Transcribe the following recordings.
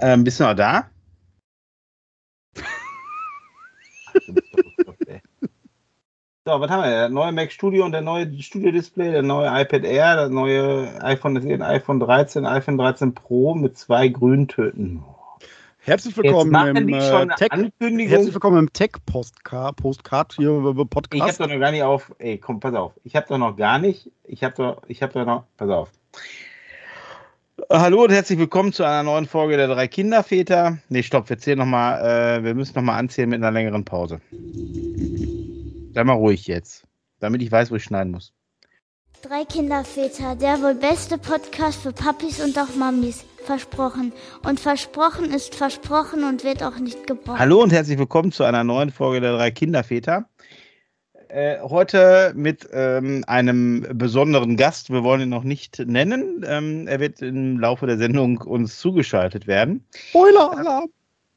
Ähm, bist du noch da? So, was haben wir? Der neue Mac Studio und der neue Studio Display, der neue iPad Air, das neue iPhone, das iPhone 13, iPhone 13 Pro mit zwei Grüntöten. Herzlich willkommen im äh, Tech. Herzlich willkommen im Tech Postcard, Postcard hier Podcast. Ich habe doch noch gar nicht auf. Ey, komm, pass auf. Ich habe doch noch gar nicht. Ich habe doch, ich habe doch noch. Pass auf. Hallo und herzlich willkommen zu einer neuen Folge der drei Kinderväter. Nee, stopp, wir zählen noch mal. Äh, wir müssen noch mal anzählen mit einer längeren Pause. Sei mal ruhig jetzt, damit ich weiß, wo ich schneiden muss. Drei Kinderväter, der wohl beste Podcast für Papis und auch Mamis. Versprochen. Und versprochen ist versprochen und wird auch nicht gebrochen. Hallo und herzlich willkommen zu einer neuen Folge der drei Kinderväter. Äh, heute mit ähm, einem besonderen Gast. Wir wollen ihn noch nicht nennen. Ähm, er wird im Laufe der Sendung uns zugeschaltet werden. Spoiler-Alarm!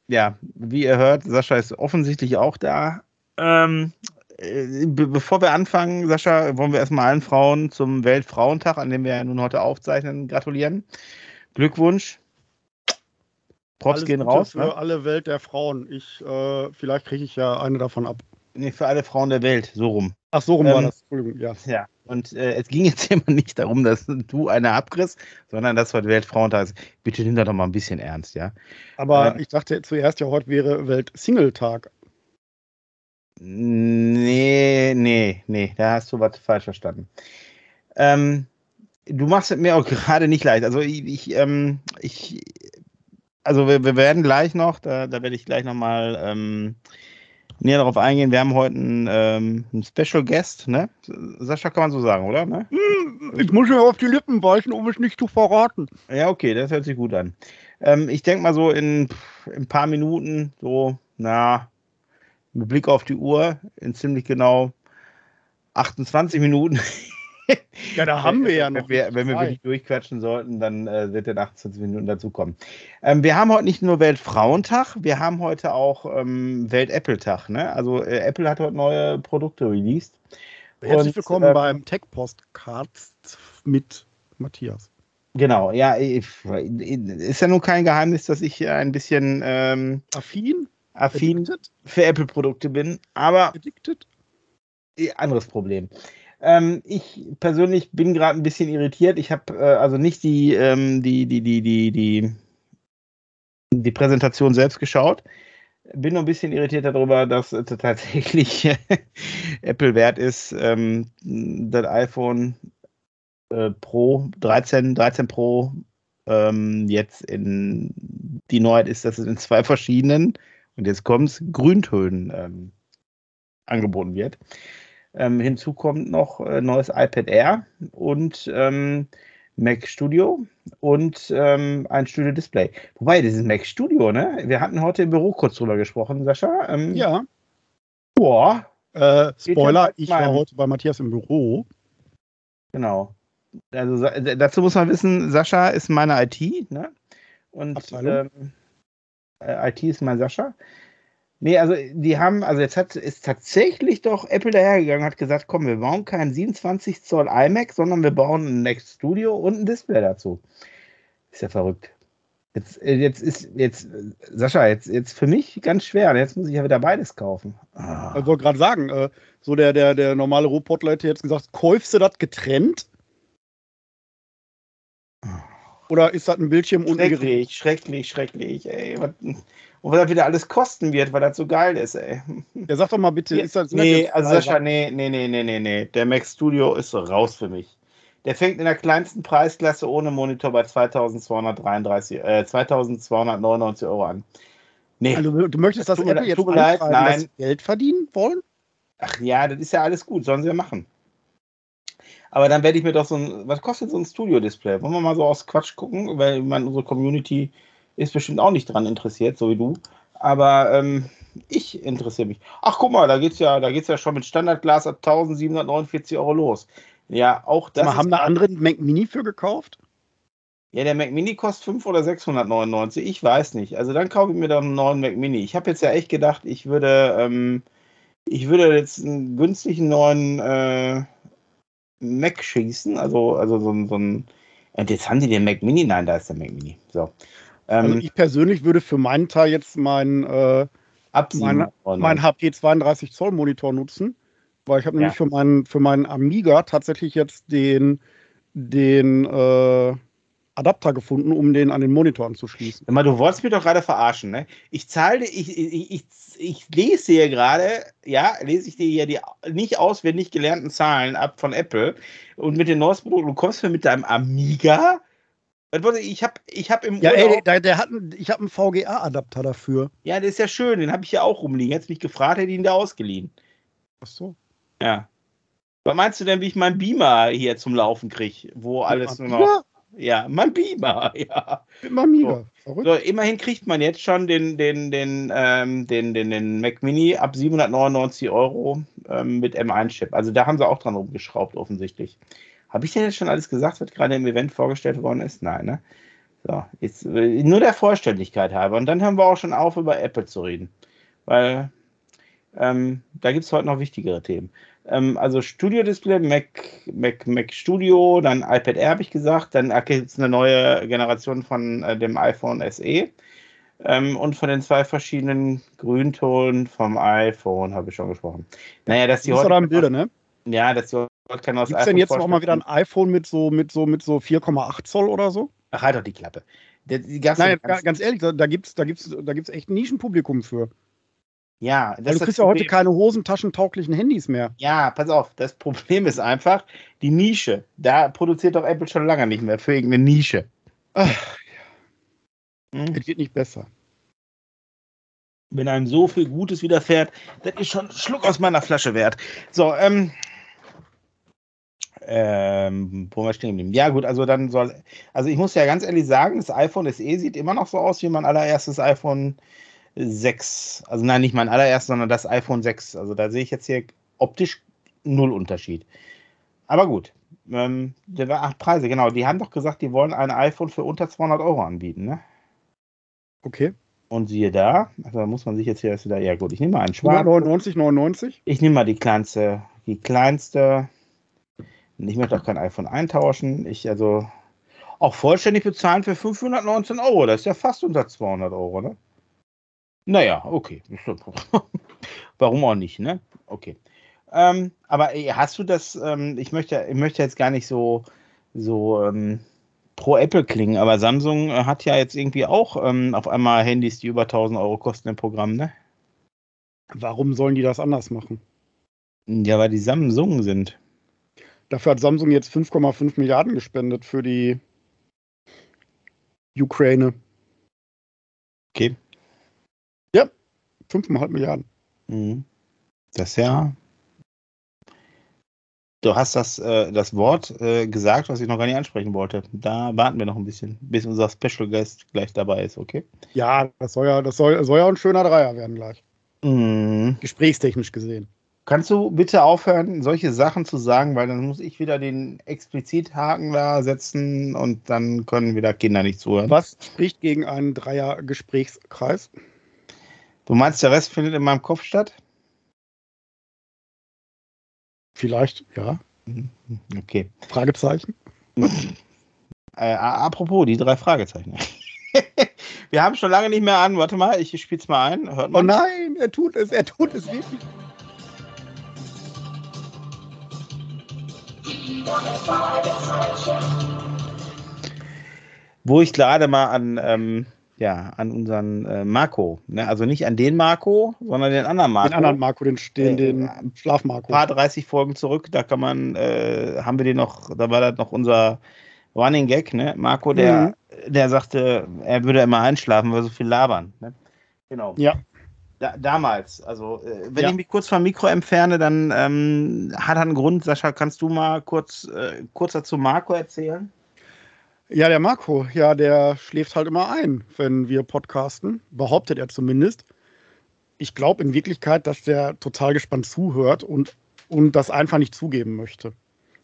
Ja, wie ihr hört, Sascha ist offensichtlich auch da. Ähm, äh, be bevor wir anfangen, Sascha, wollen wir erstmal allen Frauen zum Weltfrauentag, an dem wir ja nun heute aufzeichnen, gratulieren. Glückwunsch. Props Alles gehen Gute raus. Für ne? alle Welt der Frauen. Ich, äh, vielleicht kriege ich ja eine davon ab. Nee, für alle Frauen der Welt, so rum. Ach, so rum ähm, war das. Entschuldigung, ja. Ja, und äh, es ging jetzt immer nicht darum, dass du eine abkriegst, sondern dass heute Weltfrauentag ist. Bitte nimm da doch mal ein bisschen ernst, ja. Aber ähm, ich dachte zuerst ja, heute wäre Welt-Single-Tag. Nee, nee, nee, da hast du was falsch verstanden. Ähm, du machst es mir auch gerade nicht leicht. Also ich, ich, ähm, ich also wir, wir, werden gleich noch, da, da werde ich gleich nochmal ähm, näher darauf eingehen. Wir haben heute einen, ähm, einen, Special Guest, ne? Sascha kann man so sagen, oder? Ne? Hm, ich muss mir auf die Lippen weichen, um es nicht zu verraten. Ja, okay, das hört sich gut an. Ähm, ich denke mal so in, in ein paar Minuten, so, na, mit Blick auf die Uhr in ziemlich genau 28 Minuten. Ja, da haben wir ja noch. Wenn wir, wenn wir wirklich durchquatschen sollten, dann äh, wird in 28 Minuten dazukommen. Ähm, wir haben heute nicht nur Weltfrauentag, wir haben heute auch ähm, Welt-Apple-Tag. Ne? Also äh, Apple hat heute neue Produkte released. Herzlich Und, willkommen ähm, beim Tech-Postcast mit Matthias. Genau, ja, ist ja nun kein Geheimnis, dass ich ein bisschen ähm, affin affin Addicted? für Apple-Produkte bin, aber Addicted? anderes Problem. Ähm, ich persönlich bin gerade ein bisschen irritiert. Ich habe äh, also nicht die, ähm, die, die, die, die, die, die Präsentation selbst geschaut. Bin nur ein bisschen irritiert darüber, dass äh, tatsächlich Apple wert ist, ähm, das iPhone äh, Pro 13, 13 Pro ähm, jetzt in die Neuheit ist, dass es in zwei verschiedenen und jetzt kommt's, Grüntönen ähm, angeboten wird. Ähm, hinzu kommt noch äh, neues iPad Air und ähm, Mac Studio und ähm, ein Studio Display. Wobei, dieses Mac Studio, ne? Wir hatten heute im Büro kurz drüber gesprochen, Sascha. Ähm, ja. Boah. Äh, Spoiler, ich war heute bei Matthias im Büro. Genau. Also dazu muss man wissen, Sascha ist meine IT, ne? Und ähm, äh, IT ist mein Sascha. Nee, also die haben, also jetzt hat, ist tatsächlich doch Apple dahergegangen, hat gesagt, komm, wir bauen keinen 27 Zoll iMac, sondern wir bauen ein Next Studio und ein Display dazu. Ist ja verrückt. Jetzt, äh, jetzt ist, jetzt, Sascha, jetzt, jetzt für mich ganz schwer. Jetzt muss ich ja wieder beides kaufen. Ah. Ich wollte gerade sagen, äh, so der, der, der normale Robotler hätte jetzt gesagt, kaufst du das getrennt? Oder ist das ein Bildschirm und Schrecklich, schrecklich, schrecklich, ey. Und was das wieder alles kosten wird, weil das so geil ist, ey. Ja, sag doch mal bitte, ist das. Nee, also Sascha, nee, nee, nee, nee, nee, nee. Der Mac Studio ist so raus für mich. Der fängt in der kleinsten Preisklasse ohne Monitor bei 2233, äh, 2299 Euro an. Nee. Also, du möchtest, dass Apple jetzt leid, nein. Geld verdienen wollen? Ach ja, das ist ja alles gut, sollen sie ja machen. Aber dann werde ich mir doch so ein, was kostet so ein Studio-Display? Wollen wir mal so aus Quatsch gucken, weil man unsere Community ist bestimmt auch nicht dran interessiert, so wie du. Aber ähm, ich interessiere mich. Ach, guck mal, da geht's ja, da geht's ja schon mit Standardglas ab 1749 Euro los. Ja, auch das. Mal, haben da andere Mac Mini für gekauft? Ja, der Mac Mini kostet 500 oder 699. Ich weiß nicht. Also dann kaufe ich mir doch einen neuen Mac Mini. Ich habe jetzt ja echt gedacht, ich würde, ähm, ich würde jetzt einen günstigen neuen äh, Mac schießen, also, also so, so ein. Und jetzt haben die den Mac Mini. Nein, da ist der Mac Mini. So. Ähm, also ich persönlich würde für meinen Teil jetzt mein, äh, mein, mein HP 32 Zoll Monitor nutzen, weil ich habe ja. nämlich für meinen, für meinen Amiga tatsächlich jetzt den, den äh, Adapter gefunden, um den an den Monitor anzuschließen. Mal, du wolltest mich doch gerade verarschen, ne? Ich zahle, ich, ich, ich, ich lese hier gerade, ja, lese ich dir hier die nicht auswendig gelernten Zahlen ab von Apple und mit den neuesten Produkten, du kommst mir mit deinem Amiga. Ich habe ich hab im Ja, ey, der, der hat einen, ich habe einen VGA-Adapter dafür. Ja, der ist ja schön, den habe ich ja auch rumliegen. Jetzt mich gefragt, hätte ich ihn da ausgeliehen. Ach so. Ja. Was meinst du denn, wie ich meinen Beamer hier zum Laufen kriege, wo alles nur noch. Ja, mein Beamer, ja. Mamiga. So. so. immerhin kriegt man jetzt schon den, den, den, ähm, den, den, den Mac Mini ab 799 Euro ähm, mit M1-Chip. Also da haben sie auch dran rumgeschraubt, offensichtlich. Habe ich denn jetzt schon alles gesagt, was gerade im Event vorgestellt worden ist? Nein, ne? So, jetzt, äh, nur der Vollständigkeit halber. Und dann haben wir auch schon auf, über Apple zu reden. Weil ähm, da gibt es heute noch wichtigere Themen. Ähm, also Studio Display, Mac, Mac, Mac Studio, dann iPad Air habe ich gesagt, dann gibt es eine neue Generation von äh, dem iPhone SE. Ähm, und von den zwei verschiedenen Grüntonen vom iPhone habe ich schon gesprochen. Naja, dass die heute. Haben Bilder, ne? Ja, dass die heute kein neues Gibt's denn jetzt noch mal wieder ein iPhone mit so, mit so, mit so 4,8 Zoll oder so? Ach, halt doch die Klappe. Die, Nein, ganz, ganz ehrlich, da gibt es da gibt's, da gibt's echt ein Nischenpublikum für. Ja, das Weil du kriegst ja heute keine hosentaschentauglichen Handys mehr. Ja, pass auf, das Problem ist einfach die Nische. Da produziert doch Apple schon lange nicht mehr für irgendeine Nische. Ach, ja. Hm? Es wird nicht besser. Wenn einem so viel Gutes widerfährt, das ist schon ein Schluck aus meiner Flasche wert. So, ähm, ähm, wo wir stehen geblieben? Ja, gut, also dann soll, also ich muss ja ganz ehrlich sagen, das iPhone SE sieht immer noch so aus wie mein allererstes iPhone 6. Also nein, nicht mein allererstes, sondern das iPhone 6. Also da sehe ich jetzt hier optisch null Unterschied. Aber gut. Ähm, ach, Preise, genau. Die haben doch gesagt, die wollen ein iPhone für unter 200 Euro anbieten, ne? Okay. Und siehe da, also da muss man sich jetzt hier erst wieder, ja gut, ich nehme mal einen schwarzen. 99, 99? Ich nehme mal die kleinste, die kleinste. Ich möchte auch kein iPhone eintauschen. Ich also auch vollständig bezahlen für 519 Euro. Das ist ja fast unter 200 Euro, ne? Naja, okay. Warum auch nicht, ne? Okay. Ähm, aber hast du das, ähm, ich möchte, ich möchte jetzt gar nicht so, so ähm, pro Apple klingen, aber Samsung hat ja jetzt irgendwie auch ähm, auf einmal Handys, die über 1000 Euro kosten im Programm, ne? Warum sollen die das anders machen? Ja, weil die Samsung sind. Dafür hat Samsung jetzt 5,5 Milliarden gespendet für die Ukraine. Okay. 5,5 Milliarden. Mhm. Das ist ja. Du hast das, äh, das Wort äh, gesagt, was ich noch gar nicht ansprechen wollte. Da warten wir noch ein bisschen, bis unser Special Guest gleich dabei ist, okay? Ja, das soll ja, das soll, soll ja ein schöner Dreier werden gleich. Mhm. Gesprächstechnisch gesehen. Kannst du bitte aufhören, solche Sachen zu sagen, weil dann muss ich wieder den Explizithaken da setzen und dann können wieder Kinder nicht zuhören. Was spricht gegen einen Dreier-Gesprächskreis? Du meinst, der Rest findet in meinem Kopf statt? Vielleicht, ja. Mhm, okay. Fragezeichen? Äh, apropos, die drei Fragezeichen. Wir haben schon lange nicht mehr an. Warte mal, ich spiele es mal ein. Hört man? Oh nein, er tut es, er tut es wirklich. Wo ich gerade mal an ähm, ja, an unseren äh, Marco. Ne? Also nicht an den Marco, sondern den anderen Marco. Den anderen Marco, den, den, den äh, Schlafmarco. Ein paar 30 Folgen zurück, da kann man, äh, haben wir den noch, da war das noch unser Running Gag, ne? Marco, der, mhm. der sagte, er würde immer einschlafen, weil so viel labern. Ne? Genau. Ja. Da, damals, also äh, wenn ja. ich mich kurz vom Mikro entferne, dann ähm, hat er einen Grund. Sascha, kannst du mal kurz, äh, kurz dazu Marco erzählen? Ja, der Marco, ja, der schläft halt immer ein, wenn wir podcasten, behauptet er zumindest. Ich glaube in Wirklichkeit, dass der total gespannt zuhört und, und das einfach nicht zugeben möchte.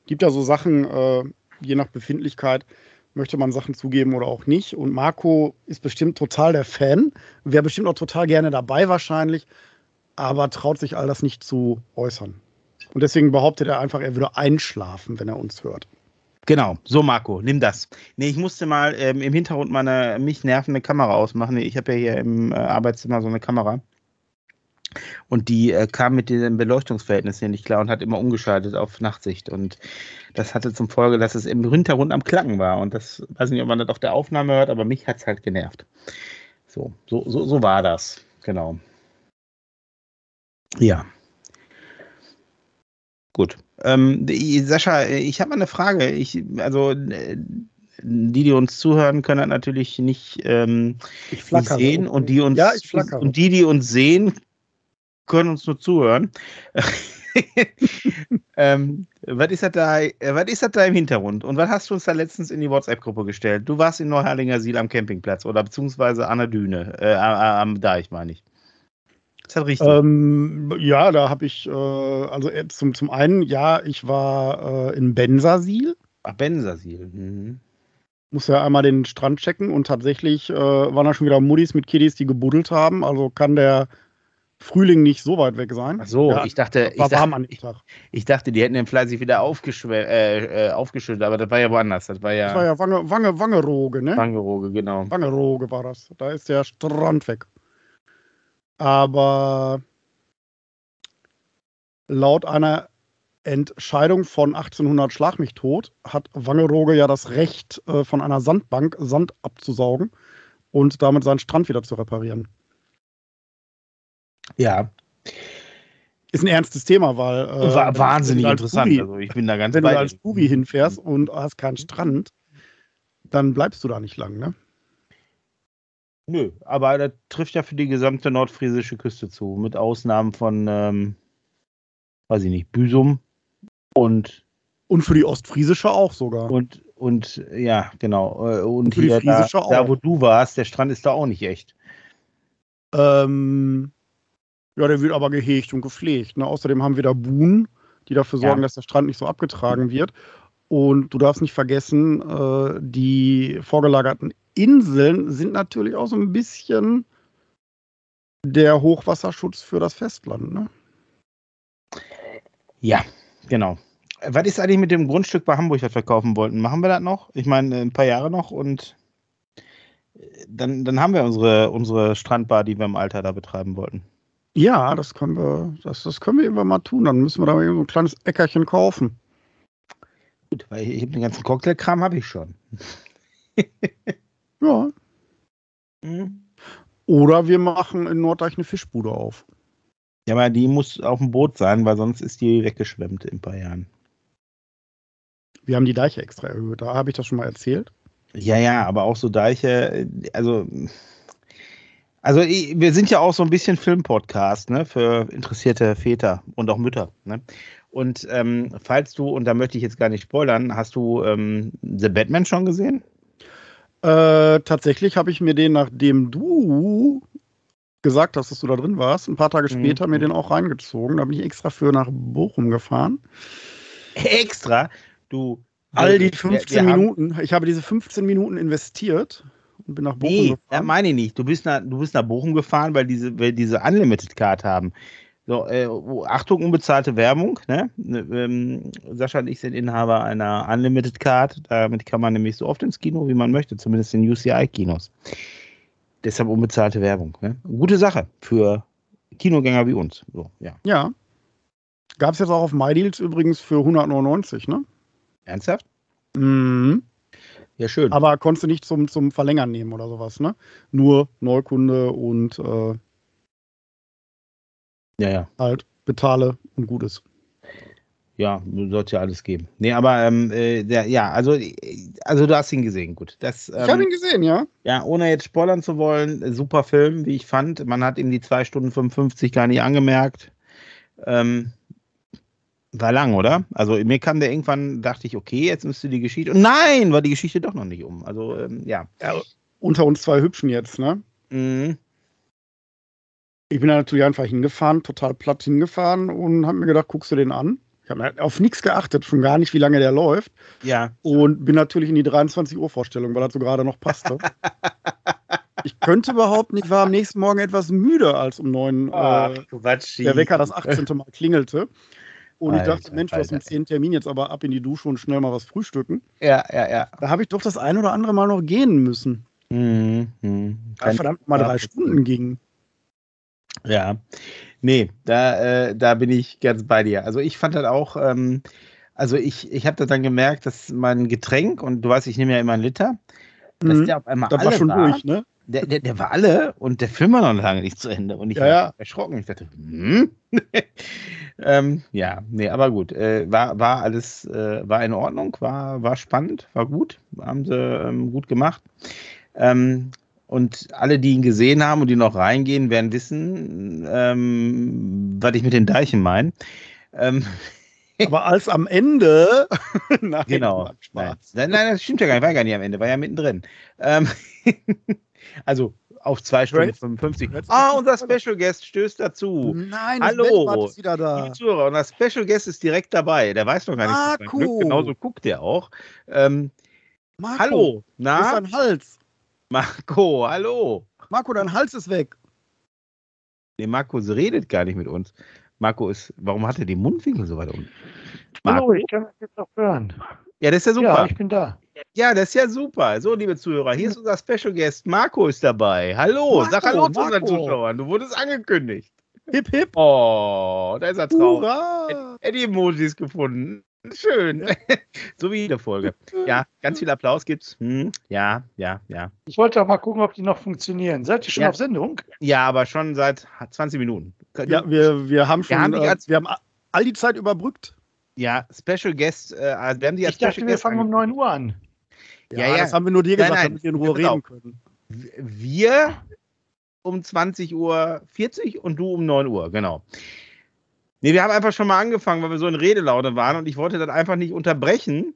Gibt ja so Sachen, äh, je nach Befindlichkeit, möchte man Sachen zugeben oder auch nicht. Und Marco ist bestimmt total der Fan, wäre bestimmt auch total gerne dabei wahrscheinlich, aber traut sich all das nicht zu äußern. Und deswegen behauptet er einfach, er würde einschlafen, wenn er uns hört. Genau, so Marco, nimm das. Nee, ich musste mal ähm, im Hintergrund meine mich nervende Kamera ausmachen. Ich habe ja hier im äh, Arbeitszimmer so eine Kamera. Und die äh, kam mit den Beleuchtungsverhältnissen hier nicht klar und hat immer umgeschaltet auf Nachtsicht. Und das hatte zum Folge, dass es im Hintergrund am Klacken war. Und das weiß nicht, ob man das auf der Aufnahme hört, aber mich hat es halt genervt. So, so, so, so war das. Genau. Ja. Gut. Ähm, Sascha, ich habe mal eine Frage. Ich, also, die, die uns zuhören, können natürlich nicht, ähm, sehen und die uns ja, und die, die uns sehen, können uns nur zuhören. ähm, was, ist das da, was ist das da im Hintergrund? Und was hast du uns da letztens in die WhatsApp-Gruppe gestellt? Du warst in Neuherlinger Siel am Campingplatz oder beziehungsweise an der Düne, äh, am Deich, meine ich. Ist das richtig? Ähm, ja, da habe ich, äh, also äh, zum, zum einen, ja, ich war äh, in Bensasil. Ach, Bensasil. Mhm. Muss ja einmal den Strand checken und tatsächlich äh, waren da schon wieder Muddis mit Kiddies, die gebuddelt haben. Also kann der Frühling nicht so weit weg sein. Ach so, ja, ich dachte, ich, Tag. Ich, ich, dachte, die hätten den fleißig wieder äh, äh, aufgeschüttet, aber das war ja woanders. Das war ja, das war ja Wange, Wange, Wangeroge, ne? Wangeroge, genau. Wangeroge war das. Da ist der Strand weg. Aber laut einer Entscheidung von 1800 Schlag mich tot hat Wangeroge ja das Recht, äh, von einer Sandbank Sand abzusaugen und damit seinen Strand wieder zu reparieren. Ja. Ist ein ernstes Thema, weil. Äh, War wahnsinnig interessant. Bubi, also ich bin da ganz Wenn du als Bubi hinfährst und hast keinen Strand, dann bleibst du da nicht lang, ne? Nö, aber das trifft ja für die gesamte nordfriesische Küste zu, mit Ausnahmen von, ähm, weiß ich nicht, Büsum und. Und für die ostfriesische auch sogar. Und, und ja, genau. Äh, und, und hier, da, da, wo du warst, der Strand ist da auch nicht echt. Ähm, ja, der wird aber gehegt und gepflegt. Ne? Außerdem haben wir da Buhnen, die dafür sorgen, ja. dass der Strand nicht so abgetragen wird. Und du darfst nicht vergessen, äh, die vorgelagerten Inseln sind natürlich auch so ein bisschen der Hochwasserschutz für das Festland. Ne? Ja, genau. Was ist eigentlich mit dem Grundstück bei Hamburg, das wir kaufen wollten? Machen wir das noch? Ich meine, ein paar Jahre noch und dann, dann haben wir unsere, unsere Strandbar, die wir im Alter da betreiben wollten. Ja, das können wir, das, das können wir irgendwann mal tun. Dann müssen wir da mal so ein kleines Äckerchen kaufen. Gut, weil ich, ich den ganzen Cocktailkram habe ich schon. ja. Mhm. Oder wir machen in Norddeich eine Fischbude auf. Ja, aber die muss auf dem Boot sein, weil sonst ist die weggeschwemmt in ein paar Jahren. Wir haben die Deiche extra erhöht. Da habe ich das schon mal erzählt. Ja, ja, aber auch so Deiche, also also wir sind ja auch so ein bisschen Filmpodcast, ne, für interessierte Väter und auch Mütter. Ne? Und ähm, falls du, und da möchte ich jetzt gar nicht spoilern, hast du ähm, The Batman schon gesehen? Äh, tatsächlich habe ich mir den, nachdem du gesagt hast, dass du da drin warst, ein paar Tage mhm. später mir den auch reingezogen. Da bin ich extra für nach Bochum gefahren. Extra? Du. All die 15 wir, wir Minuten. Ich habe diese 15 Minuten investiert und bin nach Bochum nee, gefahren. Nee, meine ich nicht. Du bist, nach, du bist nach Bochum gefahren, weil diese, weil diese Unlimited Card haben. So, äh, Achtung, unbezahlte Werbung. Ne? Ähm, Sascha und ich sind Inhaber einer Unlimited Card. Damit kann man nämlich so oft ins Kino, wie man möchte, zumindest in UCI-Kinos. Deshalb unbezahlte Werbung. Ne? Gute Sache für Kinogänger wie uns. So, ja. ja. Gab es jetzt auch auf MyDeals übrigens für 199, ne? Ernsthaft? Mhm. Ja, schön. Aber konntest du nicht zum, zum Verlängern nehmen oder sowas, ne? Nur Neukunde und äh, ja, ja. halt bezahle und Gutes. Ja, sollte ja alles geben. Nee, aber ähm, äh, der, ja, also, also du hast ihn gesehen, gut. Das, ähm, ich habe ihn gesehen, ja. Ja, ohne jetzt spoilern zu wollen, super Film, wie ich fand. Man hat ihm die 2 Stunden 55 gar nicht angemerkt. Ähm, war lang, oder? Also mir kam der irgendwann, dachte ich, okay, jetzt müsste die Geschichte. Und nein, war die Geschichte doch noch nicht um. Also, ähm, ja. ja. Unter uns zwei Hübschen jetzt, ne? Mhm. Ich bin da natürlich einfach hingefahren, total platt hingefahren und habe mir gedacht, guckst du den an? Ich habe auf nichts geachtet, schon gar nicht, wie lange der läuft. Ja. Und bin natürlich in die 23 Uhr Vorstellung, weil das so gerade noch passte. ich könnte überhaupt nicht, war am nächsten Morgen etwas müde, als um neun äh, der Wecker das 18. Mal klingelte. Und ich dachte, Mensch, was um 10 Termin jetzt aber ab in die Dusche und schnell mal was frühstücken. Ja, ja, ja. Da habe ich doch das ein oder andere Mal noch gehen müssen. Mhm. Weil verdammt mal drei Stunden ging. Ja, nee, da, äh, da bin ich ganz bei dir. Also ich fand das auch, ähm, also ich, ich habe da dann gemerkt, dass mein Getränk, und du weißt, ich nehme ja immer einen Liter, dass Mhm. der auf einmal Das alle war schon war. durch, ne? Der, der, der war alle und der Film war noch lange nicht zu Ende. Und ich Ja, war ja. erschrocken. Ich dachte, hm? ähm, ja, nee, aber gut. Äh, war, war alles, äh, war in Ordnung, war, war spannend, war gut. Haben sie ähm, gut gemacht. Ähm, und alle, die ihn gesehen haben und die noch reingehen, werden wissen, ähm, was ich mit den Deichen meine. Ähm, Aber als am Ende. nein, Genau. Nein. Spaß. nein, das stimmt ja gar nicht. War gar nicht am Ende, war ja mittendrin. Ähm, also auf zwei Stunden Hörst- 55. hörst- Ah, unser Special Guest stößt dazu. Nein, Hallo. Ist wieder da. Zuhörer, unser Special Guest ist direkt dabei. Der weiß noch gar nicht, cool. Genauso guckt er auch. Ähm, Marco, hallo, Wo ist na? dein Hals? Marco, hallo. Marco, dein Hals ist weg. Nee, Marco redet gar nicht mit uns. Marco ist, warum hat er die Mundwinkel so weit unten? Hallo, Marco? ich kann mich jetzt noch hören. Ja, das ist ja super. Ja, ich bin da. Ja, das ist ja super. So, liebe Zuhörer, hier ist unser Special Guest. Marco ist dabei. Hallo, Marco, sag Hallo zu unseren. Zuschauern. Du wurdest angekündigt. Hip, hip. Oh, da ist er traurig. Hurra. Eddie Emojis gefunden. Schön. so wie jede Folge. Ja, ganz viel Applaus gibt's. Hm, ja, ja, ja. Ich wollte auch mal gucken, ob die noch funktionieren. Seid ihr schon Ja. auf Sendung? Ja, aber schon seit 20 Minuten. Ja, wir, wir haben schon. Wir haben äh, als- wir haben all die Zeit überbrückt. Ja, Special Guest. Äh, wir haben die als Ich dachte, Special wir Guest fangen um ange- 9 Uhr an. Ja, ja. Das haben wir nur dir Nein, gesagt, nein. damit wir in Ruhe Genau. reden können. Wir um 20.40 Uhr und du um 9 Uhr, genau. Nee, wir haben einfach schon mal angefangen, weil wir so in Redelaune waren und ich wollte das einfach nicht unterbrechen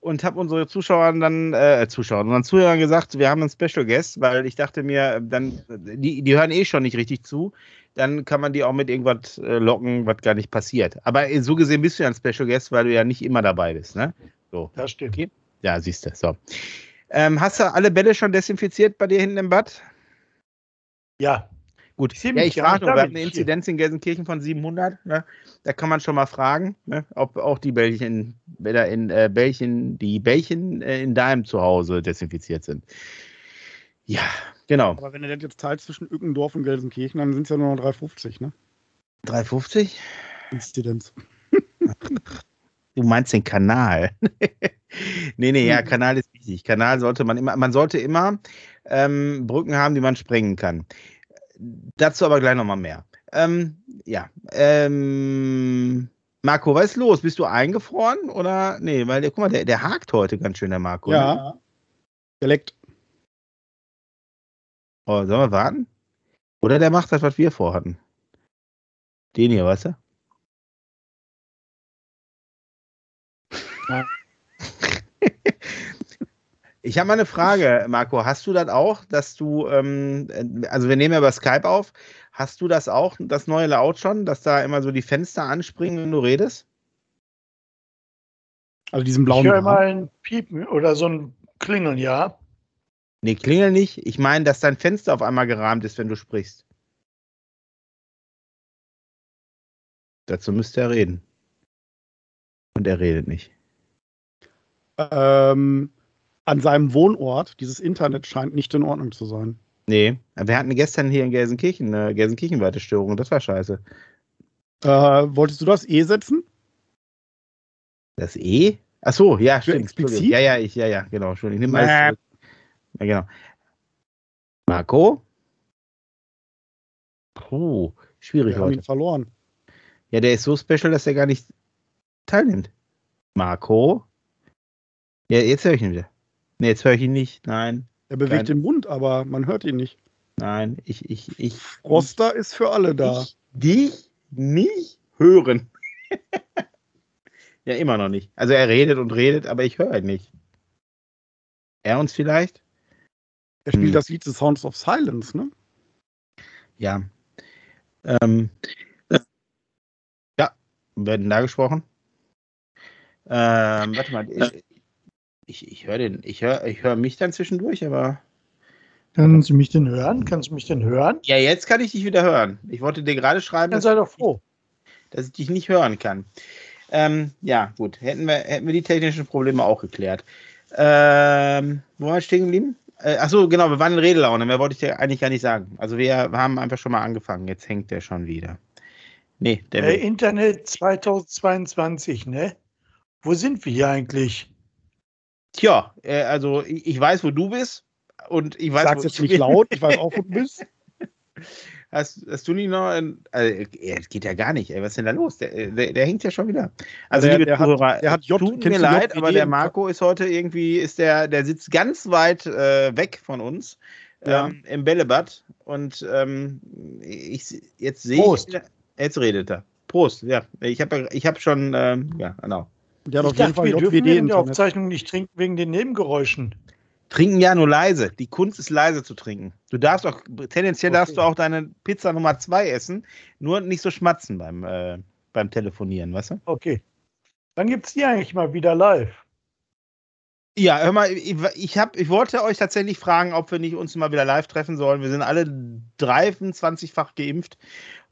und habe unsere Zuschauer dann, äh, Zuschauer, unseren Zuhörern gesagt, wir haben einen Special Guest, weil ich dachte mir, dann, die, die hören eh schon nicht richtig zu, dann kann man die auch mit irgendwas äh, locken, was gar nicht passiert. Aber äh, so gesehen bist du ja ein Special Guest, weil du ja nicht immer dabei bist, ne? So. Das stimmt. Okay. Ja, siehst du. So. Ähm, hast du alle Bälle schon desinfiziert bei dir hinten im Bad? Ja. Gut. Ich sehe Ja, ich frage nur, wir haben eine. Inzidenz in Gelsenkirchen von 700. Ne? Da kann man schon mal fragen, ne? ob auch die Bällchen, oder in äh, Bällchen, die Bällchen äh, in deinem Zuhause desinfiziert sind. Ja, genau. Aber wenn du das jetzt teilt zwischen Ückendorf und Gelsenkirchen, dann sind es ja nur noch 3,50, ne? 350? Inzidenz. Du meinst den Kanal. nee, nee, ja, Mhm. Kanal ist wichtig. Kanal sollte man immer, man sollte immer ähm, Brücken haben, die man sprengen kann. Dazu aber gleich nochmal mehr. Ähm, ja, ähm, Marco, was ist los? Bist du eingefroren oder? Nee, weil der, guck mal, der, der hakt heute ganz schön, der Marco. Ne? Ja. Der leckt. Oh, sollen wir warten? Oder der macht das, was wir vorhatten. Den hier, weißt du? Ich habe mal eine Frage, Marco. Hast du das auch, dass du, ähm, äh, also wir nehmen ja über Skype auf, hast du das auch, das neue Laut schon, dass da immer so die Fenster anspringen, wenn du redest? Also diesen Ich blauen höre Rahmen. mal ein Piepen oder so ein Klingeln, ja. Nee, klingel nicht. Ich meine, dass dein Fenster auf einmal gerahmt ist, wenn du sprichst. Dazu müsste er reden. Und er redet nicht. Ähm, an seinem Wohnort, dieses Internet scheint nicht in Ordnung zu sein. Nee, wir hatten gestern hier in Gelsenkirchen eine Gelsenkirchenweite Störung. Das war scheiße. Äh, wolltest du das E setzen? Das E? Ach so, ja, stimmt. explizit? Ja, ja, ich, ja, ja, genau. Entschuldigung. Ich nehme alles zurück. Ja, genau. Marco? Puh, schwierig Wir haben ihn heute. verloren. Ja, der ist so special, dass er gar nicht teilnimmt. Marco? Ja, jetzt höre ich ihn wieder. Nee, jetzt höre ich ihn nicht. Nein, Er bewegt Kein- den Mund, aber man hört ihn nicht. nein, ich, ich, ich. Roster ist für alle da. Ich dich nicht hören. ja, immer noch nicht. Also er redet und redet, aber ich höre ihn nicht. Er uns vielleicht? Er spielt Hm. das Lied The Sounds of Silence, ne? Ja. Ähm, ja, werden da gesprochen. Ähm, warte mal, ich, ich, ich höre den, ich höre ich hör mich dann zwischendurch, aber. Können Sie mich denn hören? Kannst du mich denn hören? Ja, jetzt kann ich dich wieder hören. Ich wollte dir gerade schreiben, Dann dass, sei doch froh. dass ich dich nicht hören kann. Ähm, ja, gut. Hätten wir, hätten wir die technischen Probleme auch geklärt. Ähm, wo war ich stehen geblieben? Äh, achso, genau, wir waren in Redelaune. Mehr wollte ich dir eigentlich gar nicht sagen. Also wir haben einfach schon mal angefangen. Jetzt hängt der schon wieder. Nee, der Äh, Internet 2022, ne? Wo sind wir hier eigentlich? Tja, äh, also ich, ich weiß, wo du bist. Und ich weiß, Sag's jetzt ich nicht laut, ich weiß auch, wo du bist. Hast, hast du nicht noch. Ein, also, geht ja gar nicht, ey. Was ist denn da los? Der, der, der hängt ja schon wieder. Also, Der- liebe der hat- Zuhörer, der hat J- tut mir leid, aber der Marco ist heute irgendwie, ist der, der sitzt ganz weit äh, weg von uns Ja. ähm, im Bällebad. Und ähm, ich, jetzt sehe ich. Jetzt redet er. Prost, ja. Ich habe ich hab schon, ähm, ja, genau. Der hat Ich auf jeden dachte, Fall wir dürfen in der. Aufzeichnung nicht trinken wegen den Nebengeräuschen. Trinken ja nur leise. Die Kunst ist leise zu trinken. Du darfst auch, tendenziell Okay. darfst du auch deine Pizza Nummer zwei essen, nur nicht so schmatzen beim, äh, beim Telefonieren, weißt du? Okay. Dann gibt es die eigentlich mal wieder live. Ja, hör mal, ich, ich, hab, ich wollte euch tatsächlich fragen, ob wir nicht uns mal wieder live treffen sollen. Wir sind alle 23-fach geimpft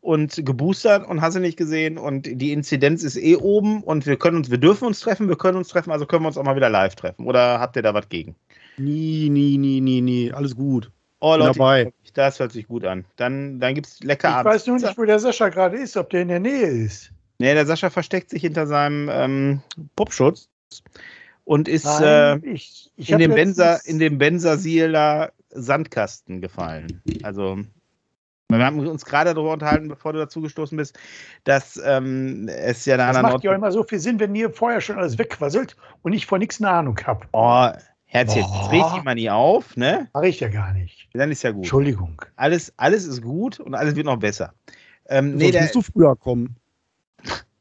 und geboostert und hast du nicht gesehen und die Inzidenz ist eh oben und wir können uns, wir dürfen uns treffen, wir können uns treffen, also können wir uns auch mal wieder live treffen. Oder habt ihr da was gegen? Nie, nie, nie, nie, nie. Alles gut. Oh Leute, dabei. das hört sich gut an. Dann, dann gibt es lecker Ich Abend. weiß nur nicht, wo der Sascha gerade ist, ob der in der Nähe ist. Nee, der Sascha versteckt sich hinter seinem ähm, Popschutz und ist äh, Nein, ich, ich in, dem Benzer, letztens- in dem Benzersieler Sandkasten gefallen. Also, wir haben uns gerade darüber unterhalten, bevor du dazu gestoßen bist, dass ähm, es ja da Das macht ja immer so viel Sinn, wenn ihr vorher schon alles wegquasselt und ich von nichts eine Ahnung habe. Oh, Herzchen, Oh. jetzt reg dich mal nie auf, ne? Mache ich ja gar nicht. Dann ist ja gut. Entschuldigung. Alles, alles ist gut und alles wird noch besser. Ähm, nee, Sonst der, musst du früher kommen.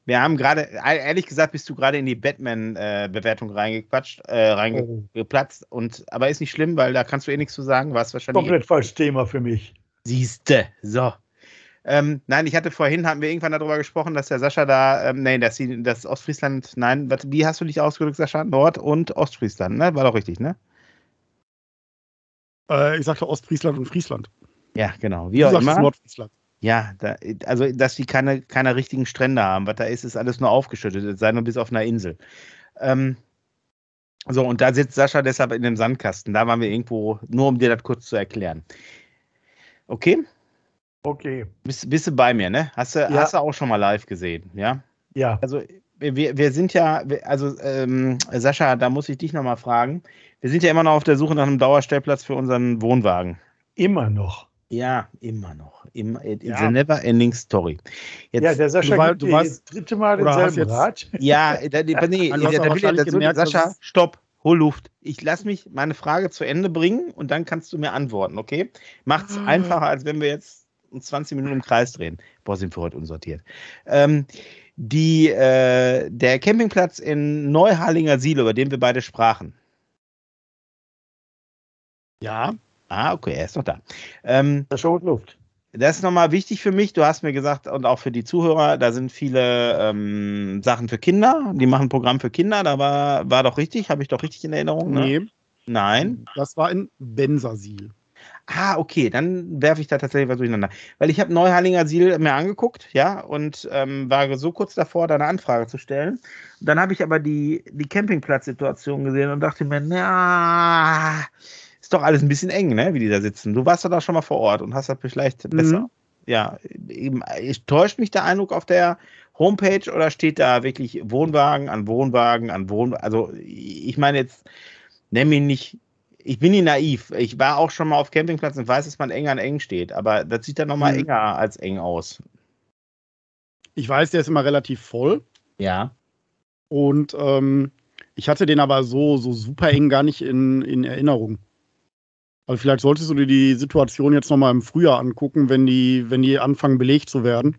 Wir haben gerade, ehrlich gesagt, bist du gerade in die Batman-Bewertung reingequatscht, äh, Oh. reingeplatzt. Und, aber ist nicht schlimm, weil da kannst du eh nichts zu sagen. Warst wahrscheinlich Komplett falsches Thema für mich. Siehste, so. Ähm, nein, ich hatte vorhin, hatten wir irgendwann darüber gesprochen, dass der Sascha da, ähm, nein, dass sie, das Ostfriesland, nein, was, wie hast du dich ausgedrückt, Sascha? Nord- und Ostfriesland, ne? War doch richtig, ne? Äh, ich sagte Ostfriesland und Friesland. Ja, genau. Wie Du auch immer. Nordfriesland. Ja, da, also, dass die keine, keine richtigen Strände haben. Was da ist, ist alles nur aufgeschüttet, es sei nur bis auf einer Insel. Ähm, so, und da sitzt Sascha deshalb in dem Sandkasten. Da waren wir irgendwo, nur um dir das kurz zu erklären. Okay? Okay. Bist, bist du bei mir, ne? Hast du, Ja. hast du auch schon mal live gesehen, ja? Ja. Also wir, wir sind ja, also ähm, Sascha, da muss ich dich nochmal fragen. Wir sind ja immer noch auf der Suche nach einem Dauerstellplatz für unseren Wohnwagen. Immer noch. Ja, immer noch. Immer, it's Ja. a never ending story. Jetzt, ja, der Sascha du gibt du weißt- das dritte Mal denselben Rat. ja, da, nee, nee, will ich- wahrscheinlich da, gemerkt, Sascha, stopp, hol Luft. Ich lass mich meine Frage zu Ende bringen und dann kannst du mir antworten, okay? Macht's Ah. einfacher, als wenn wir jetzt uns 20 Minuten im Kreis drehen. Boah, sind wir heute unsortiert. Ähm, die, äh, der Campingplatz in Neuharlinger Siel, über den wir beide sprachen. Ja, Ah, okay, er ist noch da. Ähm, Sascha holt Luft. das ist nochmal wichtig für mich. Du hast mir gesagt, und auch für die Zuhörer, da sind viele ähm, Sachen für Kinder. Die machen ein Programm für Kinder. Da war, war doch richtig, habe ich doch richtig in Erinnerung? Ne? nee. Nein. Das war in Bensersiel. Ah, okay, dann werfe ich da tatsächlich was durcheinander. Weil ich habe Neuharlinger Siel mir angeguckt, ja, und ähm, war so kurz davor, da eine Anfrage zu stellen. Dann habe ich aber die, die Campingplatzsituation gesehen und dachte mir, na, ist doch alles ein bisschen eng, ne, wie die da sitzen. Du warst doch da schon mal vor Ort und hast das vielleicht besser. Mhm. Ja, eben, täuscht mich der Eindruck auf der Homepage oder steht da wirklich Wohnwagen an Wohnwagen an Wohnwagen? Also, ich meine jetzt, nenn mich nicht ich bin nicht naiv. Ich war auch schon mal auf Campingplatz und weiß, dass man eng an eng steht, aber das sieht dann nochmal Mhm. enger als eng aus. Ich weiß, der ist immer relativ voll. Ja. Und ähm, ich hatte den aber so, so super eng gar nicht in, in Erinnerung. Also vielleicht solltest du dir die Situation jetzt nochmal im Frühjahr angucken, wenn die, wenn die anfangen belegt zu werden.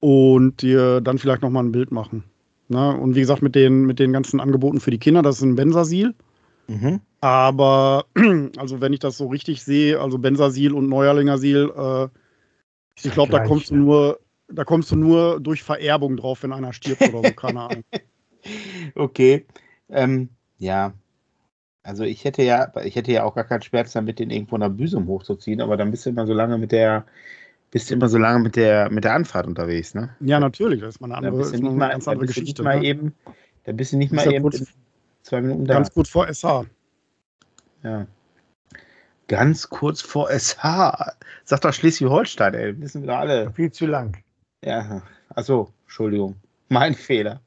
Und dir dann vielleicht nochmal ein Bild machen. Na, und wie gesagt, mit den, mit den ganzen Angeboten für die Kinder, das ist ein Bensersiel. Mhm. Aber, also wenn ich das so richtig sehe, also Bensersiel und Neuerlingersiel, äh, ich glaube, da kommst du ne? nur, da kommst du nur durch Vererbung drauf, wenn einer stirbt oder so, keine Ahnung. Okay. Ähm, ja. Also ich hätte ja, ich hätte ja auch gar keinen Schmerz damit, den irgendwo nach Büsum hochzuziehen, aber dann bist du immer so lange mit der Bist du immer so lange mit der, mit der Anfahrt unterwegs, ne? Ja, natürlich. Das ist mal eine andere, ist nicht mal eine ganz andere Geschichte. nicht mal ne? eben, da bist du nicht Bist mal eben kurz- zwei Minuten da. Ganz kurz vor SH. Ja. Ganz kurz vor SH. Sag doch Schleswig-Holstein, ey. Wissen wir alle. Viel zu lang. Ja. Achso, Entschuldigung. Mein Fehler.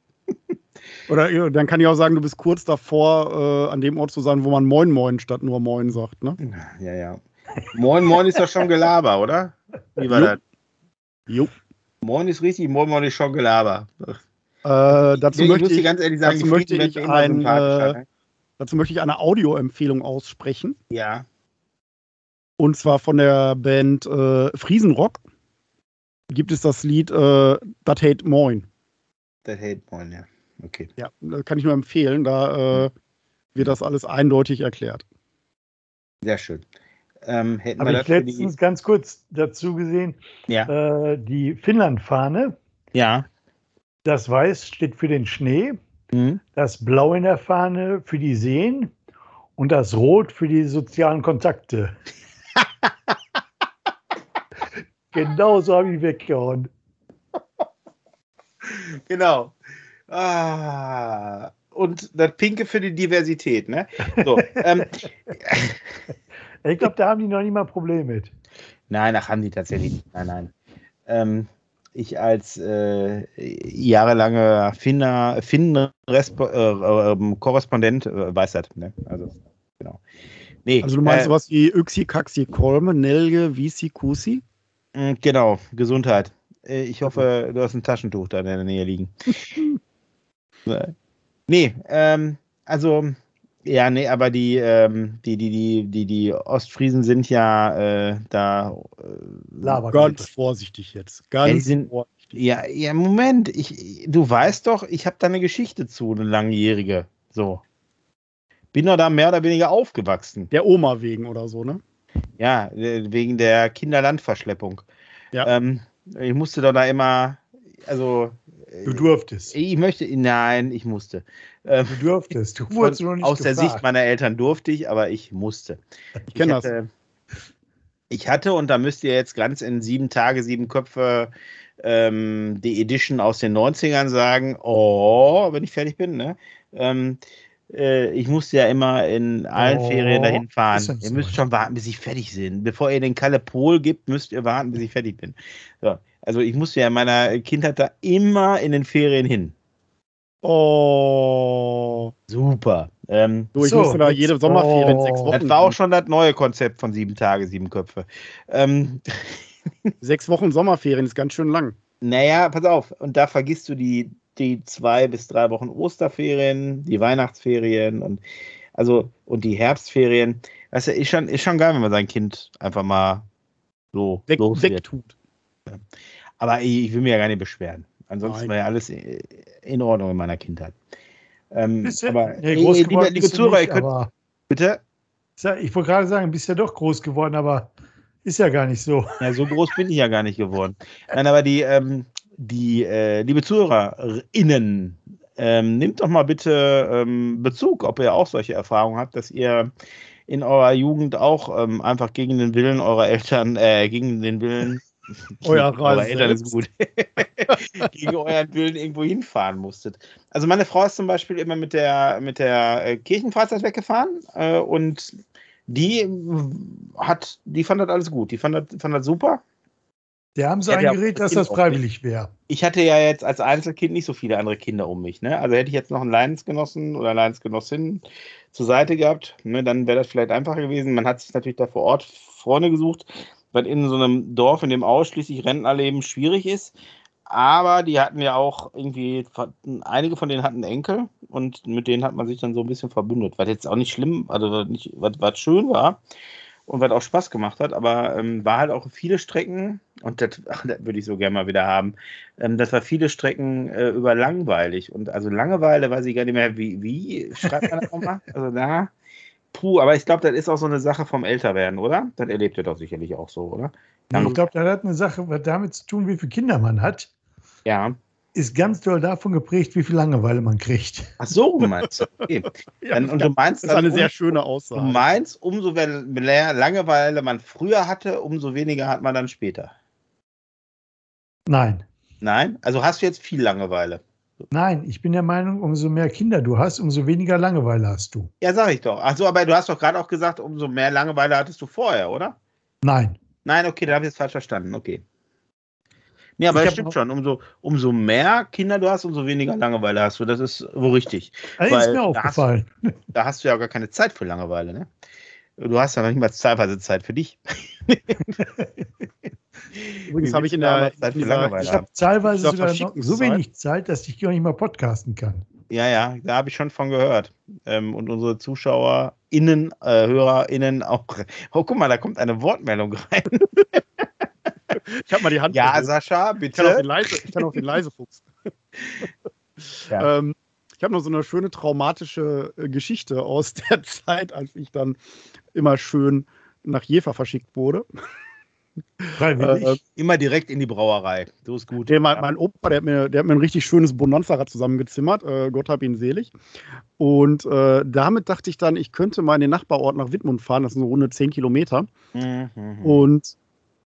Oder ja, dann kann ich auch sagen, du bist kurz davor, äh, an dem Ort zu sein, wo man Moin Moin statt nur Moin sagt. Ne? Ja, ja. Moin, moin ist doch schon Gelaber, oder? Wie war Jo. das? Jo. Moin ist richtig, moin, moin ist schon Gelaber. Äh, dazu, ich möchte ich, ganz ehrlich sagen, dazu möchte ich ein, äh, ne? dazu möchte ich eine Audioempfehlung aussprechen. Ja. Und zwar von der Band äh, Friesenrock gibt es das Lied äh, Das Hate Moin. Das hält moin, ja. Okay. Ja, das kann ich nur empfehlen. Da äh, wird das alles eindeutig erklärt. Sehr schön. Ähm, hätten Habe wir ich für die. letztens ganz kurz dazu gesehen, Ja. äh, die Finnland-Fahne, Ja. das Weiß steht für den Schnee, Mhm. das Blau in der Fahne für die Seen und das Rot für die sozialen Kontakte. genau so habe ich weggehauen. Genau. Ah. Und das Pinke für die Diversität, ne? So, ähm, Ich glaube, da haben die noch nicht mal ein Problem mit. nein, ach, haben die tatsächlich nicht. Nein, nein. Ähm, ich als äh, jahrelanger Finner, Finn-Korrespondent äh, weiß das, ne? Also, genau. Nee, Also du meinst äh, sowas wie Yxi, Kaxi, Kolme, Nelge, Visi, Kusi? mh, Genau, Gesundheit. Äh, Ich hoffe, du hast ein Taschentuch da in der Nähe liegen. Nee, ähm, also, ja, nee, aber die, ähm, die, die, die, die, die Ostfriesen sind ja äh, da. Äh, Laber. Ganz vorsichtig jetzt. Ja, Ganz sind- vorsichtig. ja, ja, Moment, ich, du weißt doch, ich habe da eine Geschichte zu, eine langjährige. So. Bin doch da mehr oder weniger aufgewachsen. Der Oma wegen oder so, ne? Ja, äh, wegen der Kinderlandverschleppung. Ja. Ähm, ich musste doch da immer, also. Äh, Du durftest. Ich möchte, nein, ich musste. Ähm, Du durftest. Du von, wurdest noch nicht aus der gefragt. Sicht meiner Eltern durfte ich, aber ich musste. Ich kenne das. hatte, Ich hatte, und da müsst ihr jetzt ganz in sieben Tage, sieben Köpfe ähm, die Edition aus den 90ern sagen, oh, wenn ich fertig bin, ne? Ähm, äh, ich musste ja immer in allen Oh, Ferien dahin fahren. Ihr so müsst schon warten, bis ich fertig bin. Bevor ihr den Kalle Pol gibt, müsst ihr warten, bis ich fertig bin. So. Also ich musste ja in meiner Kindheit da immer in den Ferien hin. Oh. Super. Ähm, Du, ich So, musste da jede Sommerferien oh. sechs Wochen. das war auch schon das neue Konzept von sieben Tage, sieben Köpfe. Ähm, Sechs Wochen Sommerferien ist ganz schön lang. Naja, pass auf, und da vergisst du die, die zwei bis drei Wochen Osterferien, die Weihnachtsferien und also und die Herbstferien. Weißt du, ist schon, ist schon geil, wenn man sein Kind einfach mal so Weg, los wird. wegtut. Aber ich, ich will mich ja gar nicht beschweren. Ansonsten Nein. war ja alles in Ordnung in meiner Kindheit. Ähm, aber nee, ey, groß liebe, geworden liebe Zuhörer, nicht, könnt aber- bitte. Ich wollte gerade sagen, bist ja doch groß geworden, aber ist ja gar nicht so. Ja, so groß bin ich ja gar nicht geworden. Nein, aber die, ähm, die äh, liebe ZuhörerInnen, ähm, nehmt doch mal bitte ähm, Bezug, ob ihr auch solche Erfahrungen habt, dass ihr in eurer Jugend auch ähm, einfach gegen den Willen eurer Eltern, äh, gegen den Willen Eurer eurer Eltern ist gut, gegen euren Willen irgendwo hinfahren musstet. Also meine Frau ist zum Beispiel immer mit der, mit der äh, Kirchenfreizeit weggefahren äh, und die hat, die fand das alles gut. Die fand das, fand das super. Die haben so der- eingeredet, dass das freiwillig wäre. ich hatte ja jetzt als Einzelkind nicht so viele andere Kinder um mich. Ne? Also hätte ich jetzt noch einen Leidensgenossen oder Leidensgenossin zur Seite gehabt, ne, dann wäre das vielleicht einfacher gewesen. Man hat sich natürlich da vor Ort Freunde gesucht, was in so einem Dorf, in dem ausschließlich Rentner leben, schwierig ist. Aber die hatten ja auch irgendwie, einige von denen hatten Enkel und mit denen hat man sich dann so ein bisschen verbündet, was jetzt auch nicht schlimm, also nicht, was, was schön war und was auch Spaß gemacht hat, aber ähm, war halt auch viele Strecken und das, ach, das würde ich so gerne mal wieder haben. Ähm, das war viele Strecken äh, über langweilig und also Langeweile weiß ich gar nicht mehr, wie, wie schreibt man das nochmal? Also da, puh, aber ich glaube, das ist auch so eine Sache vom Älterwerden, oder? Das erlebt ihr doch sicherlich auch so, oder? Ich glaube, das hat eine Sache was damit zu tun, wie viele Kinder man hat. Ja. Ist ganz doll davon geprägt, wie viel Langeweile man kriegt. Ach so, meinst du? Okay. Ja, Dann, und du meinst das ist eine dann, sehr um, schöne du Aussage. meinst, umso mehr Langeweile man früher hatte, umso weniger hat man dann später. Nein. Nein? Also hast du jetzt viel Langeweile? Nein, ich bin der Meinung, umso mehr Kinder du hast, umso weniger Langeweile hast du. Ja, sag ich doch. Achso, aber du hast doch gerade auch gesagt, umso mehr Langeweile hattest du vorher, oder? Nein. Nein, okay, da habe ich es falsch verstanden. Okay. Nee, aber das stimmt schon. Umso, umso mehr Kinder du hast, umso weniger Langeweile hast du. Das ist wohl richtig. Also ist mir aufgefallen. Da hast, da hast, du ja gar keine Zeit für Langeweile, ne? Du hast ja noch nicht mal teilweise Zeit für dich. Übrigens habe ich in der Zeit für Langeweile. Ich habe teilweise sogar noch so wenig Zeit, dass ich gar nicht mal podcasten kann. Ja, ja, da habe ich schon von gehört. Ähm, und unsere ZuschauerInnen, äh, HörerInnen auch. Oh, guck mal, da kommt eine Wortmeldung rein. Ich habe mal die Hand. Ja, gesehen. Sascha, bitte. Ich kann auch den, Leise, ich kann auch den Leisefuchs. ja. ähm, ich habe noch so eine schöne traumatische äh, Geschichte aus der Zeit, als ich dann immer schön nach Jever verschickt wurde. Freiwillig. Äh, immer direkt in die Brauerei. So ist gut. Der, mein, mein, Opa, der hat, mir, der hat mir ein richtig schönes Bonanza-Rad zusammengezimmert. Äh, Gott hab ihn selig. Und äh, damit dachte ich dann, ich könnte mal in den Nachbarort nach Wittmund fahren. Das sind so runde 10 Kilometer. Mhm. Und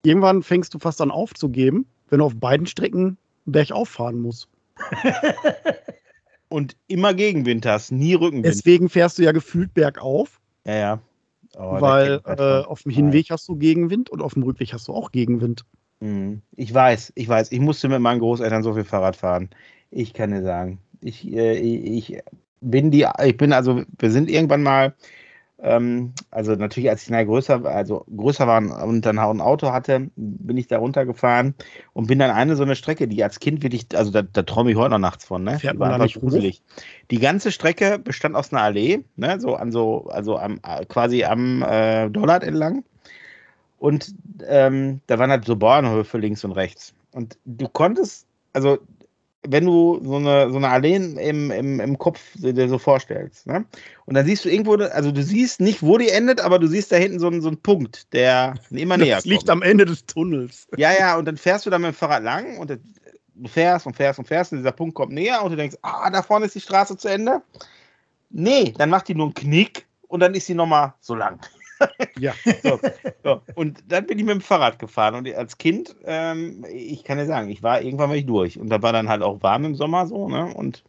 irgendwann fängst du fast an aufzugeben, wenn du auf beiden Strecken bergauf fahren musst. Und immer Gegenwind hast, nie Rückenwind. Deswegen fährst du ja gefühlt bergauf. Ja, ja. Oh, weil äh, auf dem Hinweg hast du Gegenwind und auf dem Rückweg hast du auch Gegenwind. Mhm. Ich weiß, ich weiß. Ich musste mit meinen Großeltern so viel Fahrrad fahren. Ich kann dir sagen. Ich, äh, ich bin die, ich bin also, wir sind irgendwann mal ähm, also natürlich, als ich na, größer, also größer war und dann auch ein Auto hatte, bin ich da runtergefahren und bin dann eine so eine Strecke, die als Kind wirklich, also da, da träume ich heute noch nachts von, ne? Fährt die war einfach gruselig. Die ganze Strecke bestand aus einer Allee, ne? So an so, also am, quasi am äh, Dollard entlang. Und ähm, da waren halt so Bauernhöfe links und rechts. Und du konntest, also wenn du so eine, so eine Allee im, im, im Kopf dir so vorstellst. Ne? Und dann siehst du irgendwo, also du siehst nicht, wo die endet, aber du siehst da hinten so einen, so einen Punkt, der immer näher das kommt. liegt am Ende des Tunnels. Ja, ja, und dann fährst du da mit dem Fahrrad lang und du fährst und fährst und fährst und dieser Punkt kommt näher und du denkst, ah, da vorne ist die Straße zu Ende. Nee, dann macht die nur einen Knick und dann ist sie nochmal so lang. Ja. So, so. Und dann bin ich mit dem Fahrrad gefahren. Und als Kind, ähm, ich kann ja sagen, ich war irgendwann mal durch. Und da war dann halt auch warm im Sommer so, ne? Und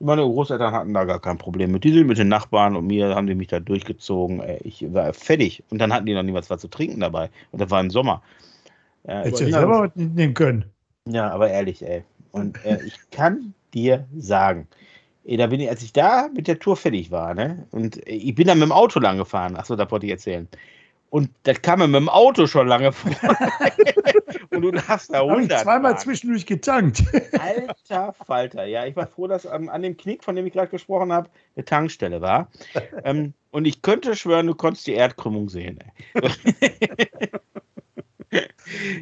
meine Großeltern hatten da gar kein Problem mit. Die sind mit den Nachbarn und mir haben die mich da durchgezogen. Ey, ich war fertig. Und dann hatten die noch niemals was zu trinken dabei. Und das war im Sommer. Ja, Hättest du selber was nehmen können. Ja, aber ehrlich, ey. Und äh, ich kann dir sagen, da bin ich, als ich da mit der Tour fertig war, ne? Und ich bin dann mit dem Auto lang gefahren. Achso, da wollte ich erzählen. Und das kam mir mit dem Auto schon lange vor. und du darfst da 100 ich zweimal zwischendurch getankt. Alter Falter. Ja, ich war froh, dass an, an dem Knick, von dem ich gerade gesprochen habe, eine Tankstelle war. ähm, und ich könnte schwören, du konntest die Erdkrümmung sehen.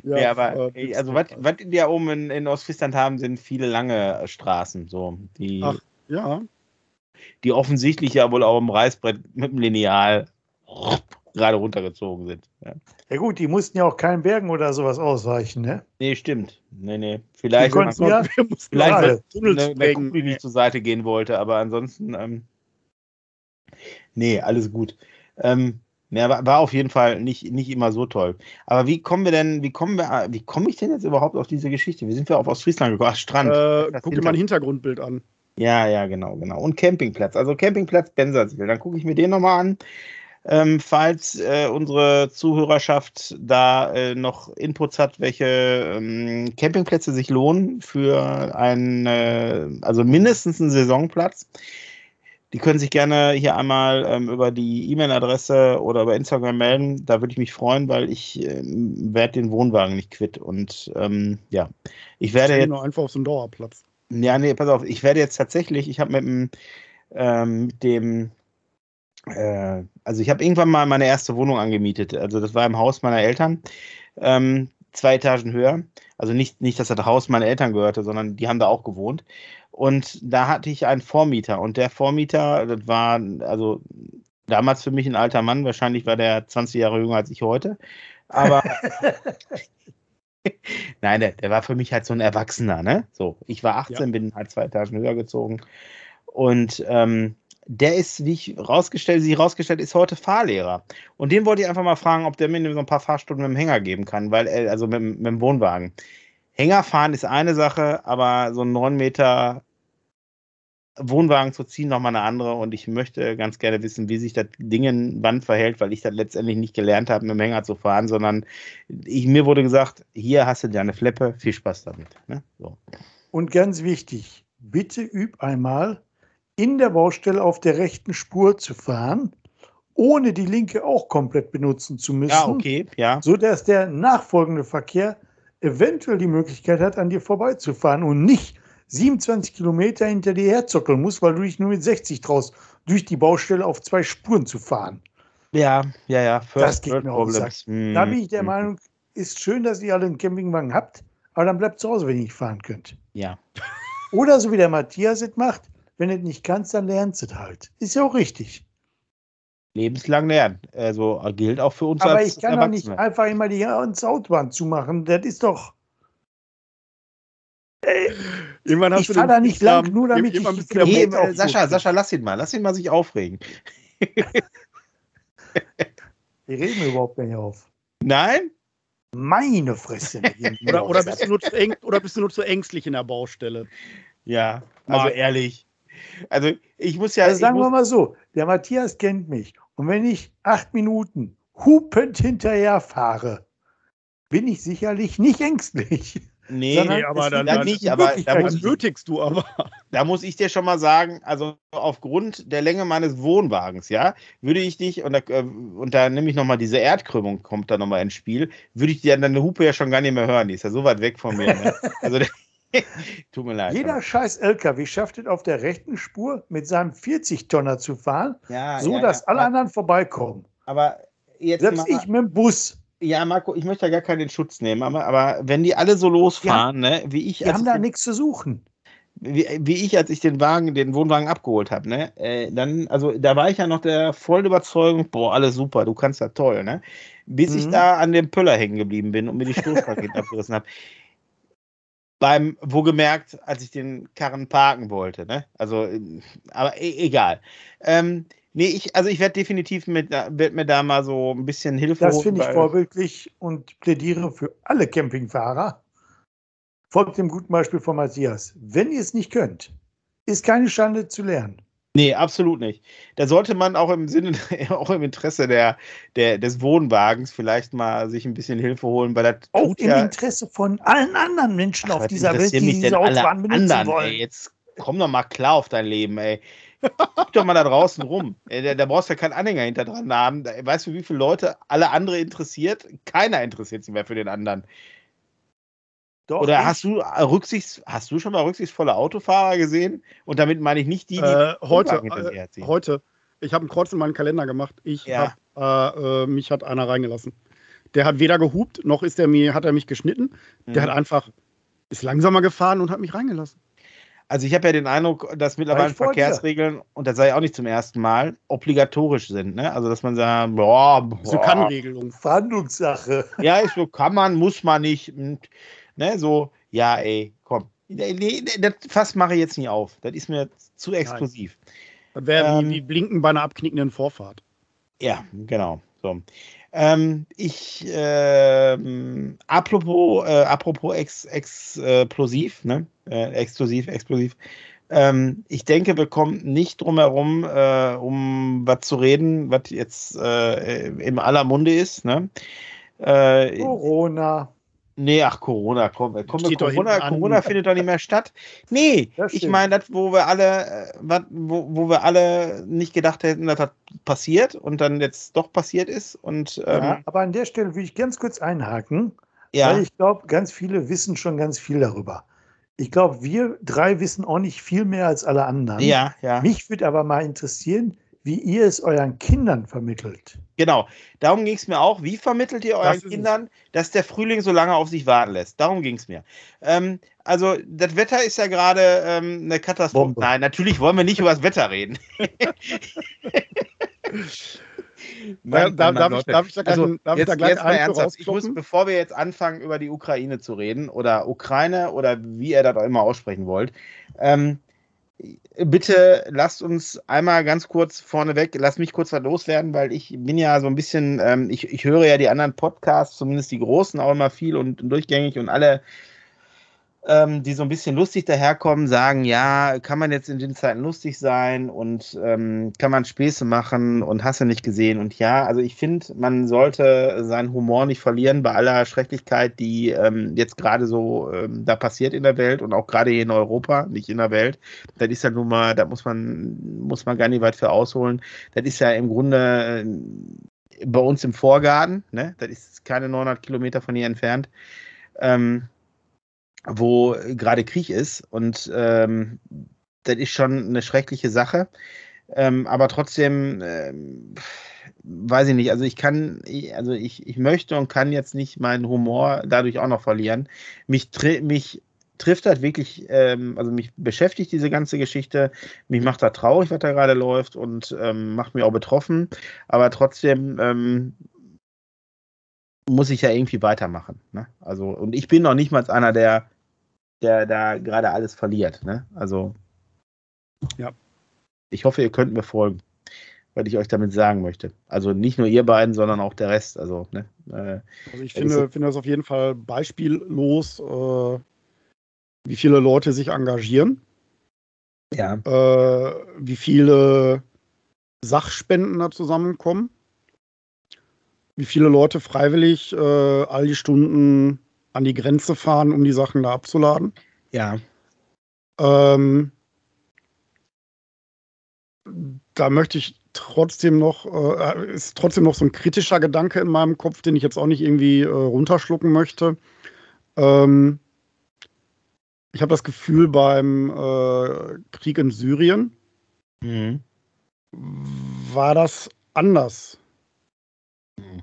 ja, ja, aber ey, also was, was die da oben in, in Ostfriesland haben, sind viele lange Straßen. So, die Ach ja. Die offensichtlich ja wohl auch im Reißbrett mit dem Lineal gerade runtergezogen sind. Ja. ja. gut, die mussten ja auch keinen Bergen oder sowas ausweichen, ne? Nee, stimmt. Nee, nee. Vielleicht, die konnten, ja, vielleicht eine, eine, eine Kuppel, die zur Seite gehen wollte, aber ansonsten, ähm, nee, alles gut. Ähm, ja, war, war auf jeden Fall nicht, nicht immer so toll. Aber wie kommen wir denn, wie kommen wir, wie komme ich denn jetzt überhaupt auf diese Geschichte? Wie sind wir auf Ostfriesland gekommen? Ach, Strand. Äh, guck dir mal ein Hintergrundbild an. Ja, ja, genau, genau. Und Campingplatz. Also Campingplatz Bensersiel. Dann gucke ich mir den nochmal an. Ähm, falls äh, unsere Zuhörerschaft da äh, noch Inputs hat, welche ähm, Campingplätze sich lohnen für einen, äh, also mindestens einen Saisonplatz. Die können sich gerne hier einmal ähm, über die E-Mail-Adresse oder über Instagram melden. Da würde ich mich freuen, weil ich ähm, werde den Wohnwagen nicht quitt. Und ähm, ja, ich werde jetzt. Nur einfach auf so einen Dauerplatz. Ja, nee, pass auf, ich werde jetzt tatsächlich, ich habe mit dem, ähm, dem äh, also ich habe irgendwann mal meine erste Wohnung angemietet. Also das war im Haus meiner Eltern, ähm, zwei Etagen höher. Also nicht, nicht, dass das Haus meiner Eltern gehörte, sondern die haben da auch gewohnt. Und da hatte ich einen Vormieter. Und der Vormieter, das war also damals für mich ein alter Mann. Wahrscheinlich war der 20 Jahre jünger als ich heute. Aber Nein, der, der, war für mich halt so ein Erwachsener, ne? So, ich war 18, ja. bin halt zwei Etagen höher gezogen. Und ähm, der ist, wie ich rausgestellt, sie rausgestellt, ist heute Fahrlehrer. Und den wollte ich einfach mal fragen, ob der mir so ein paar Fahrstunden mit dem Hänger geben kann, weil er, also mit, mit dem Wohnwagen. Hängerfahren ist eine Sache, aber so ein 9 Meter Wohnwagen zu ziehen, nochmal eine andere. Und ich möchte ganz gerne wissen, wie sich das Ding wann verhält, weil ich das letztendlich nicht gelernt habe, mit dem Hänger zu fahren, sondern ich, mir wurde gesagt, hier hast du deine Fleppe, viel Spaß damit. Ne? So. Und ganz wichtig, bitte üb einmal, in der Baustelle auf der rechten Spur zu fahren, ohne die linke auch komplett benutzen zu müssen. Ja, okay, ja. Sodass der nachfolgende Verkehr eventuell die Möglichkeit hat, an dir vorbeizufahren und nicht 27 Kilometer hinter dir herzockeln musst, weil du dich nur mit 60 traust, durch die Baustelle auf zwei Spuren zu fahren. Ja, ja, ja. First das geht mir auf hm. Da bin ich der hm. Meinung, ist schön, dass ihr alle einen Campingwagen habt, aber dann bleibt zu Hause, wenn ihr nicht fahren könnt. Ja. Oder so wie der Matthias es macht, wenn du es nicht kannst, dann lernst du es halt. Ist ja auch richtig. Lebenslang lernen. Also gilt auch für uns Aber ich kann doch nicht einfach immer die Autobahn zumachen. Das ist doch. Ey, Irgendwann hast ich fahre da nicht lang, nur damit ich... Nee, Sascha, Sascha, lass ihn mal. Lass ihn mal sich aufregen. Wir reden überhaupt nicht auf. Nein? Meine Fresse. oder, oder, bist du nur zu eng, oder bist du nur zu ängstlich in der Baustelle? Ja, also mal. ehrlich. Also ich muss ja. Also sagen muss, wir mal so, der Matthias kennt mich. Und wenn ich acht Minuten hupend hinterher fahre, bin ich sicherlich nicht ängstlich. Nee, nee aber dann, dann nicht, aber da muss, nötigst du aber. Da muss ich dir schon mal sagen, also aufgrund der Länge meines Wohnwagens, ja, würde ich dich, und da, äh, und da nehme ich nochmal diese Erdkrümmung, kommt da nochmal ins Spiel, würde ich dir deine Hupe ja schon gar nicht mehr hören. Die ist ja so weit weg von mir. Ne? Also Tut mir leid. Jeder aber. scheiß LKW schafft es auf der rechten Spur mit seinem 40-Tonner zu fahren, ja, so ja, dass ja, alle anderen vorbeikommen. Aber jetzt. Selbst mal, ich mit dem Bus. Ja, Marco, ich möchte ja gar keinen Schutz nehmen, aber, aber wenn die alle so losfahren, ne, wie ich. Die haben da nichts zu suchen. Wie, wie, ich, als ich den Wagen, den Wohnwagen abgeholt habe, ne, äh, dann, also da war ich ja noch der vollen Überzeugung, boah, alles super, du kannst ja toll, ne? Bis mhm. ich da an dem Pöller hängen geblieben bin und mir die Stoßpakete abgerissen habe. Beim, wo gemerkt, als ich den Karren parken wollte, ne? Also, aber e egal. Ähm, Nee, ich, also ich werde definitiv mit, werd mir da mal so ein bisschen Hilfe Das finde ich vorbildlich und plädiere für alle Campingfahrer. Folgt dem guten Beispiel von Matthias. Wenn ihr es nicht könnt, ist keine Schande zu lernen. Nee, absolut nicht. Da sollte man auch im Sinne, auch im Interesse der, der, des Wohnwagens vielleicht mal sich ein bisschen Hilfe holen, weil das auch im ja, Interesse von allen anderen Menschen Ach, auf dieser Welt, die diese Autobahn benutzen anderen, wollen. Ey, jetzt komm doch mal klar auf dein Leben, ey. Guck doch mal da draußen rum. Da, da brauchst du ja keinen Anhänger hinter dran haben. Da, weißt du, wie viele Leute alle andere interessiert? Keiner interessiert sich mehr für den anderen. Doch, Oder hast du, äh, Rücksichts, hast du schon mal rücksichtsvolle Autofahrer gesehen? Und damit meine ich nicht die, die äh, heute, äh, heute. Ich habe ein Kreuz in meinen Kalender gemacht. Ich ja. hab, äh, äh, mich hat einer reingelassen. Der hat weder gehupt, noch ist er mir, hat er mich geschnitten. Der mhm. hat einfach ist langsamer gefahren und hat mich reingelassen. Also ich habe ja den Eindruck, dass mittlerweile Verkehrsregeln, und das sei auch nicht zum ersten Mal, obligatorisch sind. Ne? Also dass man sagt, boah, boah. So kann Regelung. Verhandlungssache. Ja, ist so, kann man, muss man nicht. Ne? So, ja, ey, komm. Nee, das Fass mache ich jetzt nicht auf. Das ist mir zu explosiv. Das wäre ähm, wie Blinken bei einer abknickenden Vorfahrt. Ja, genau. So. Ähm, ich, ähm, apropos, äh, apropos ex, explosiv, ne? Äh, explosiv, explosiv. Ähm, ich denke, wir kommen nicht drum herum, äh, um was zu reden, was jetzt äh, im aller Munde ist. Ne? Äh, Corona. Nee, ach, Corona, komm, komm Corona, Corona findet doch nicht mehr statt. Nee, ich meine, das, wo wir alle, äh, wo, wo wir alle nicht gedacht hätten, dass das passiert und dann jetzt doch passiert ist. Und, ähm, ja, aber an der Stelle will ich ganz kurz einhaken, ja. weil ich glaube, ganz viele wissen schon ganz viel darüber. Ich glaube, wir drei wissen auch nicht viel mehr als alle anderen. Ja, ja. Mich würde aber mal interessieren, wie ihr es euren Kindern vermittelt. Genau, darum ging es mir auch. Wie vermittelt ihr euren das Kindern, dass der Frühling so lange auf sich warten lässt? Darum ging es mir. Ähm, also, das Wetter ist ja gerade ähm, eine Katastrophe. Bombe. Nein, natürlich wollen wir nicht über das Wetter reden. Nein, darf, darf, ich, darf, ich, da gleich, also, darf jetzt, ich da gleich jetzt mal ernsthaft. Ich muss, bevor wir jetzt anfangen, über die Ukraine zu reden oder Ukraine oder wie ihr das auch immer aussprechen wollt, ähm, bitte lasst uns einmal ganz kurz vorneweg, lasst mich kurz was loswerden, weil ich bin ja so ein bisschen, ähm, ich, ich höre ja die anderen Podcasts, zumindest die großen, auch immer viel und durchgängig und alle ähm, die so ein bisschen lustig daherkommen, sagen, ja, kann man jetzt in den Zeiten lustig sein und ähm, kann man Späße machen und hast du nicht gesehen. Und ja, also ich finde, man sollte seinen Humor nicht verlieren bei aller Schrecklichkeit, die ähm, jetzt gerade so ähm, da passiert in der Welt und auch gerade hier in Europa, nicht in der Welt. Das ist ja nun mal, da muss man, muss man gar nicht weit für ausholen. Das ist ja im Grunde äh, bei uns im Vorgarten, ne? Das ist keine 900 Kilometer von hier entfernt. Ähm, wo gerade Krieg ist und ähm, das ist schon eine schreckliche Sache. Ähm, aber trotzdem, ähm, weiß ich nicht, also ich kann, also ich, ich möchte und kann jetzt nicht meinen Humor dadurch auch noch verlieren. Mich, mich trifft das wirklich, ähm, also mich beschäftigt diese ganze Geschichte, mich macht da traurig, was da gerade läuft und ähm, macht mich auch betroffen, aber trotzdem ähm, muss ich ja irgendwie weitermachen. Ne? Also, und ich bin noch nicht mal einer, der, der da gerade alles verliert. Ne? Also, ja. Ich hoffe, ihr könnt mir folgen, was ich euch damit sagen möchte. Also nicht nur ihr beiden, sondern auch der Rest. Also, ne? Äh, also ich finde, finde das auf jeden Fall beispiellos, äh, wie viele Leute sich engagieren. Ja. Äh, wie viele Sachspenden da zusammenkommen wie viele Leute freiwillig äh, all die Stunden an die Grenze fahren, um die Sachen da abzuladen. Ja. Ähm, da möchte ich trotzdem noch, äh, ist trotzdem noch so ein kritischer Gedanke in meinem Kopf, den ich jetzt auch nicht irgendwie äh, runterschlucken möchte. Ähm, ich habe das Gefühl, beim äh, Krieg in Syrien mhm. war das anders. Mhm.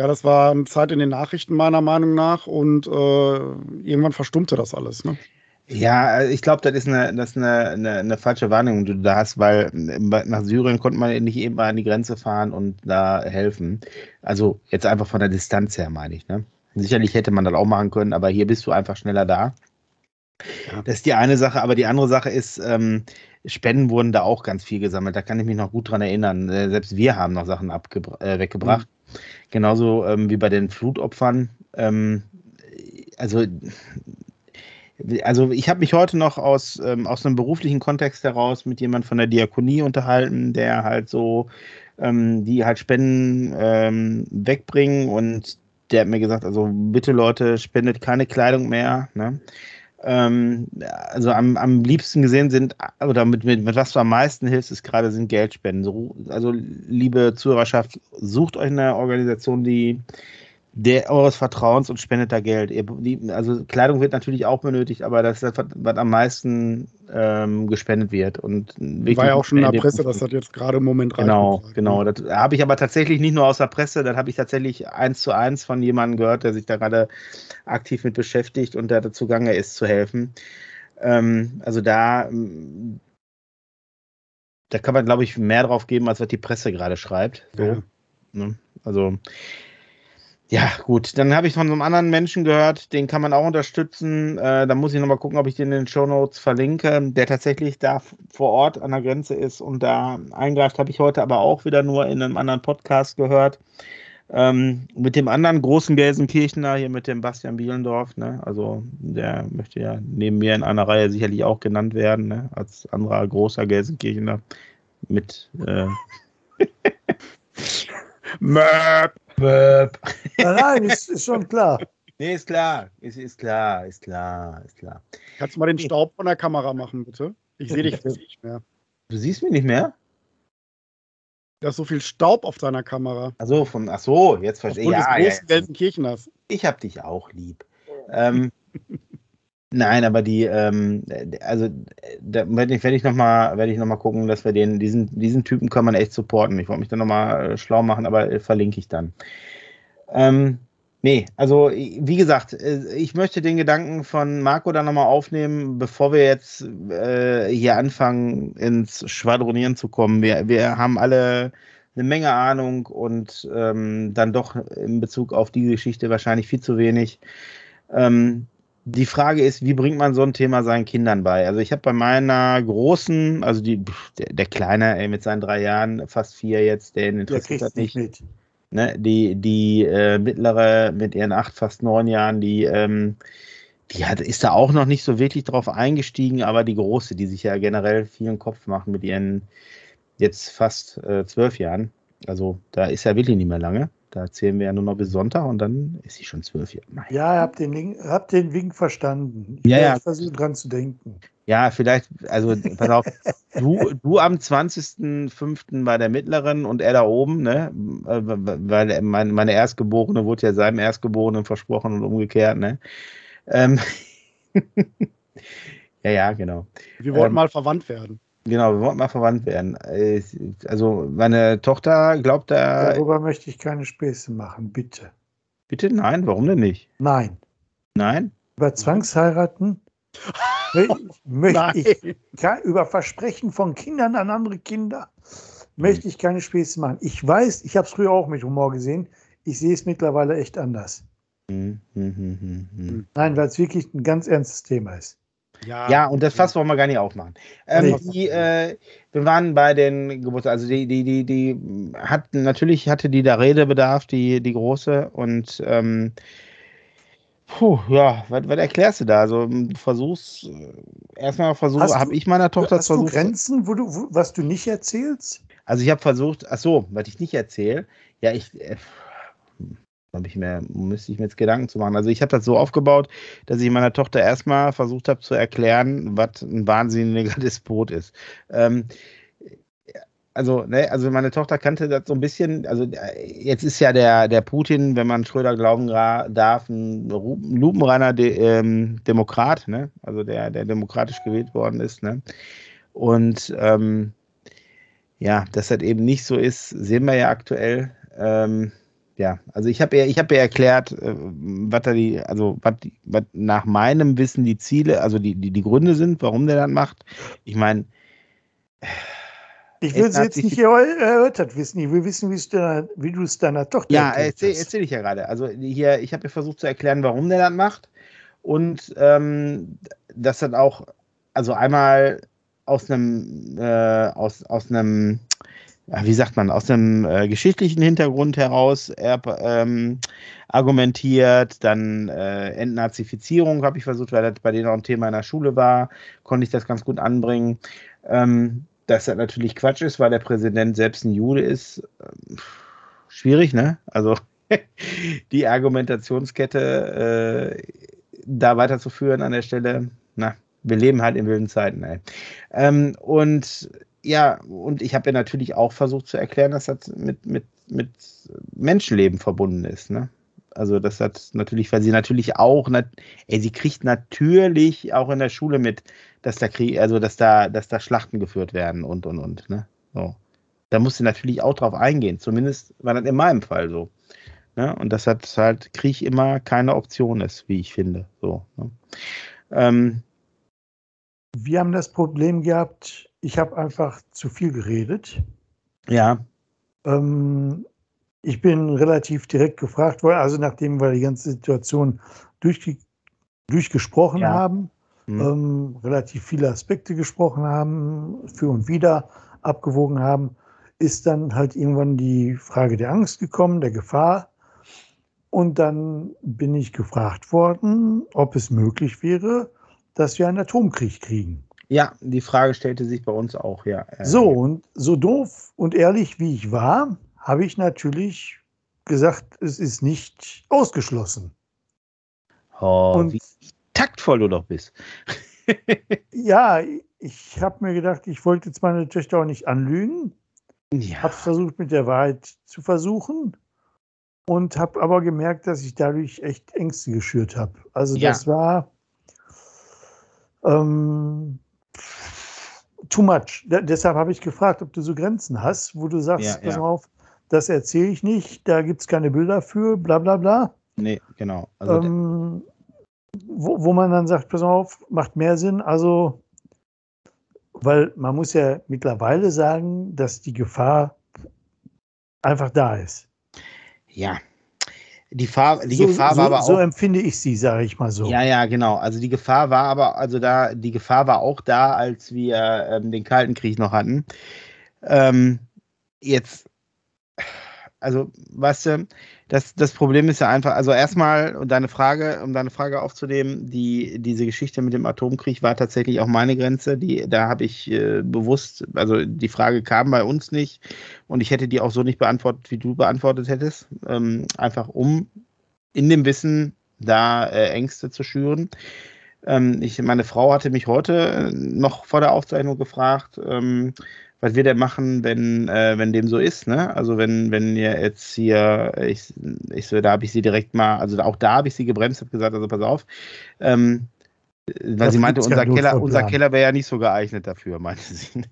Ja, das war eine Zeit in den Nachrichten meiner Meinung nach und äh, irgendwann verstummte das alles. Ne? Ja, ich glaube, das ist, eine, das ist eine, eine, eine, falsche Wahrnehmung, die du da hast, weil nach Syrien konnte man nicht eben an die Grenze fahren und da helfen. Also jetzt einfach von der Distanz her, meine ich. Ne? Sicherlich hätte man das auch machen können, aber hier bist du einfach schneller da. Ja. Das ist die eine Sache, aber die andere Sache ist, ähm, Spenden wurden da auch ganz viel gesammelt. Da kann ich mich noch gut dran erinnern. Äh, selbst wir haben noch Sachen äh, weggebracht. Mhm. Genauso ähm, wie bei den Flutopfern. Ähm, also, also ich habe mich heute noch aus, ähm, aus einem beruflichen Kontext heraus mit jemand von der Diakonie unterhalten, der halt so, ähm, die halt Spenden ähm, wegbringen und der hat mir gesagt, also bitte Leute, spendet keine Kleidung mehr. Ne? Ähm, also am, am liebsten gesehen sind, oder mit, mit, mit was du am meisten hilfst, ist gerade sind Geldspenden. So, also, liebe Zuhörerschaft, sucht euch eine Organisation, die der eures Vertrauens und spendet da Geld. Also Kleidung wird natürlich auch benötigt, aber das ist das, was am meisten ähm, gespendet wird. Und War ja auch schon in der Presse, dass das jetzt gerade im Moment rein Genau, genau. Das habe ich aber tatsächlich nicht nur aus der Presse, das habe ich tatsächlich eins zu eins von jemandem gehört, der sich da gerade aktiv mit beschäftigt und der dazu gange ist, zu helfen. Ähm, also da, da kann man, glaube ich, mehr drauf geben, als was die Presse gerade schreibt. So. Ja. Ne? Also ja, gut. Dann habe ich von so einem anderen Menschen gehört, den kann man auch unterstützen. Äh, da muss ich nochmal gucken, ob ich den in den Show Notes verlinke, der tatsächlich da vor Ort an der Grenze ist und da eingreift, habe ich heute aber auch wieder nur in einem anderen Podcast gehört. Ähm, mit dem anderen großen Gelsenkirchener, hier mit dem Bastian Bielendorf, ne? also der möchte ja neben mir in einer Reihe sicherlich auch genannt werden, ne? als anderer großer Gelsenkirchener mit äh. Möp. Nein, nein, ist, ist schon klar. Nee, ist klar. Ist, ist klar, ist klar, ist klar. Kannst du mal den Staub von der Kamera machen, bitte? Ich sehe dich nicht mehr. Du siehst mich nicht mehr? Da ist so viel Staub auf deiner Kamera. Ach so, von, ach so jetzt verstehe ich. Ja, des großen ja, Gelsenkircheners. Ich hab dich auch lieb. ähm, Nein, aber die, ähm, also da werde ich, werd ich nochmal noch gucken, dass wir den, diesen, diesen Typen kann man echt supporten. Ich wollte mich da nochmal äh, schlau machen, aber äh, verlinke ich dann. Ähm, nee, also wie gesagt, äh, ich möchte den Gedanken von Marco da nochmal aufnehmen, bevor wir jetzt äh, hier anfangen, ins Schwadronieren zu kommen. Wir, wir haben alle eine Menge Ahnung und ähm, dann doch in Bezug auf die Geschichte wahrscheinlich viel zu wenig. Ähm, die Frage ist, wie bringt man so ein Thema seinen Kindern bei? Also ich habe bei meiner großen, also die, der, der Kleine ey, mit seinen drei Jahren, fast vier jetzt, der interessiert das nicht. Mit. Ne, die die äh, mittlere mit ihren acht, fast neun Jahren, die, ähm, die hat, ist da auch noch nicht so wirklich drauf eingestiegen, aber die große, die sich ja generell vielen Kopf macht mit ihren jetzt fast äh, zwölf Jahren. Also da ist ja wirklich nicht mehr lange. Da zählen wir ja nur noch bis Sonntag und dann ist sie schon zwölf Jahre. Mein ja, ihr habt den, Link, habt den Wink verstanden. Ich ja, ja. versuche dran zu denken. Ja, vielleicht, also pass auf, du, du am 20.05. bei der mittleren und er da oben, ne? Äh, weil meine, meine Erstgeborene wurde ja seinem Erstgeborenen versprochen und umgekehrt, ne? Ähm ja, ja, genau. Wir wollten ähm, mal verwandt werden. Genau, wir wollten mal verwandt werden. Äh, also meine Tochter glaubt da. Darüber möchte ich keine Späße machen, bitte. Bitte? Nein, warum denn nicht? Nein. Nein? Über Zwangsheiraten möchte ich über Versprechen von Kindern an andere Kinder möchte ich keine Späße machen. Ich weiß, ich habe es früher auch mit Humor gesehen. Ich sehe es mittlerweile echt anders. Hm, hm, hm, Nein, weil es wirklich ein ganz ernstes Thema ist. Ja, ja, und das Fass wollen wir gar nicht aufmachen. Ähm, die, äh, wir waren bei den Geburtstagen, also die, die, die, die hat natürlich hatte die da Redebedarf, die, die große, und ähm, puh, ja, was, was erklärst du da? Also du versuchst, äh, erstmal versucht, habe ich meiner Tochter hast versucht. Hast du Grenzen, wo du, wo, was du nicht erzählst? Also ich habe versucht, ach so, was ich nicht erzähle, ja, ich, äh, habe ich mir, müsste ich mir jetzt Gedanken zu machen. Also ich habe das so aufgebaut, dass ich meiner Tochter erstmal versucht habe zu erklären, was ein wahnsinniger Despot ist. Ähm, also, ne, also meine Tochter kannte das so ein bisschen, also jetzt ist ja der, der Putin, wenn man Schröder glauben darf, ein lupenreiner De, ähm, Demokrat, ne? Also der, der demokratisch gewählt worden ist, ne? Und ähm, ja, dass das eben nicht so ist, sehen wir ja aktuell. Ähm, ja, also ich habe ja, ich habe ja erklärt, äh, was da die, also was, nach meinem Wissen die Ziele, also die, die, die Gründe sind, warum der das macht. Ich meine, ich will es jetzt nicht erörtert wissen. Ich will wissen, wie du es deiner Tochter Ja, erzähle erzähl ich ja gerade. Also hier, ich habe ja versucht zu erklären, warum der das macht. Und ähm, dass das auch, also einmal aus einem, äh, aus, aus einem wie sagt man, aus einem äh, geschichtlichen Hintergrund heraus er, ähm, argumentiert. Dann äh, Entnazifizierung habe ich versucht, weil das bei denen auch ein Thema in der Schule war, konnte ich das ganz gut anbringen. Ähm, dass das natürlich Quatsch ist, weil der Präsident selbst ein Jude ist, äh, schwierig, ne? Also die Argumentationskette äh, da weiterzuführen an der Stelle, na, wir leben halt in wilden Zeiten, ey. Ähm, und ja, und ich habe ja natürlich auch versucht zu erklären, dass das mit, mit, mit Menschenleben verbunden ist. Ne? Also das hat natürlich, weil sie natürlich auch, ey, sie kriegt natürlich auch in der Schule mit, dass da Krieg, also dass da, dass da Schlachten geführt werden und und und. Ne? So. Da muss sie natürlich auch drauf eingehen. Zumindest war das in meinem Fall so. Ne? Und das halt Krieg immer keine Option ist, wie ich finde. So. Ne? Ähm, wir haben das Problem gehabt, ich habe einfach zu viel geredet. Ja. Ähm, ich bin relativ direkt gefragt worden, also nachdem wir die ganze Situation durch, durchgesprochen ja. haben, mhm. ähm, relativ viele Aspekte gesprochen haben, für und wieder abgewogen haben, ist dann halt irgendwann die Frage der Angst gekommen, der Gefahr. Und dann bin ich gefragt worden, ob es möglich wäre, dass wir einen Atomkrieg kriegen. Ja, die Frage stellte sich bei uns auch, ja. So, und so doof und ehrlich wie ich war, habe ich natürlich gesagt, es ist nicht ausgeschlossen. Oh, und wie taktvoll du doch bist. ja, ich habe mir gedacht, ich wollte jetzt meine Töchter auch nicht anlügen. Ja. Habe versucht, mit der Wahrheit zu versuchen und habe aber gemerkt, dass ich dadurch echt Ängste geschürt habe. Also ja. das war ähm, too much. D deshalb habe ich gefragt, ob du so Grenzen hast, wo du sagst, ja, pass ja. auf, das erzähle ich nicht, da gibt es keine Bilder für, bla bla bla. Nee, genau. Also ähm, wo, wo man dann sagt, pass auf, macht mehr Sinn. Also, weil man muss ja mittlerweile sagen, dass die Gefahr einfach da ist. Ja, die, Fahr die so, Gefahr so, war aber auch. So empfinde ich sie, sage ich mal so. Ja, ja, genau. Also die Gefahr war aber, also da, die Gefahr war auch da, als wir ähm, den Kalten Krieg noch hatten. Ähm, jetzt, also, weißt du, das, das Problem ist ja einfach, also erstmal, um deine Frage, um deine Frage aufzunehmen, die, diese Geschichte mit dem Atomkrieg war tatsächlich auch meine Grenze. Die, da habe ich äh, bewusst, also die Frage kam bei uns nicht und ich hätte die auch so nicht beantwortet, wie du beantwortet hättest. Ähm, einfach um in dem Wissen da äh, Ängste zu schüren. Ähm, ich, meine Frau hatte mich heute noch vor der Aufzeichnung gefragt, ähm, was wir denn machen, wenn, äh, wenn dem so ist, ne? Also wenn, wenn ihr jetzt hier, ich, ich so, da habe ich sie direkt mal, also auch da habe ich sie gebremst, habe gesagt, also pass auf, ähm, weil das sie meinte, unser Keller, unser Keller wäre ja nicht so geeignet dafür, meinte sie.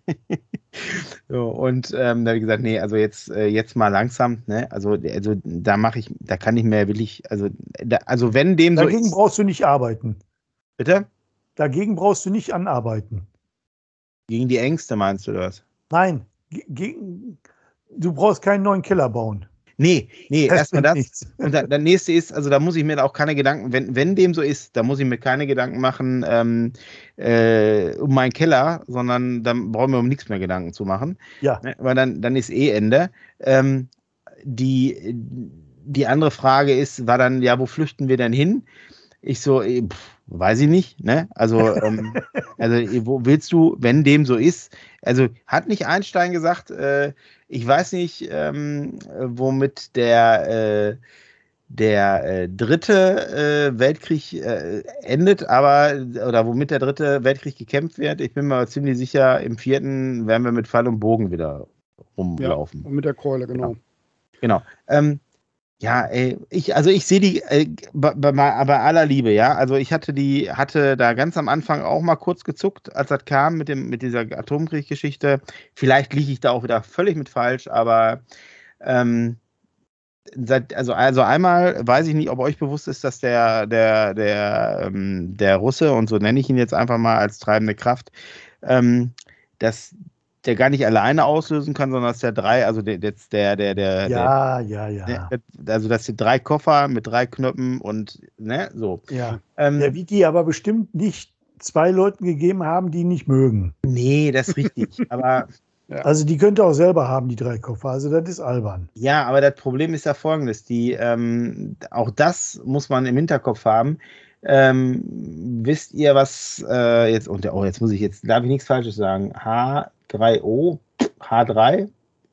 so, und ähm, da habe ich gesagt, nee, also jetzt, äh, jetzt mal langsam, ne? Also, also da mache ich, da kann ich mehr willig, also, da, also wenn dem Dagegen so Dagegen brauchst du nicht arbeiten. Bitte? Dagegen brauchst du nicht anarbeiten. Gegen die Ängste meinst du das? Nein, gegen, du brauchst keinen neuen Keller bauen. Nee, nee, erstmal das. Nichts. Und der, der, nächste ist, also da muss ich mir auch keine Gedanken, wenn, wenn dem so ist, da muss ich mir keine Gedanken machen ähm, äh, um meinen Keller, sondern dann brauchen wir um nichts mehr Gedanken zu machen. Ja. Ne, weil dann, dann ist eh Ende. Ähm, die, die andere Frage ist, war dann, ja, wo flüchten wir denn hin? Ich so, pff, weiß ich nicht, ne? Also, ähm, also wo willst du, wenn dem so ist? Also hat nicht Einstein gesagt, äh, ich weiß nicht, ähm, womit der, äh, der äh, dritte äh, Weltkrieg äh, endet, aber oder womit der dritte Weltkrieg gekämpft wird. Ich bin mir ziemlich sicher, im vierten werden wir mit Pfeil und Bogen wieder rumlaufen. Ja, und mit der Keule, genau. Genau. genau. Ähm, ja, ey, ich, also ich sehe die, äh, bei, aller Liebe, ja. Also ich hatte die, hatte da ganz am Anfang auch mal kurz gezuckt, als das kam mit dem, mit dieser Atomkrieggeschichte. Vielleicht liege ich da auch wieder völlig mit falsch, aber ähm, seit, also, also einmal weiß ich nicht, ob euch bewusst ist, dass der, der, der, ähm, der Russe, und so nenne ich ihn jetzt einfach mal als treibende Kraft, ähm, dass der gar nicht alleine auslösen kann, sondern dass der drei, also der, der, der, der, ja, ja, ja. Der, also dass die drei Koffer mit drei Knöpfen und ne, so. Ja. Ähm, der wird die aber bestimmt nicht zwei Leuten gegeben haben, die ihn nicht mögen. Nee, das ist richtig. aber ja. Also die könnte auch selber haben, die drei Koffer. Also das ist albern. Ja, aber das Problem ist ja folgendes. Die, ähm, auch das muss man im Hinterkopf haben. Ähm, wisst ihr, was äh, jetzt, und oh, jetzt muss ich jetzt, darf ich nichts Falsches sagen. H 3O, H3,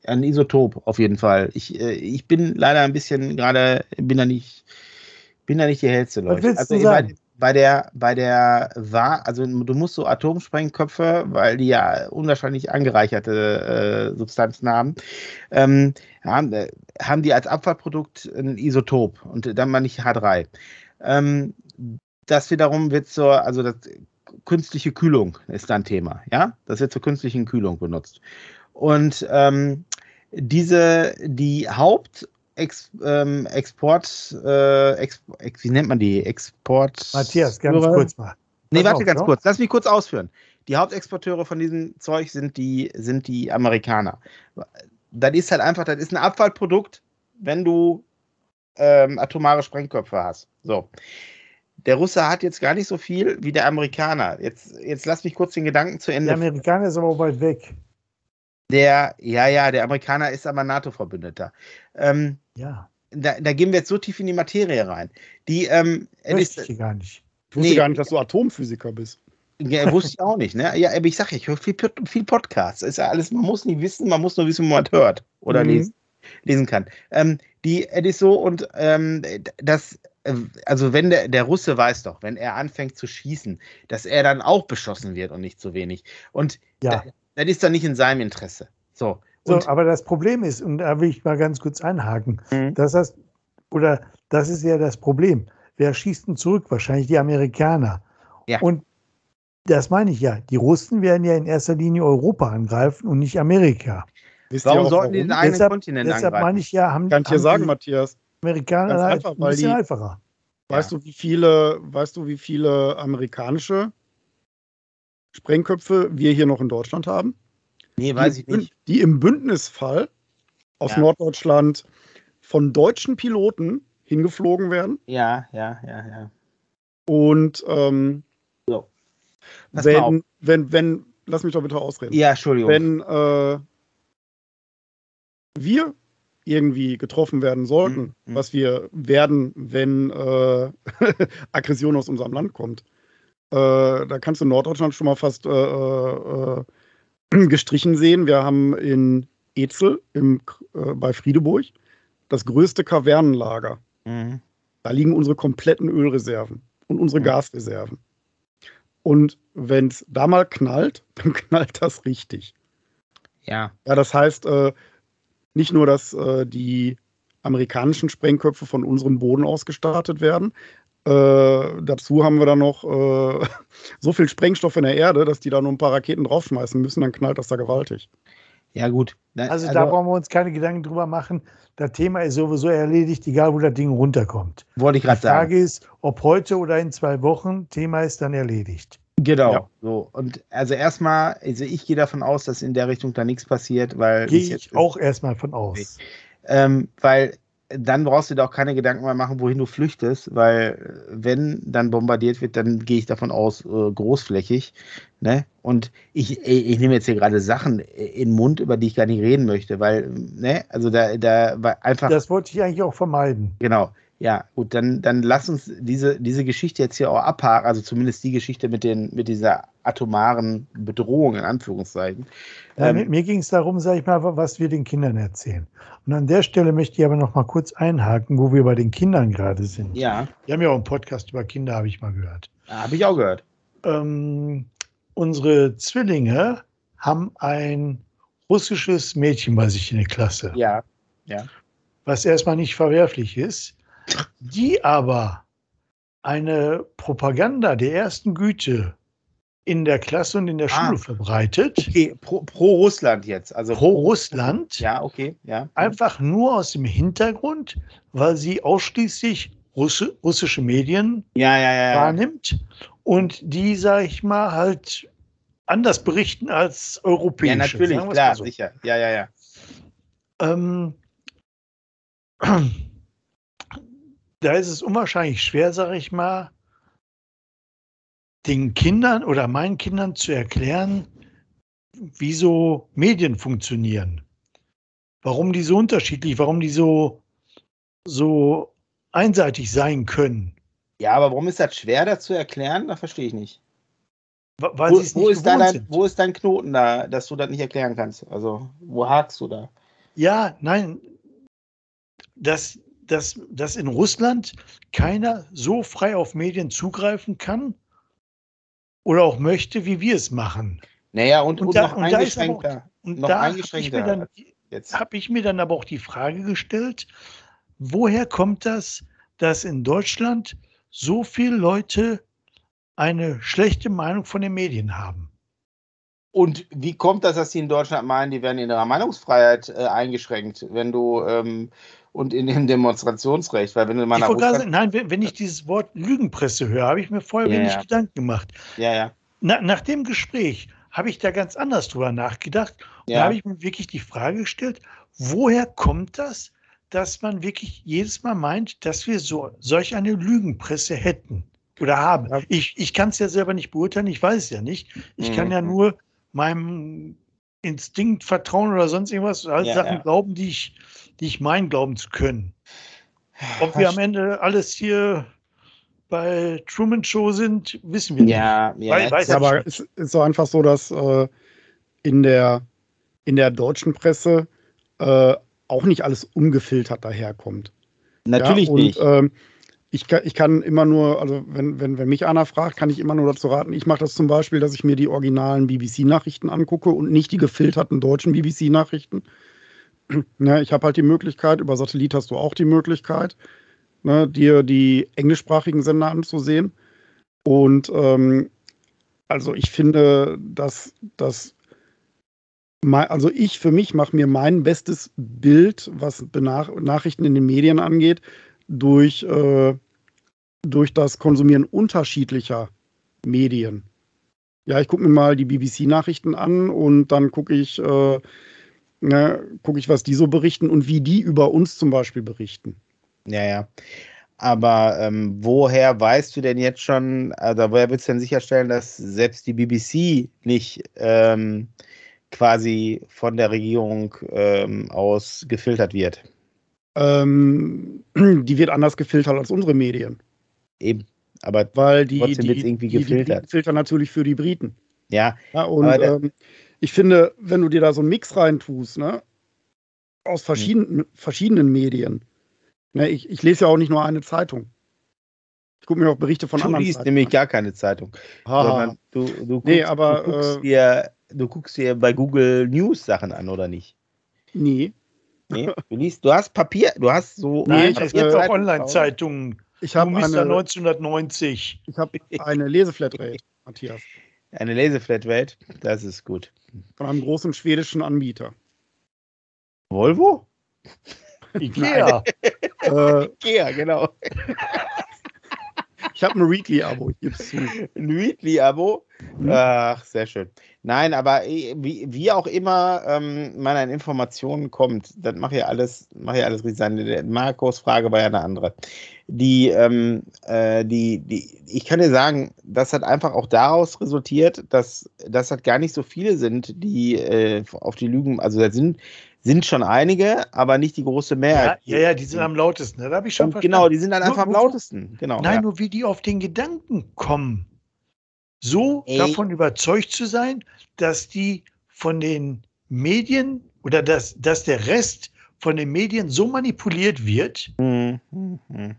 ein Isotop auf jeden Fall. Ich, äh, ich bin leider ein bisschen gerade, bin da nicht, bin da nicht die hellste Leute. Also? Bei, bei der, bei der war, also du musst so Atomsprengköpfe, weil die ja unwahrscheinlich angereicherte äh, Substanzen haben, ähm, haben, äh, haben die als Abfallprodukt ein Isotop und dann mal nicht H3. Ähm, das wiederum wird so, also das künstliche Kühlung ist ein Thema. Ja, das wird zur künstlichen Kühlung benutzt. Und ähm, diese, die Haupt ähm, Export, äh, Export, wie nennt man die? Export. Matthias, ganz kurz mal. Nee, warte auf, ganz no? kurz. Lass mich kurz ausführen. Die Hauptexporteure von diesem Zeug sind die, sind die Amerikaner. Das ist halt einfach, das ist ein Abfallprodukt, wenn du ähm, atomare Sprengköpfe hast. So der Russe hat jetzt gar nicht so viel wie der Amerikaner. Jetzt, jetzt lass mich kurz den Gedanken zu Ende. Der Amerikaner ist aber weit weg. Der, ja, ja, der Amerikaner ist aber NATO-Verbündeter. Ähm, ja. Da, da, gehen wir jetzt so tief in die Materie rein. Die, ähm, ist, ich gar nicht. Ich wusste nee, gar nicht, dass du Atomphysiker bist. Ja, wusste ich auch nicht, ne? Ja, aber ich sage, ich höre viel, viel Podcasts. Ist ja alles, man muss nie wissen, man muss nur wissen, wo man hört oder mhm. lesen, lesen kann. Ähm, die, es ist so, und ähm, das also wenn der, der Russe weiß doch, wenn er anfängt zu schießen, dass er dann auch beschossen wird und nicht zu wenig. Und ja. das, das ist dann nicht in seinem Interesse. So. so. aber das Problem ist, und da will ich mal ganz kurz einhaken, mhm. dass das, oder das ist ja das Problem. Wer schießt denn zurück? Wahrscheinlich die Amerikaner. Ja. Und das meine ich ja. Die Russen werden ja in erster Linie Europa angreifen und nicht Amerika. Wisst warum sollten die den eigenen deshalb, Kontinent deshalb angreifen? meine ich ja, haben, Kann ich dir sagen, Matthias. Amerikaner einfach, ein bisschen die, einfacher. Weißt ja. du, wie viele, weißt du, wie viele amerikanische Sprengköpfe wir hier noch in Deutschland haben? Nee, weiß die, ich nicht. Die im Bündnisfall aus ja. Norddeutschland von deutschen Piloten hingeflogen werden. Ja, ja, ja, ja. Und ähm, so. wenn, wenn, wenn, lass mich doch bitte ausreden. Ja, Entschuldigung. Wenn äh, wir irgendwie getroffen werden sollten, mhm. was wir werden, wenn äh, Aggression aus unserem Land kommt. Äh, da kannst du Norddeutschland schon mal fast äh, äh, gestrichen sehen. Wir haben in Etzel im, äh, bei Friedeburg das größte Kavernenlager. Mhm. Da liegen unsere kompletten Ölreserven und unsere mhm. Gasreserven. Und wenn es da mal knallt, dann knallt das richtig. Ja. Ja, das heißt, äh, nicht nur, dass äh, die amerikanischen Sprengköpfe von unserem Boden ausgestartet werden. Äh, dazu haben wir dann noch äh, so viel Sprengstoff in der Erde, dass die da nur ein paar Raketen draufschmeißen müssen, dann knallt das da gewaltig. Ja, gut. also, also, da brauchen wir uns keine Gedanken drüber machen. Das Thema ist sowieso erledigt, egal wo das Ding runterkommt. Wollte ich gerade sagen. Die Frage ist, ob heute oder in zwei Wochen, Thema ist dann erledigt. Genau. Ja. So. Und also erstmal, also ich gehe davon aus, dass in der Richtung da nichts passiert, weil. Gehe ich auch erstmal von aus. Ähm, weil dann brauchst du dir auch keine Gedanken mehr machen, wohin du flüchtest, weil wenn dann bombardiert wird, dann gehe ich davon aus, äh, großflächig. Ne? Und ich, ich nehme jetzt hier gerade Sachen in den Mund, über die ich gar nicht reden möchte, weil, ne, also da, da war einfach. Das wollte ich eigentlich auch vermeiden. Genau. Ja, gut, dann, dann lass uns diese, diese Geschichte jetzt hier auch abhaken, also zumindest die Geschichte mit, den, mit dieser atomaren Bedrohung, in Anführungszeichen. Ja, ähm, mir ging es darum, sag ich mal, was wir den Kindern erzählen. Und an der Stelle möchte ich aber noch mal kurz einhaken, wo wir bei den Kindern gerade sind. Ja. Wir haben ja auch einen Podcast über Kinder, habe ich mal gehört. Habe ich auch gehört. Ähm, unsere Zwillinge haben ein russisches Mädchen bei sich in der Klasse. Ja, ja. Was erstmal nicht verwerflich ist die aber eine Propaganda der ersten Güte in der Klasse und in der ah, Schule verbreitet. Okay, pro, pro, Russland jetzt. Also pro Russland. Ja, okay, ja. Einfach nur aus dem Hintergrund, weil sie ausschließlich Russi russische Medien ja, ja, ja, wahrnimmt und die, sag ich mal, halt anders berichten als europäische. Ja, natürlich, klar, so. sicher. Ja, ja, ja. Ähm, da ist es unwahrscheinlich schwer, sage ich mal, den Kindern oder meinen Kindern zu erklären, wie so Medien funktionieren. Warum die so unterschiedlich, warum die so, so einseitig sein können. Ja, aber warum ist das schwer, das zu erklären? Da verstehe ich nicht. Wo, wo, ist dein, wo, ist dein, Knoten da, dass du das nicht erklären kannst? Also, wo hakst du da? Ja, nein. Das, dass, dass in Russland keiner so frei auf Medien zugreifen kann oder auch möchte, wie wir es machen. Naja, und, und, und da, noch eingeschränkter. Auch, und noch da eingeschränkter. Habe ich mir dann aber auch die Frage gestellt, woher kommt das, dass in Deutschland so viele Leute eine schlechte Meinung von den Medien haben? Und wie kommt das, dass sie in Deutschland meinen, die werden in ihrer Meinungsfreiheit äh, eingeschränkt, wenn du ähm, und in dem Demonstrationsrecht, weil wenn du mal nach Russland Nein, wenn, ich dieses Wort Lügenpresse höre, habe ich mir vorher ja, wenig ja. Gedanken gemacht. Ja, ja. Na, nach dem Gespräch habe ich da ganz anders drüber nachgedacht. Und ja. da habe ich mir wirklich die Frage gestellt, woher kommt das, dass man wirklich jedes Mal meint, dass wir so, solch eine Lügenpresse hätten oder haben? Ich, ich kann es ja selber nicht beurteilen, ich weiß es ja nicht. Ich mhm. kann ja nur meinem Instinkt vertrauen oder sonst irgendwas, all ja, Sachen glauben, die ich die ich meine, glauben zu können. Ob wir am Ende alles hier bei Truman Show sind, wissen wir nicht. Ja, ja. Weiß, aber es ist so einfach so, dass äh, in, der, in der deutschen Presse äh, auch nicht alles ungefiltert daherkommt. Natürlich ja, und, nicht. Äh, ich, kann, ich kann immer nur, also wenn, wenn, wenn mich einer fragt, kann ich immer nur dazu raten, ich mache das zum Beispiel, dass ich mir die originalen BBC-Nachrichten angucke und nicht die gefilterten deutschen BBC-Nachrichten. Ja, ich habe halt die Möglichkeit, über Satellit hast du auch die Möglichkeit, ne, dir die englischsprachigen Sender anzusehen. Und ähm, also ich finde, dass das also ich für mich mache mir mein bestes Bild, was Benach Nachrichten in den Medien angeht, durch, äh, durch das Konsumieren unterschiedlicher Medien. Ja, ich gucke mir mal die BBC-Nachrichten an und dann gucke ich äh, ne, gucke ich, was die so berichten und wie die über uns zum Beispiel berichten. Ja, ja. Aber ähm, woher weißt du denn jetzt schon, also woher willst du denn sicherstellen, dass selbst die BBC nicht ähm, quasi von der Regierung ähm, aus gefiltert wird? Ähm, die wird anders gefiltert als unsere Medien. Eben. Aber weil die, trotzdem die, wird's irgendwie die, die gefiltert. Briten filtern natürlich für die Briten. ja, Ja, und ähm, ich finde, wenn du dir da so einen Mix reintust, ne, aus verschiedenen, verschiedenen Medien, ne, ich, ich lese ja auch nicht nur eine Zeitung. Ich gucke mir auch Berichte von du anderen liest Zeitungen nämlich gar keine Zeitung. sondern du, du, guckst, Nee, aber, du, guckst äh, dir, du guckst dir bei Google News Sachen an, oder nicht? Nee, Nee, du liest, du hast Papier, du hast so Nee, Nein, ich es gibt hab, auch Online-Zeitungen. ich Du habe Mr. eine, 1990. ich hab eine Leseflatrate, Matthias, eine Leseflatrate, das ist gut. von einem großen schwedischen Anbieter. Volvo? Ikea. äh, Ja, genau. Ich habe ein Weekly-Abo, ich gebe zu. Ein Weekly-Abo. Mhm. Ach, sehr schön. Nein, aber eh, wie, wie auch immer ähm, man an Informationen kommt, das mache ich alles, mache ich alles richtig sein. Markus Frage war ja eine andere. Die, ähm, äh, die, die, ich kann dir sagen, das hat einfach auch daraus resultiert, dass das halt gar nicht so viele sind, die äh, auf die Lügen, also da sind, sind schon einige, aber nicht die große Ja, Mehrheit. ja, ja, die sind am lautesten. Das habe ich schon Und verstanden. genau, die sind dann Nur- einfach am nur- lautesten. Genau. Nein, ja. nur wie die auf den Gedanken kommen, so Ey. davon überzeugt zu sein, dass die von den Medien oder dass, dass der Rest von den Medien so manipuliert wird. Hm, hm, hm.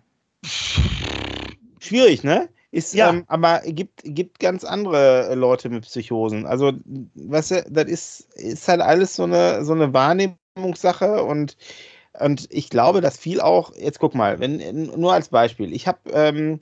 Schwierig, ne? Ist, Ja. ähm, aber gibt, gibt ganz andere äh, Leute mit Psychosen. Also, weißt du, das ist, ist halt alles so eine, so eine Wahrnehmungssache und, und ich glaube, dass viel auch, jetzt guck mal, wenn, nur als Beispiel, ich habe, ähm,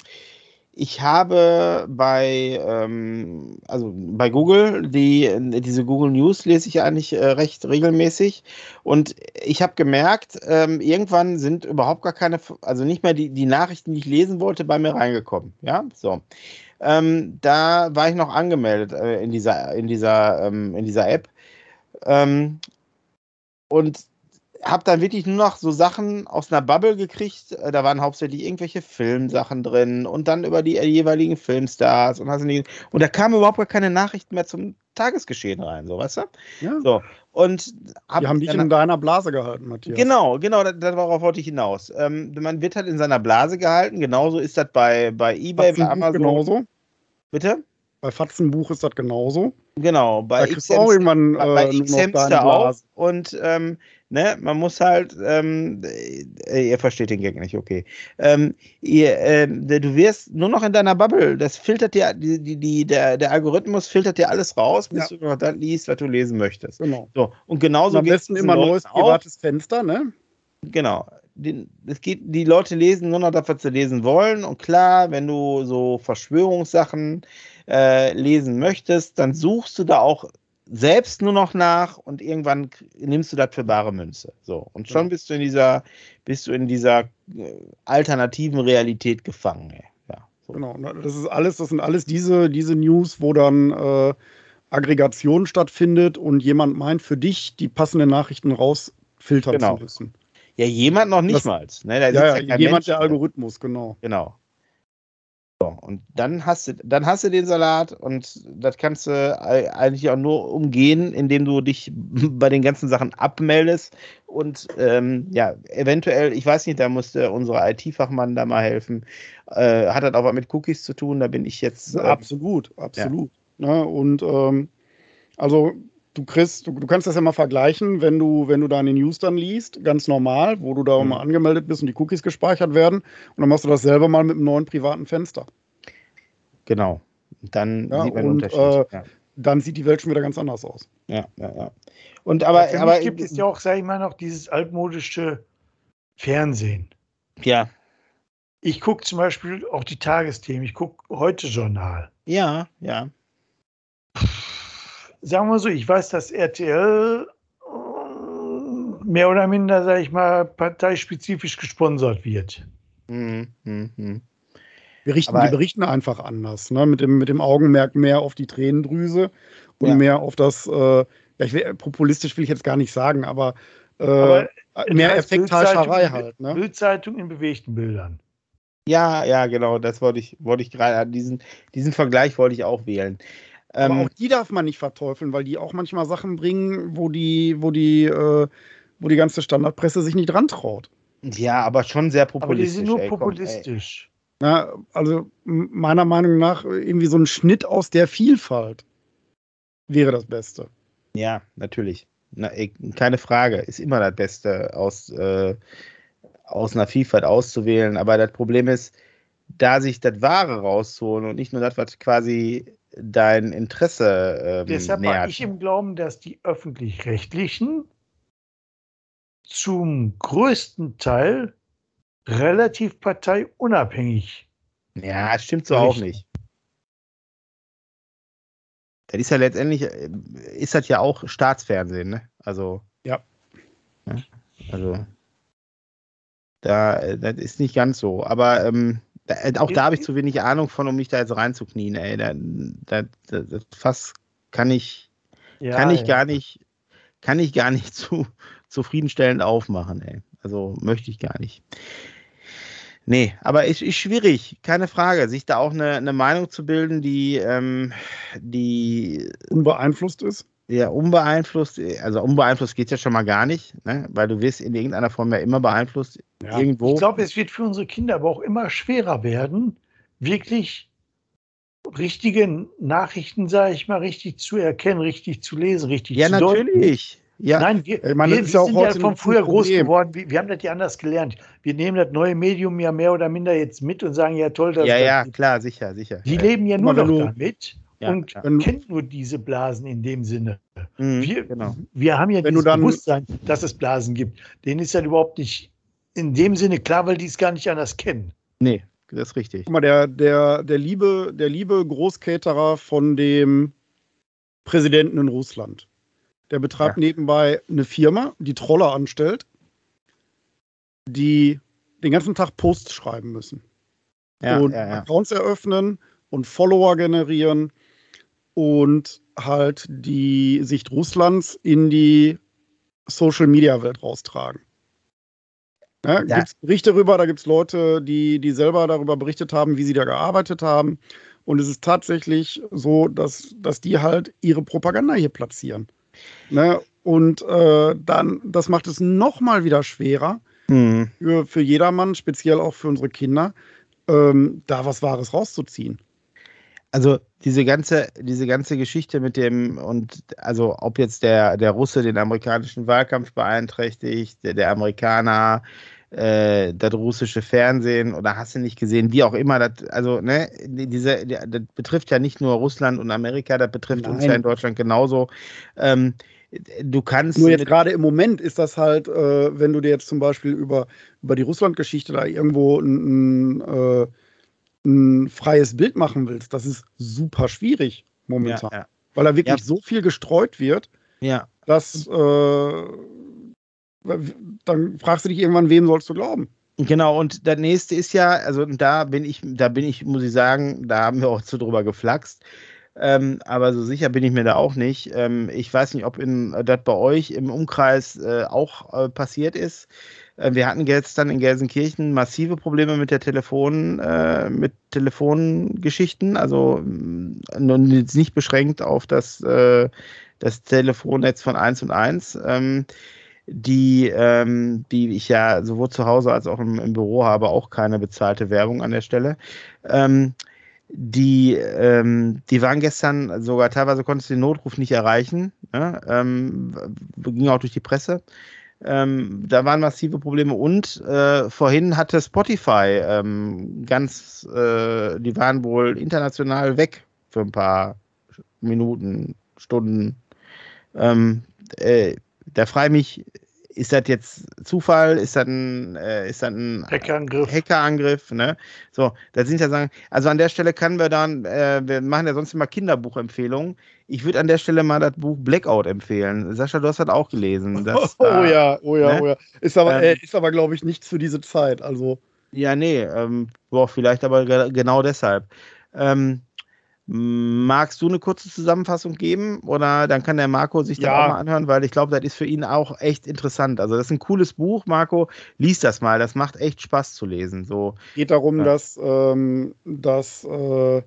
ich habe bei, ähm, also bei Google, die, diese Google News lese ich eigentlich äh, recht regelmäßig. Und ich habe gemerkt, ähm, irgendwann sind überhaupt gar keine, also nicht mehr die, die Nachrichten, die ich lesen wollte, bei mir reingekommen. Ja, so. Ähm, da war ich noch angemeldet äh, in dieser, in dieser, ähm, in dieser App. Ähm, und habe dann wirklich nur noch so Sachen aus einer Bubble gekriegt. Äh, Da waren hauptsächlich irgendwelche Filmsachen drin und dann über die äh, jeweiligen Filmstars und nicht. Und da kamen überhaupt gar keine Nachrichten mehr zum Tagesgeschehen rein, so weißt du? Ja, So. Und hab die haben dich in deiner Blase gehalten, Matthias. Genau, genau, da- darauf wollte ich hinaus. Ähm, man wird halt in seiner Blase gehalten. Genauso ist das bei, bei eBay, bei Amazon. genauso. Bitte? Bei Fatzenbuch ist das genauso. Genau, bei Da kriegst du auch irgendwann äh, bei, X-Hamster auch. Und ähm, ne, man muss halt, ähm, äh, ihr versteht den Gag nicht, okay. Ähm, ihr, ähm, du wirst nur noch in deiner Bubble, das filtert dir, die, die, die, der, der Algorithmus filtert dir alles raus, bis Ja. du noch das liest, was du lesen möchtest. Genau. So, und genauso Und am besten immer neues privates Fenster, ne? Genau. Den, es geht, die Leute lesen nur noch das, was sie lesen wollen. Und klar, wenn du so Verschwörungssachen äh, lesen möchtest, dann suchst du da auch selbst nur noch nach und irgendwann nimmst du das für bare Münze. So. Und schon Ja. bist du in dieser, bist du in dieser äh, alternativen Realität gefangen. Ey. Ja, so. Genau. Das ist alles, das sind alles diese, diese News, wo dann äh, Aggregation stattfindet und jemand meint, für dich die passenden Nachrichten rausfiltern Genau. zu müssen. Ja, jemand noch nicht Das- mal. Ne? Da Ja, ja, kein jemand Mensch der drin. Algorithmus, genau. Genau. So, und dann hast du, dann hast du den Salat und das kannst du ei- eigentlich auch nur umgehen, indem du dich bei den ganzen Sachen abmeldest und ähm, ja, eventuell, ich weiß nicht, da musste unsere IT-Fachmann da mal helfen. Äh, hat das auch was mit Cookies zu tun? Da bin ich jetzt. Äh, absolut, absolut. Ne? Und ähm, also du kriegst, du, du kannst das ja mal vergleichen, wenn du, wenn du deine News dann liest, ganz normal, wo du da Mhm. mal angemeldet bist und die Cookies gespeichert werden. Und dann machst du das selber mal mit einem neuen privaten Fenster. genau. Dann Ja, sieht man den und, Unterschied. äh, ja. Dann sieht die Welt schon wieder ganz anders aus. ja, ja, ja. Und aber, Für aber mich gibt es ja auch, sage ich mal, noch dieses altmodische Fernsehen. ja, Ich gucke zum Beispiel auch die Tagesthemen. Ich gucke heute Journal. ja, ja. Sagen wir so, ich weiß, dass RTL äh, mehr oder minder, sage ich mal, parteispezifisch gesponsert wird. Hm, hm, hm. Wir richten, Aber- die berichten einfach anders, ne? mit, dem, mit dem Augenmerk mehr auf die Tränendrüse und Ja. mehr auf das, äh, ja, ich will, populistisch will ich jetzt gar nicht sagen, aber, äh, Aber mehr Effekthascherei halt. Ne? Bildzeitung in bewegten Bildern. Ja, ja, genau, das wollte ich, wollte ich gerade, diesen, diesen Vergleich wollte ich auch wählen. Aber Ähm, auch die darf man nicht verteufeln, weil die auch manchmal Sachen bringen, wo die, wo die, äh, wo die ganze Standardpresse sich nicht dran traut. Ja, aber schon sehr populistisch. Aber die sind nur ey, populistisch. Komm, Na, also meiner Meinung nach irgendwie so ein Schnitt aus der Vielfalt wäre das Beste. Ja, natürlich. Na, ey, keine Frage. Ist immer das Beste, aus, äh, aus einer Vielfalt auszuwählen. Aber das Problem ist, da sich das Wahre rauszuholen und nicht nur das, was quasi dein Interesse ähm, Deshalb nähert. war ich im Glauben, dass die öffentlich-rechtlichen zum größten Teil relativ parteiunabhängig. Ja, stimmt so auch nicht. Das ist ja letztendlich, äh, ist das ja auch Staatsfernsehen, ne? Also. Ja. ja also. Da, äh, das ist nicht ganz so. Aber ähm, da, äh, auch da habe ich zu wenig Ahnung von, um mich da jetzt reinzuknien, ey. Da, da, das Fass kann ich, ja, kann ich ja. gar nicht, kann ich gar nicht zu, zufriedenstellend aufmachen, ey. Also möchte ich gar nicht. Nee, aber es ist schwierig, keine Frage, sich da auch eine, eine Meinung zu bilden, die, ähm, die unbeeinflusst ist. Ja, unbeeinflusst, also unbeeinflusst geht es ja schon mal gar nicht, ne? weil du wirst in irgendeiner Form ja immer beeinflusst. Ja. Irgendwo. Ich glaube, es wird für unsere Kinder aber auch immer schwerer werden, wirklich richtige Nachrichten, sage ich mal, richtig zu erkennen, richtig zu lesen, richtig ja, zu deuten. Ja, natürlich. Ja. Nein, wir, meine, wir, wir sind ja von früher groß geworden. Wir, wir, haben das ja anders gelernt. Wir nehmen das neue Medium ja mehr oder minder jetzt mit und sagen, ja toll, dass Ja, das ja, gibt. klar, sicher, sicher. Die ja. leben ja nur noch damit ja, und ja. kennen nur diese Blasen in dem Sinne. Mhm, wir, genau. wir haben ja Wenn dieses dann, Bewusstsein, dass es Blasen gibt. Denen ist ja überhaupt nicht in dem Sinne klar, weil die es gar nicht anders kennen. Nee, das ist richtig. Guck mal, der, der, der, liebe, der liebe Großcaterer von dem Präsidenten in Russland der betreibt ja. nebenbei eine Firma, die Troller anstellt, die den ganzen Tag Posts schreiben müssen. Ja, und ja, Accounts eröffnen und Follower generieren und halt die Sicht Russlands in die Social Media Welt raustragen. Ja, ja. Gibt es Berichte darüber, da gibt es Leute, die, die selber darüber berichtet haben, wie sie da gearbeitet haben. Und es ist tatsächlich so, dass, dass die halt ihre Propaganda hier platzieren. Ne? Und äh, dann, das macht es nochmal wieder schwerer mhm. für, für jedermann, speziell auch für unsere Kinder, ähm, da was Wahres rauszuziehen. Also diese ganze, diese ganze Geschichte mit dem, und also ob jetzt der, der Russe den amerikanischen Wahlkampf beeinträchtigt, der, der Amerikaner äh, das russische Fernsehen oder hast du nicht gesehen, wie auch immer, das, also, ne, diese, das betrifft ja nicht nur Russland und Amerika, das betrifft Nein. uns ja in Deutschland genauso. Ähm, du kannst. Nur jetzt gerade im Moment ist das halt, äh, wenn du dir jetzt zum Beispiel über, über die Russland-Geschichte da irgendwo ein, ein, äh, ein, freies Bild machen willst, das ist super schwierig momentan. Ja, ja. Weil da wirklich ja. so viel gestreut wird, ja. dass äh, dann fragst du dich irgendwann, wem sollst du glauben? Genau, und der nächste ist ja, also da bin ich, da bin ich, muss ich sagen, da haben wir auch zu drüber geflaxt. Ähm, aber so sicher bin ich mir da auch nicht. Ähm, ich weiß nicht, ob in, das bei euch im Umkreis äh, auch äh, passiert ist. Äh, wir hatten gestern in Gelsenkirchen massive Probleme mit der Telefon, äh, mit Telefongeschichten, also jetzt nicht beschränkt auf das, äh, das Telefonnetz von 1 und 1. Ähm, die, ähm, die ich ja sowohl zu Hause als auch im, im, Büro habe, auch keine bezahlte Werbung an der Stelle. Ähm, die, ähm, die waren gestern sogar teilweise konntest du den Notruf nicht erreichen. Ne? Ähm, ging auch durch die Presse. Ähm, da waren massive Probleme und äh, vorhin hatte Spotify ähm, ganz, äh, die waren wohl international weg für ein paar Minuten, Stunden. Ähm, äh, da frage ich mich, ist das jetzt Zufall? Ist das ein, äh, ist das ein Hackerangriff? Hackerangriff, ne? So, da sind ja sagen, also an der Stelle können wir dann, äh, wir machen ja sonst immer Kinderbuchempfehlungen. Ich würde an der Stelle mal das Buch Blackout empfehlen. Sascha, du hast das auch gelesen. Dass, oh, äh, ja, oh ja, ne? oh ja. Ist aber, ähm, äh, aber glaube ich, nichts für diese Zeit. Also. Ja, nee, ähm, boah, vielleicht aber genau deshalb. Ähm, Magst du eine kurze Zusammenfassung geben oder dann kann der Marco sich das ja. auch mal anhören, weil ich glaube, das ist für ihn auch echt interessant. Also das ist ein cooles Buch, Marco. Lies das mal, das macht echt Spaß zu lesen. So. Geht darum, ja. dass, ähm, dass äh,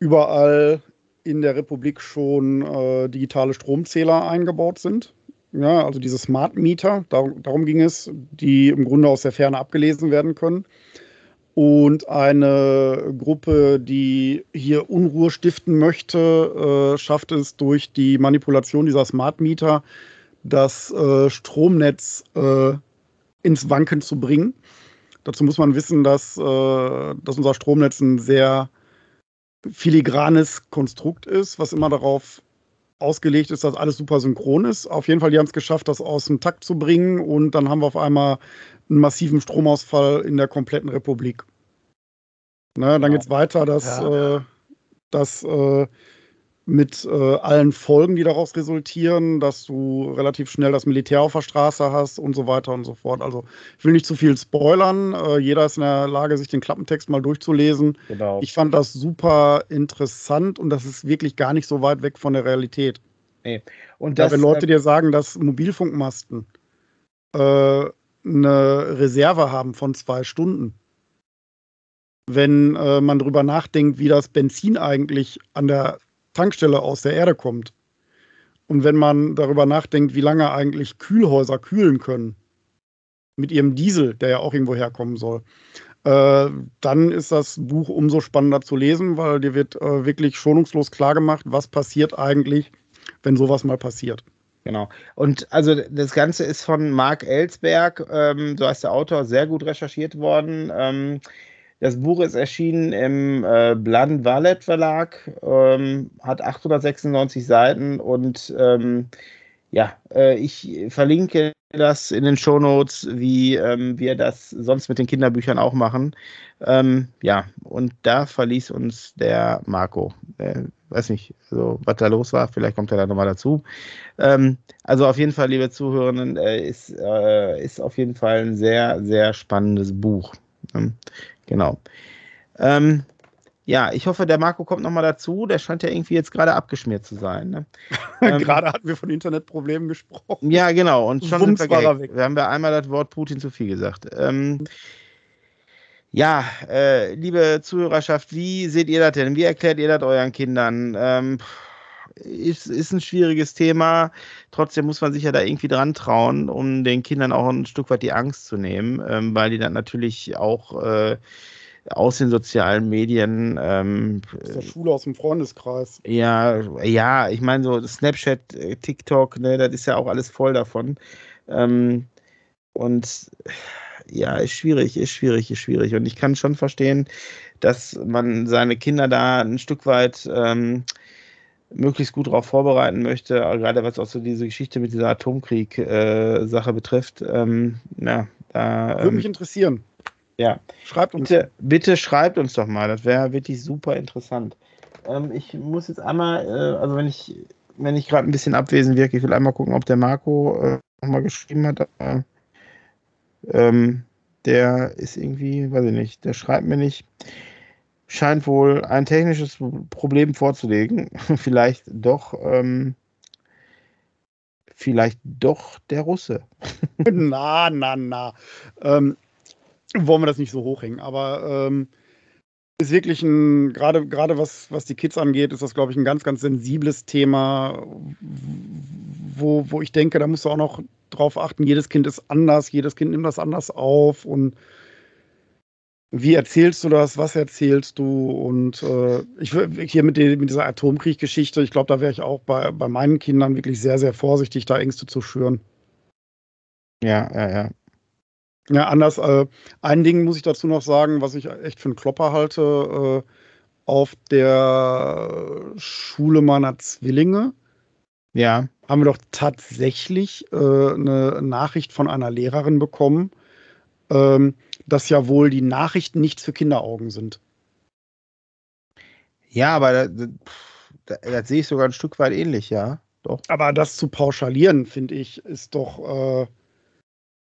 überall in der Republik schon äh, digitale Stromzähler eingebaut sind ja, also diese Smart Meter, darum, darum ging es, die im Grunde aus der Ferne abgelesen werden können. Und eine Gruppe, die hier Unruhe stiften möchte, äh, schafft es durch die Manipulation dieser Smart Meter, das äh, Stromnetz äh, ins Wanken zu bringen. Dazu muss man wissen, dass, äh, dass unser Stromnetz ein sehr filigranes Konstrukt ist, was immer darauf ausgelegt ist, dass alles super synchron ist. Auf jeden Fall, die haben es geschafft, das aus dem Takt zu bringen und dann haben wir auf einmal einen massiven Stromausfall in der kompletten Republik. Ne, dann geht es weiter, dass, ja. äh, dass äh, mit äh, allen Folgen, die daraus resultieren, dass du relativ schnell das Militär auf der Straße hast und so weiter und so fort. Also ich will nicht zu viel spoilern. Äh, jeder ist in der Lage, sich den Klappentext mal durchzulesen. Genau. Ich fand das super interessant und das ist wirklich gar nicht so weit weg von der Realität. Nee. Und das, ja, wenn Leute äh, dir sagen, dass Mobilfunkmasten äh, eine Reserve haben von zwei Stunden, wenn äh, man darüber nachdenkt, wie das Benzin eigentlich an der Tankstelle aus der Erde kommt. Und wenn man darüber nachdenkt, wie lange eigentlich Kühlhäuser kühlen können, mit ihrem Diesel, der ja auch irgendwo herkommen soll, äh, dann ist das Buch umso spannender zu lesen, weil dir wird äh, wirklich schonungslos klargemacht, was passiert eigentlich, wenn sowas mal passiert. Genau. Und also das Ganze ist von Marc Ellsberg, ähm, so heißt der Autor, sehr gut recherchiert worden. Ähm, das Buch ist erschienen im äh, Bland Valet Verlag, ähm, hat 896 Seiten und ähm, ja, äh, ich verlinke das in den Shownotes, wie ähm, wir das sonst mit den Kinderbüchern auch machen. Ähm, ja, und da verließ uns der Marco. Äh, weiß nicht, also, was da los war, vielleicht kommt er da nochmal dazu. Ähm, also auf jeden Fall, liebe Zuhörenden, äh, ist, äh, ist auf jeden Fall ein sehr, sehr spannendes Buch. Genau. Ähm, ja, ich hoffe, der Marco kommt nochmal dazu. Der scheint ja irgendwie jetzt gerade abgeschmiert zu sein. Ne? ähm, gerade hatten wir von Internetproblemen gesprochen. Ja, genau. Und schon Wumms sind wir, weg. wir haben ja einmal das Wort Putin zu viel gesagt. Ähm, ja, äh, liebe Zuhörerschaft, wie seht ihr das denn? Wie erklärt ihr das euren Kindern? Ähm, ist, ist ein schwieriges Thema. Trotzdem muss man sich ja da irgendwie dran trauen, um den Kindern auch ein Stück weit die Angst zu nehmen, ähm, weil die dann natürlich auch äh, aus den sozialen Medien. Ähm, aus der Schule, aus dem Freundeskreis. Ja, ja, ich meine, so Snapchat, äh, TikTok, ne, das ist ja auch alles voll davon. Ähm, und ja, ist schwierig, ist schwierig, ist schwierig. Und ich kann schon verstehen, dass man seine Kinder da ein Stück weit ähm, möglichst gut darauf vorbereiten möchte, gerade was auch so diese Geschichte mit dieser Atomkrieg-Sache äh, betrifft. Ähm, ja, da, Würde ähm, mich interessieren. Ja. Schreibt uns. Bitte, bitte schreibt uns doch mal, das wäre wirklich super interessant. Ähm, ich muss jetzt einmal, äh, also wenn ich, wenn ich gerade ein bisschen abwesend wirke, ich will einmal gucken, ob der Marco äh, nochmal geschrieben hat. Äh, ähm, der ist irgendwie, weiß ich nicht, der schreibt mir nicht scheint wohl ein technisches Problem vorzulegen. vielleicht doch, ähm, vielleicht doch der Russe. na, na, na. Ähm, wollen wir das nicht so hochhängen, aber ähm, ist wirklich ein, gerade, gerade was, was die Kids angeht, ist das, glaube ich, ein ganz, ganz sensibles Thema, wo, wo ich denke, da musst du auch noch drauf achten, jedes Kind ist anders, jedes Kind nimmt das anders auf und wie erzählst du das? Was erzählst du? Und äh, ich hier mit, die, mit dieser Atomkrieg-Geschichte, ich glaube, da wäre ich auch bei, bei meinen Kindern wirklich sehr, sehr vorsichtig, da Ängste zu schüren. Ja, ja, ja. Ja, anders. Äh, ein Ding muss ich dazu noch sagen, was ich echt für einen Klopper halte. Äh, auf der Schule meiner Zwillinge ja. haben wir doch tatsächlich äh, eine Nachricht von einer Lehrerin bekommen. Ähm, dass ja wohl die Nachrichten nichts für Kinderaugen sind. Ja, aber das, das, das sehe ich sogar ein Stück weit ähnlich, ja. Doch. Aber das zu pauschalieren, finde ich, ist doch, äh,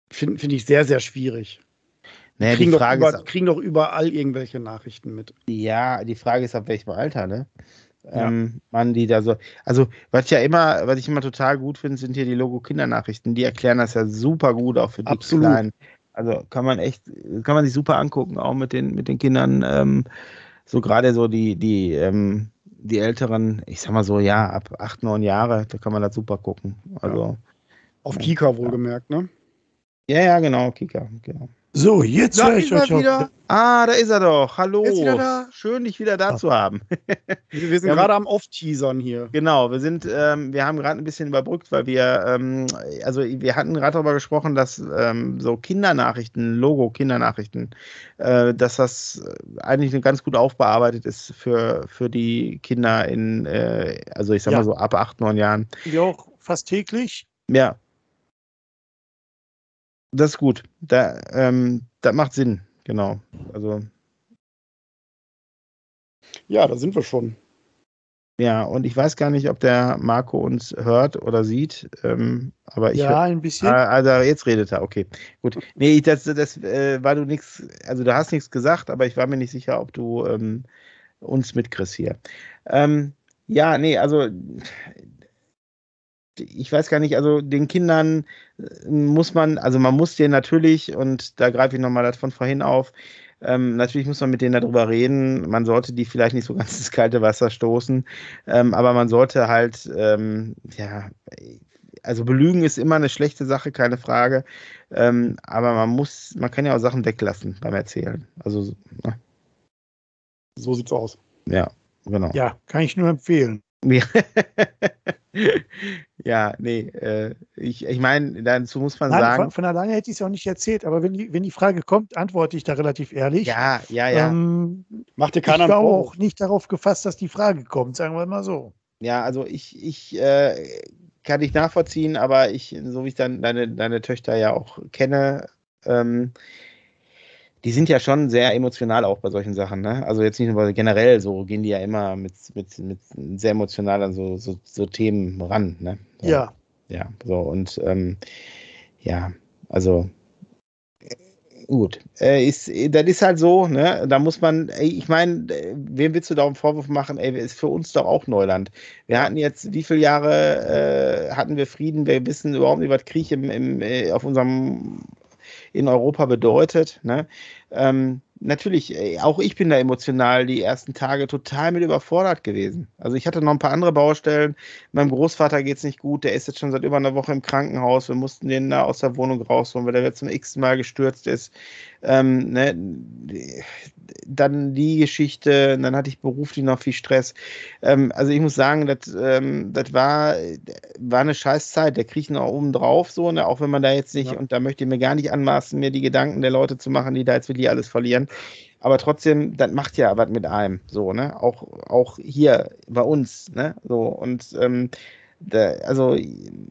finde find ich sehr, sehr schwierig. Naja, kriegen, die Frage doch über, ist, kriegen doch überall irgendwelche Nachrichten mit. Ja, die Frage ist, ab welchem Alter, ne? Ja. Ähm, man, die da so. Also, was ja immer, was ich immer total gut finde, sind hier die Logo-Kindernachrichten. Die erklären das ja super gut, auch für die Absolut. Kleinen. Also kann man echt, kann man sich super angucken, auch mit den, mit den Kindern. Ähm, so gerade so die, die, ähm, die Älteren, ich sag mal so, ja, ab acht, neun Jahre, da kann man das super gucken. Also Auf Kika wohlgemerkt, ne? Ja, ja, genau, Kika, genau. So, jetzt höre ist ich er euch wieder. Ah, da ist er doch. Hallo. Ist wieder da. Schön, dich wieder da zu haben. Wir wir sind Ja, gerade am Off-Teasern hier. Genau, wir sind, ähm, wir haben gerade ein bisschen überbrückt, weil wir, ähm, also wir hatten gerade darüber gesprochen, dass ähm, so Kindernachrichten, Logo Kindernachrichten, äh, dass das eigentlich ganz gut aufbearbeitet ist für, für die Kinder in, äh, also ich sag Ja. mal so ab acht, neun Jahren. Wir auch fast täglich. Ja. Das ist gut. Da, ähm, das macht Sinn, genau. Also, Ja, da sind wir schon. ja, und ich weiß gar nicht, ob der Marco uns hört oder sieht, ähm, aber ich ja, ein bisschen. Ah, also jetzt redet er, okay. Gut. Nee, das, das äh, war du nichts, also du hast nichts gesagt, aber ich war mir nicht sicher, ob du ähm, uns mitkriegst hier. Ähm, ja, nee, also ich weiß gar nicht, also den Kindern äh, muss man, also man muss denen natürlich, und da greife ich nochmal das von vorhin auf, ähm, natürlich muss man mit denen darüber reden. Man sollte die vielleicht nicht so ganz ins kalte Wasser stoßen, ähm, aber man sollte halt, ähm, ja, also belügen ist immer eine schlechte Sache, keine Frage. Ähm, aber man muss, man kann ja auch Sachen weglassen beim Erzählen. Also, ne? So sieht's aus. ja, genau. Ja, kann ich nur empfehlen. Ja, ja nee, äh, ich, ich meine, dazu muss man Nein, sagen. von, von alleine hätte ich es auch nicht erzählt, aber wenn die, wenn die Frage kommt, antworte ich da relativ ehrlich. Ja, ja, ja. Ähm, Macht dir ich keiner war einen Vorwurf. auch nicht darauf gefasst, dass die Frage kommt, sagen wir mal so. Ja, also ich, ich äh, kann dich nachvollziehen, aber ich, so wie ich dann deine, deine Töchter ja auch kenne, ähm, die sind ja schon sehr emotional auch bei solchen Sachen, ne? Also jetzt nicht nur weil generell so gehen die ja immer mit, mit, mit sehr emotional an so, so, so Themen ran, ne? So, Ja, Ja, so und ähm, ja, also gut. Äh, ist, das ist halt so, ne? Da muss man, ich meine, äh, wem willst du da einen Vorwurf machen? Ey, ist für uns doch auch Neuland. Wir hatten jetzt, wie viele Jahre äh, hatten wir Frieden? Wir wissen überhaupt nicht, was Krieg im, im, äh, auf unserem in Europa bedeutet. Ne? Ähm, natürlich, ey, auch ich bin da emotional die ersten Tage total mit überfordert gewesen. Also ich hatte noch ein paar andere Baustellen. Meinem Großvater geht es nicht gut, der ist jetzt schon seit über einer Woche im Krankenhaus. Wir mussten den da aus der Wohnung rausholen, weil der jetzt zum x Mal gestürzt ist. Ähm, ne? Dann die Geschichte, dann hatte ich beruflich noch viel Stress. Ähm, also ich muss sagen, das, ähm, war, war eine scheiß Zeit. Der kriegt noch oben drauf, so, ne? auch wenn man da jetzt nicht, Ja. und da möchte ich mir gar nicht anmaßen, mir die Gedanken der Leute zu machen, die da jetzt wirklich alles verlieren. Aber trotzdem, das macht ja was mit einem, so, ne? Auch, auch hier bei uns, ne? So, und ähm, also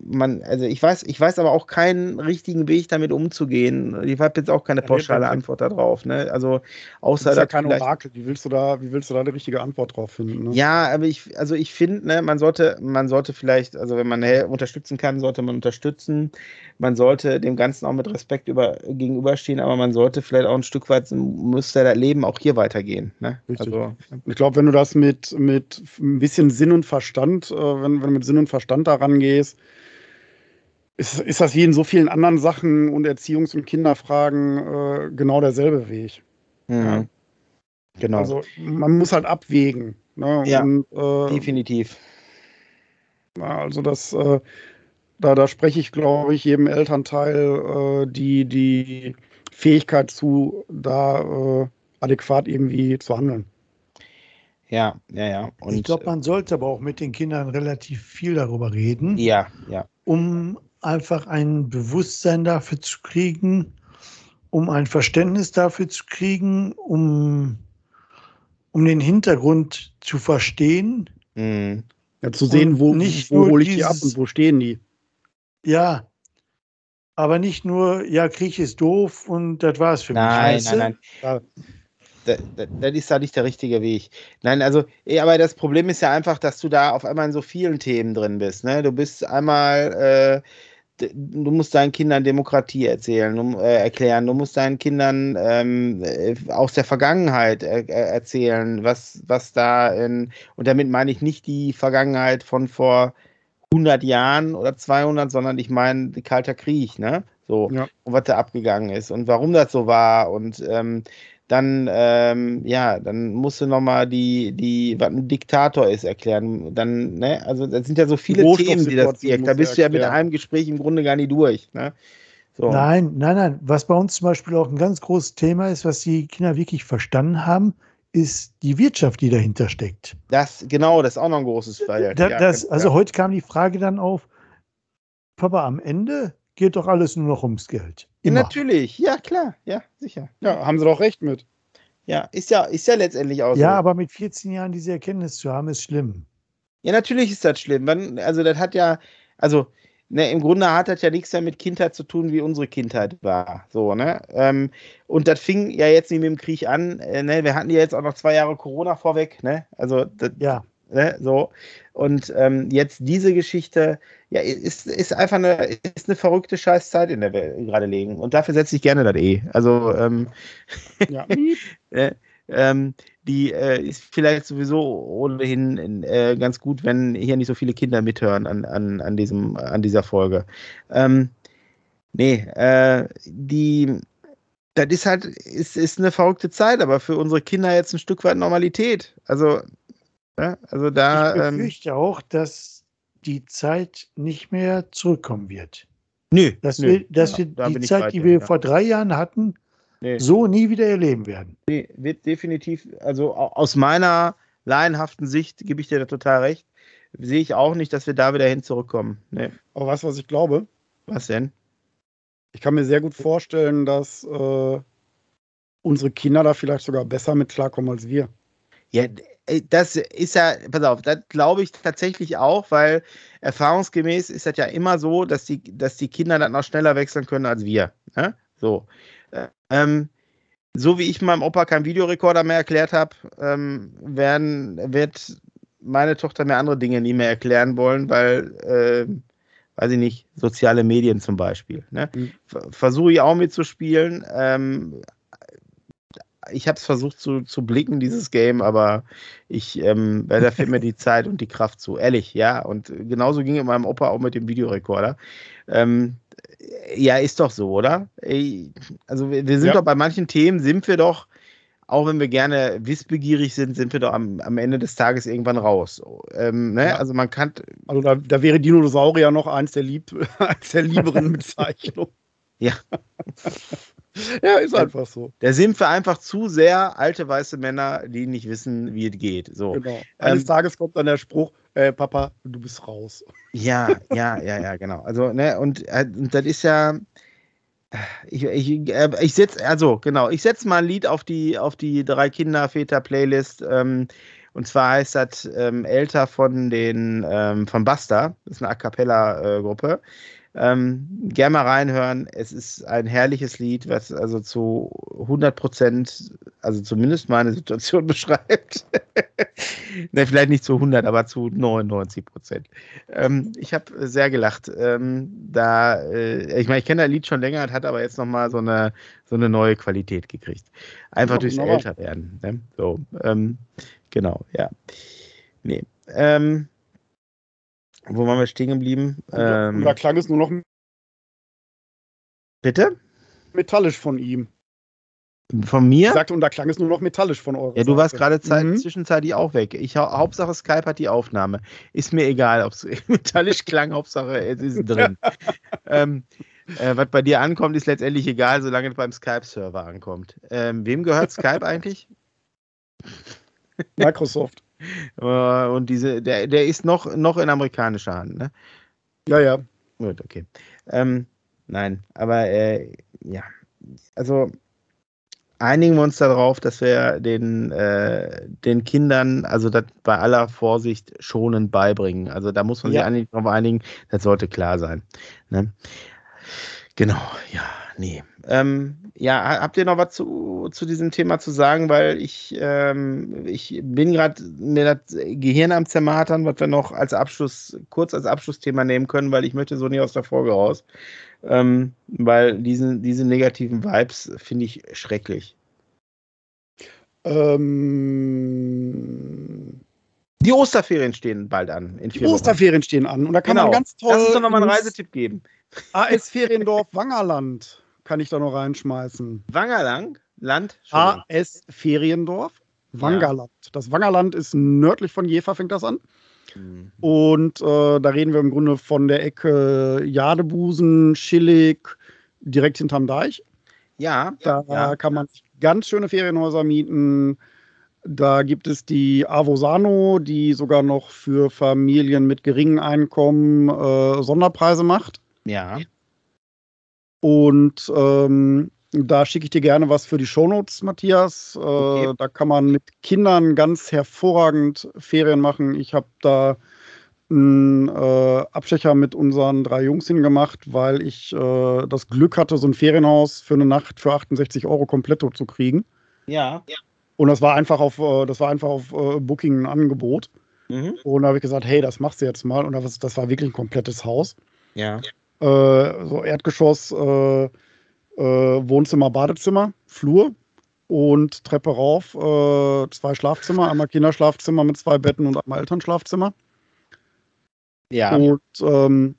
man, also ich weiß, ich weiß aber auch keinen richtigen Weg, damit umzugehen. Ich habe jetzt auch keine pauschale Antwort darauf, ne? Also Das außer ist ja kein Orakel. Wie willst du da, wie willst du da eine richtige Antwort drauf finden? Ne? ja, aber ich, also ich finde, ne, man sollte, man sollte vielleicht, also wenn man unterstützen kann, sollte man unterstützen. Man sollte dem Ganzen auch mit Respekt über, gegenüberstehen, aber man sollte vielleicht auch ein Stück weit, müsste das Leben auch hier weitergehen. Ne? Also, Ich glaube, wenn du das mit, mit ein bisschen Sinn und Verstand, äh, wenn, wenn du mit Sinn und Verstand daran gehst, ist, ist das wie in so vielen anderen Sachen und Erziehungs- und Kinderfragen äh, genau derselbe Weg. mhm. genau. Also man muss halt abwägen. Ne? Ja, und, äh, Definitiv. Ja, Also das, äh, da, da spreche ich, glaube ich, jedem Elternteil äh, die, die Fähigkeit zu, da äh, adäquat irgendwie zu handeln. Ja, ja, ja. Und, ich glaube, man sollte aber auch mit den Kindern relativ viel darüber reden, ja, ja. um einfach ein Bewusstsein dafür zu kriegen, um ein Verständnis dafür zu kriegen, um, um den Hintergrund zu verstehen. Mhm. Ja, zu sehen, wo, nicht wo hole ich die ab dieses- und wo stehen die. Ja, aber nicht nur, ja, Krieg ist doof und das war es für mich. Nein, weißt nein, du? nein. Das, das, ist da nicht der richtige Weg. Nein, also, eh, aber das Problem ist ja einfach, dass du da auf einmal in so vielen Themen drin bist. Ne? Du bist einmal, äh, du musst deinen Kindern Demokratie erzählen, um, äh, erklären. Du musst deinen Kindern ähm, äh, aus der Vergangenheit äh, äh, erzählen, was, was da in, und damit meine ich nicht die Vergangenheit von vor 100 Jahren oder 200, sondern ich meine Kalter Krieg, ne? So Ja. und was da abgegangen ist und warum das so war und ähm, dann, ähm, ja, dann musst du nochmal die, die, was ein Diktator ist, erklären. Dann, ne, also das sind ja so viele Themen, die das direkt, da bist du ja mit einem Gespräch im Grunde gar nicht durch. Ne? So. Nein, nein, nein. Was bei uns zum Beispiel auch ein ganz großes Thema ist, was die Kinder wirklich verstanden haben, ist die Wirtschaft, die dahinter steckt. Das, genau, das ist auch noch ein großes Feier. Da, das, also ja. heute kam die Frage dann auf, Papa, am Ende geht doch alles nur noch ums Geld. Immer. Ja, natürlich, ja klar, ja, sicher. Ja, haben sie doch recht mit. Ja, ist ja, ist ja letztendlich auch Ja, so. aber mit 14 Jahren diese Erkenntnis zu haben, ist schlimm. Ja, natürlich ist das schlimm. Also, das hat ja, also, ne, im Grunde hat das ja nichts mehr mit Kindheit zu tun, wie unsere Kindheit war. So, ne? Ähm, und das fing ja jetzt nicht mit dem Krieg an. Äh, ne? Wir hatten ja jetzt auch noch zwei Jahre Corona vorweg, ne? Also, das, ja. Ne, so. Und ähm, jetzt diese Geschichte, ja, ist, ist einfach eine, ist eine verrückte Scheißzeit, in der wir gerade legen. Und dafür setze ich gerne das E. Also, ähm, ja. äh, ähm, die äh, ist vielleicht sowieso ohnehin äh, ganz gut, wenn hier nicht so viele Kinder mithören an, an, an, diesem, an dieser Folge. Ähm, nee, äh, die, das ist halt, ist, ist eine verrückte Zeit, aber für unsere Kinder jetzt ein Stück weit Normalität. Also ja, also da. Ich ähm, befürchte ähm, auch, dass die Zeit nicht mehr zurückkommen wird. Nö. Dass nö. wir, dass ja, wir die Zeit, die wir ja. vor drei Jahren hatten, nee. so nie wieder erleben werden. Nee, wird definitiv, also aus meiner laienhaften Sicht gebe ich dir da total recht. Sehe ich auch nicht, dass wir da wieder hin zurückkommen. Nee. Aber weißt du, was ich glaube? Was denn? Ich kann mir sehr gut vorstellen, dass äh, unsere Kinder da vielleicht sogar besser mit klarkommen als wir. Ja, das ist ja, pass auf, das glaube ich tatsächlich auch, weil erfahrungsgemäß ist das ja immer so, dass die, dass die Kinder dann noch schneller wechseln können als wir. Ne? So. Ähm, so wie ich meinem Opa keinen Videorekorder mehr erklärt habe, ähm, werden, wird meine Tochter mir andere Dinge nie mehr erklären wollen, weil, äh, weiß ich nicht, soziale Medien zum Beispiel. Ne? Mhm. Versuche ich auch mitzuspielen, ähm, ich habe es versucht zu, zu blicken, dieses Game, aber ich, ähm, da fehlt mir die Zeit und die Kraft zu. Ehrlich, ja. Und genauso ging es meinem Opa auch mit dem Videorekorder. Ähm, ja, ist doch so, oder? Also wir, wir sind ja. doch bei manchen Themen, sind wir doch, auch wenn wir gerne wissbegierig sind, sind wir doch am, am Ende des Tages irgendwann raus. Ähm, ne? ja. Also man kann. Also da, da wäre Dinosaurier noch eins der, lieb, eins der lieberen Bezeichnungen. ja. Ja, ist einfach so. Da sind wir einfach zu sehr alte weiße Männer, die nicht wissen, wie es geht. So. Genau. Eines ähm, Tages kommt dann der Spruch, äh, Papa, du bist raus. Ja, ja, ja, ja, genau. Also, ne, und, äh, und das ist ja. Ich, ich, äh, ich setze, also genau, ich setze mal ein Lied auf die, auf die drei Kinder Väter Playlist. Ähm, und zwar heißt das ähm, Älter von den ähm, von Basta. Das ist eine A cappella äh, Gruppe. Ähm, gerne mal reinhören. Es ist ein herrliches Lied, was also zu 100 Prozent, also zumindest meine Situation beschreibt. ne, vielleicht nicht zu 100, aber zu 99 Prozent. Ähm, ich habe sehr gelacht. Ähm, da, äh, ich meine, ich kenne das Lied schon länger, hat aber jetzt nochmal so eine, so eine neue Qualität gekriegt. Einfach durchs Älterwerden. Ne? So, ähm, genau, ja. Nee. Ähm, wo waren wir stehen geblieben? Und, ähm, und da klang es nur noch. Bitte? Metallisch von ihm. Von mir? Ich sagte, und da klang es nur noch metallisch von euch. Ja, du warst gerade mhm. zwischenzeitlich auch weg. Ich, Hauptsache Skype hat die Aufnahme. Ist mir egal, ob es metallisch klang, Hauptsache es ist drin. ähm, äh, was bei dir ankommt, ist letztendlich egal, solange es beim Skype-Server ankommt. Ähm, wem gehört Skype eigentlich? Microsoft. Äh, und diese, der, der ist noch, noch in amerikanischer Hand, ne? Ja, ja. Gut, okay. Ähm, nein, aber äh, ja, also einigen wir uns darauf, dass wir den, äh, den Kindern, also das bei aller Vorsicht schonend beibringen. Also da muss man ja. sich eigentlich darauf einigen, das sollte klar sein. Ne? Genau, ja, nee. Ähm, ja, habt ihr noch was zu, zu diesem Thema zu sagen? Weil ich, ähm, ich bin gerade mir das Gehirn am Zermatern, was wir noch als Abschluss, kurz als Abschlussthema nehmen können, weil ich möchte so nicht aus der Folge raus. Ähm, weil diese, diese negativen Vibes finde ich schrecklich. Ähm, die Osterferien stehen bald an. die Osterferien stehen an. Und da kann genau. man ganz toll. Lass uns doch nochmal einen Reisetipp geben. AS Feriendorf Wangerland kann ich da noch reinschmeißen. Wangerland? Land? AS Feriendorf, Wangerland. Ja. Das Wangerland ist nördlich von Jever, fängt das an. Mhm. Und äh, da reden wir im Grunde von der Ecke Jadebusen, Schillig, direkt hinterm Deich. Ja. Da ja, kann man ganz schöne Ferienhäuser mieten. Da gibt es die Avosano, die sogar noch für Familien mit geringem Einkommen äh, Sonderpreise macht. Ja. Und ähm, da schicke ich dir gerne was für die Shownotes, Matthias. Äh, okay. Da kann man mit Kindern ganz hervorragend Ferien machen. Ich habe da einen äh, Abstecher mit unseren drei Jungs hingemacht, weil ich äh, das Glück hatte, so ein Ferienhaus für eine Nacht für 68 Euro kompletto zu kriegen. Ja. Und das war einfach auf, äh, das war einfach auf äh, Booking ein Angebot. Mhm. Und da habe ich gesagt, hey, das machst du jetzt mal. Und das war wirklich ein komplettes Haus. Ja. Äh, so Erdgeschoss, äh, Wohnzimmer, Badezimmer, Flur und Treppe rauf, zwei Schlafzimmer, einmal Kinderschlafzimmer mit zwei Betten und einmal Elternschlafzimmer. Ja. Und ähm,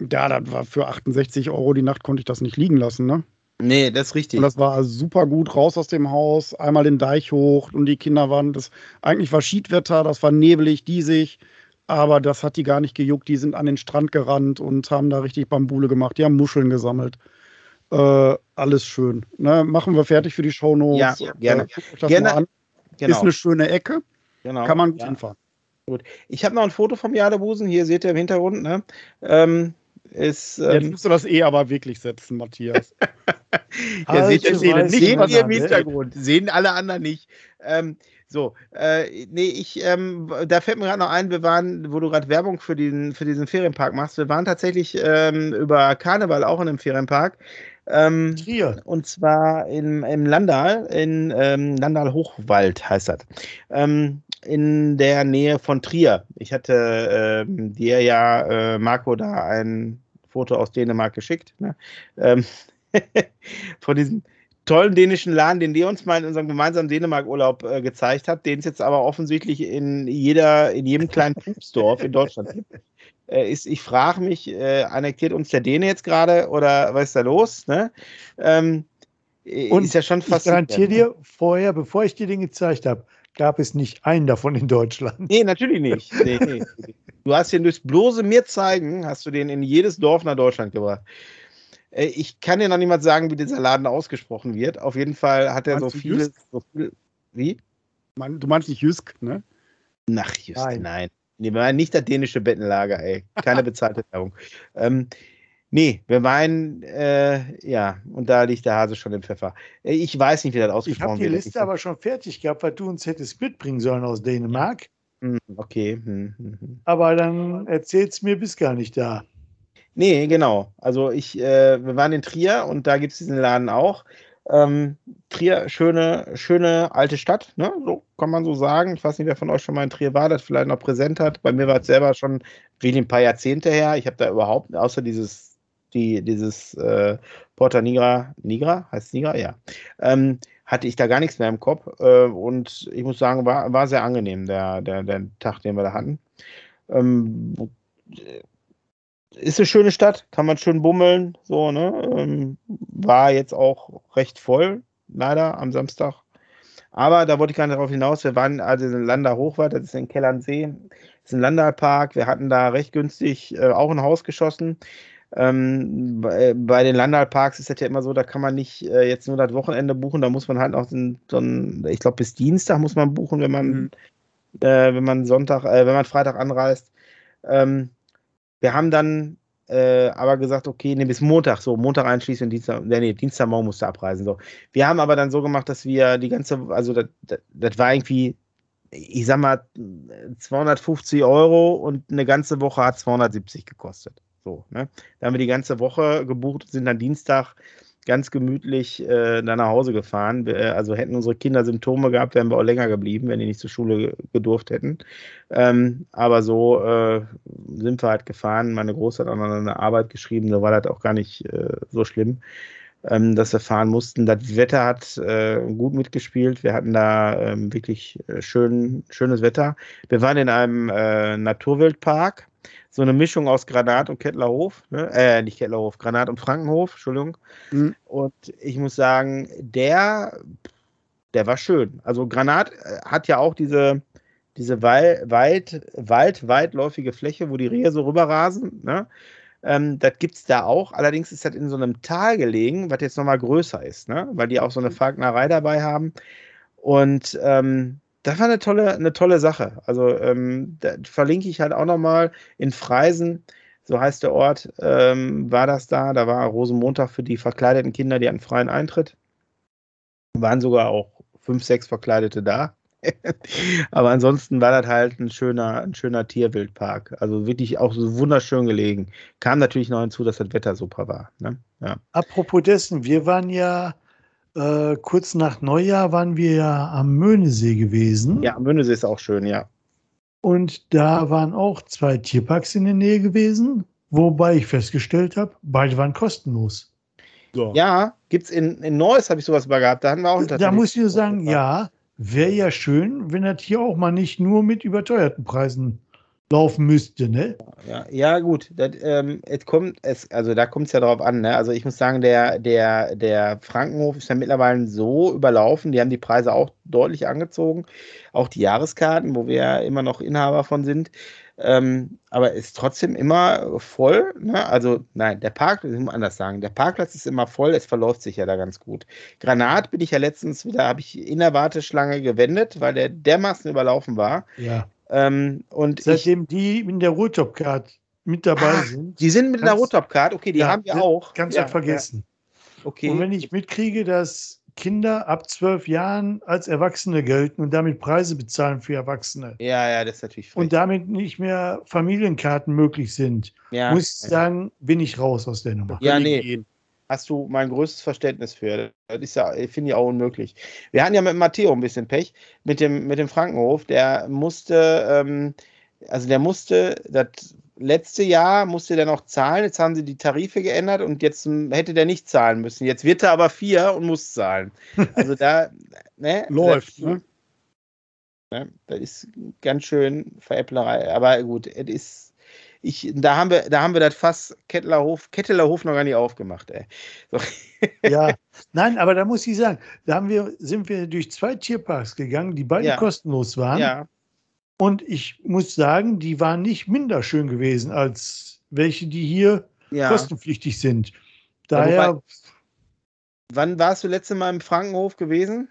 ja, das war für 68 Euro die Nacht konnte ich das nicht liegen lassen, ne? Nee, das ist richtig. Und das war super gut raus aus dem Haus, einmal den Deich hoch und die Kinder waren das. Eigentlich war Schiedwetter, das war nebelig, diesig, aber das hat die gar nicht gejuckt. Die sind an den Strand gerannt und haben da richtig Bambule gemacht. Die haben Muscheln gesammelt. Äh, alles schön. Ne? Machen wir fertig für die Shownotes. Ja, gerne. Äh, gerne. Genau. Ist eine schöne Ecke. Genau. Kann man gut ja. hinfahren. Gut. Ich habe noch ein Foto vom Jadebusen. Hier seht ihr im Hintergrund. Ne? Ähm, ist, ähm, Jetzt musst du das eh aber wirklich setzen, Matthias. ja, seht ihr, sehen, sehen wir im Hintergrund. Sehen alle anderen nicht. Ähm, so, äh, nee, ich, ähm, da fällt mir gerade noch ein, wir waren, wo du gerade Werbung für diesen, für diesen Ferienpark machst, wir waren tatsächlich ähm, über Karneval auch in einem Ferienpark. Ähm, Trier. Und zwar in, im Landal, in ähm, Landal Hochwald heißt das. Ähm, in der Nähe von Trier. Ich hatte ähm, dir ja, äh, Marco, da ein Foto aus Dänemark geschickt. Ne? Ähm, von diesem tollen dänischen Laden, den der uns mal in unserem gemeinsamen Dänemark-Urlaub äh, gezeigt hat, den es jetzt aber offensichtlich in jeder, in jedem kleinen Pupsdorf in Deutschland gibt. Äh, ist, ich frage mich, äh, annektiert uns der Däne jetzt gerade oder was ist da los? Ne? Ähm, Und ist ja schon fast. Ich garantiere dir, vorher, bevor ich dir den gezeigt habe, gab es nicht einen davon in Deutschland. Nee, natürlich nicht. Nee, nee. Du hast den durchs bloße mir zeigen, hast du den in jedes Dorf nach Deutschland gebracht. Äh, ich kann dir noch niemand sagen, wie dieser Laden ausgesprochen wird. Auf jeden Fall hat er so viele, so viel. Wie? Du meinst nicht Jysk, ne? Nach Jysk, nein. nein. Nee, wir meinen nicht das dänische Bettenlager, ey. Keine bezahlte Werbung. Ähm, Nee, wir meinen, äh, ja, und da liegt der Hase schon im Pfeffer. Äh, ich weiß nicht, wie das ausgesprochen wird. Ich habe die Liste aber schon fertig gehabt, weil du uns hättest mitbringen sollen aus Dänemark. Hm, okay. Hm, hm, hm. Aber dann erzähl's mir, bist gar nicht da. Nee, genau. Also ich, äh, wir waren in Trier und da gibt es diesen Laden auch. Ähm, Trier, schöne, schöne alte Stadt, ne? So kann man so sagen. Ich weiß nicht, wer von euch schon mal in Trier war, das vielleicht noch präsent hat. Bei mir war es selber schon wenig ein paar Jahrzehnte her. Ich habe da überhaupt, außer dieses die, dieses äh, Porta Nigra, Nigra, heißt Nigra, ja, ähm, hatte ich da gar nichts mehr im Kopf. Äh, und ich muss sagen, war, war sehr angenehm, der, der, der Tag, den wir da hatten. Ähm, ist eine schöne Stadt, kann man schön bummeln, so, ne? Ähm, war jetzt auch recht voll, leider am Samstag. Aber da wollte ich gar nicht darauf hinaus. Wir waren also in Landau Hochwald, das ist in Kellernsee, das ist ein Landalpark. Wir hatten da recht günstig äh, auch ein Haus geschossen. Ähm, bei, bei, den Landalparks ist das ja immer so, da kann man nicht äh, jetzt nur das Wochenende buchen, da muss man halt auch den, so ein, ich glaube bis Dienstag muss man buchen, wenn man, mhm. äh, wenn man Sonntag, äh, wenn man Freitag anreist. Ähm, wir haben dann äh, aber gesagt, okay, nee, bis Montag, so Montag einschließlich und Dienstag, nee, Dienstagmorgen musste abreisen. So. Wir haben aber dann so gemacht, dass wir die ganze, also das, das, war irgendwie, ich sag mal, 250 Euro und eine ganze Woche hat 270 gekostet. So, ne? Da haben wir die ganze Woche gebucht sind dann Dienstag ganz gemütlich äh, dann nach Hause gefahren. Äh, also hätten unsere Kinder Symptome gehabt, wären wir auch länger geblieben, wenn die nicht zur Schule gedurft hätten. Ähm, aber so äh, sind wir halt gefahren. Meine Große hat auch noch eine Arbeit geschrieben, da war das auch gar nicht äh, so schlimm, ähm, dass wir fahren mussten. Das Wetter hat äh, gut mitgespielt. Wir hatten da ähm, wirklich äh, schön, schönes Wetter. Wir waren in einem Naturwildpark so eine Mischung aus Granat und Kettlerhof, ne? äh, nicht Kettlerhof, Granat und Frankenhof, Entschuldigung. Mhm. Und ich muss sagen, der, der war schön. Also Granat äh, hat ja auch diese, diese weit, weit, weitläufige Fläche, wo die Rehe so rüberrasen. Ne? Ähm, das gibt es da auch. Allerdings ist das in so einem Tal gelegen, was jetzt nochmal größer ist, ne? weil die auch so eine Falknerei dabei haben. Und ähm, das war eine tolle, eine tolle Sache. Also ähm, verlinke ich halt auch nochmal in Freisen, so heißt der Ort, ähm, war das da. Da war Rosenmontag für die verkleideten Kinder, die hatten freien Eintritt. Waren sogar auch fünf, sechs Verkleidete da. Aber ansonsten war das halt ein schöner, ein schöner Tierwildpark. Also wirklich auch so wunderschön gelegen. Kam natürlich noch hinzu, dass das Wetter super war. Ne? Ja. Apropos dessen, wir waren ja äh, kurz nach Neujahr waren wir ja am Möhnesee gewesen. Ja, am Möhnesee ist auch schön, ja. Und da waren auch zwei Tierparks in der Nähe gewesen, wobei ich festgestellt habe, beide waren kostenlos. So. Ja, gibt es in, in Neuss, habe ich sowas mal gehabt. Da hatten wir auch Da muss ich nur sagen, ja, wäre ja schön, wenn das hier auch mal nicht nur mit überteuerten Preisen laufen müsste, ne? Ja, ja gut. Das, ähm, es kommt, es, also da kommt es ja drauf an, ne? Also ich muss sagen, der, der, der Frankenhof ist ja mittlerweile so überlaufen, die haben die Preise auch deutlich angezogen. Auch die Jahreskarten, wo wir ja immer noch Inhaber von sind. Ähm, aber ist trotzdem immer voll. Ne? Also, nein, der Park, ich muss anders sagen, der Parkplatz ist immer voll, es verläuft sich ja da ganz gut. Granat bin ich ja letztens wieder, habe ich in der Warteschlange gewendet, weil der dermaßen überlaufen war. Ja. Ähm, und Seitdem ich, die in der Rotop-Card mit dabei ah, sind. Die sind mit der Rotop-Card, okay, die ja, haben wir auch. Ganz ja, vergessen. Ja. Okay. Und wenn ich mitkriege, dass Kinder ab zwölf Jahren als Erwachsene gelten und damit Preise bezahlen für Erwachsene. Ja, ja, das ist natürlich frech. Und damit nicht mehr Familienkarten möglich sind, ja, muss ich sagen, bin ich raus aus der Nummer. Ja, nee. Gehen hast du mein größtes Verständnis für. Das ist ja, finde ich auch unmöglich. Wir hatten ja mit Matteo ein bisschen Pech, mit dem, mit dem Frankenhof, der musste, ähm, also der musste, das letzte Jahr musste der noch zahlen, jetzt haben sie die Tarife geändert und jetzt hätte der nicht zahlen müssen. Jetzt wird er aber vier und muss zahlen. Also da, ne? Läuft, ne? ne? Das ist ganz schön Veräpplerei. Aber gut, es ist ich, da haben wir, da haben wir das Fass Kettlerhof, Kettelerhof noch gar nicht aufgemacht, ey. So. Ja, nein, aber da muss ich sagen, da haben wir, sind wir durch zwei Tierparks gegangen, die beide ja. kostenlos waren. Ja. Und ich muss sagen, die waren nicht minder schön gewesen als welche, die hier ja. kostenpflichtig sind. Daher. Wobei, wann warst du letzte Mal im Frankenhof gewesen?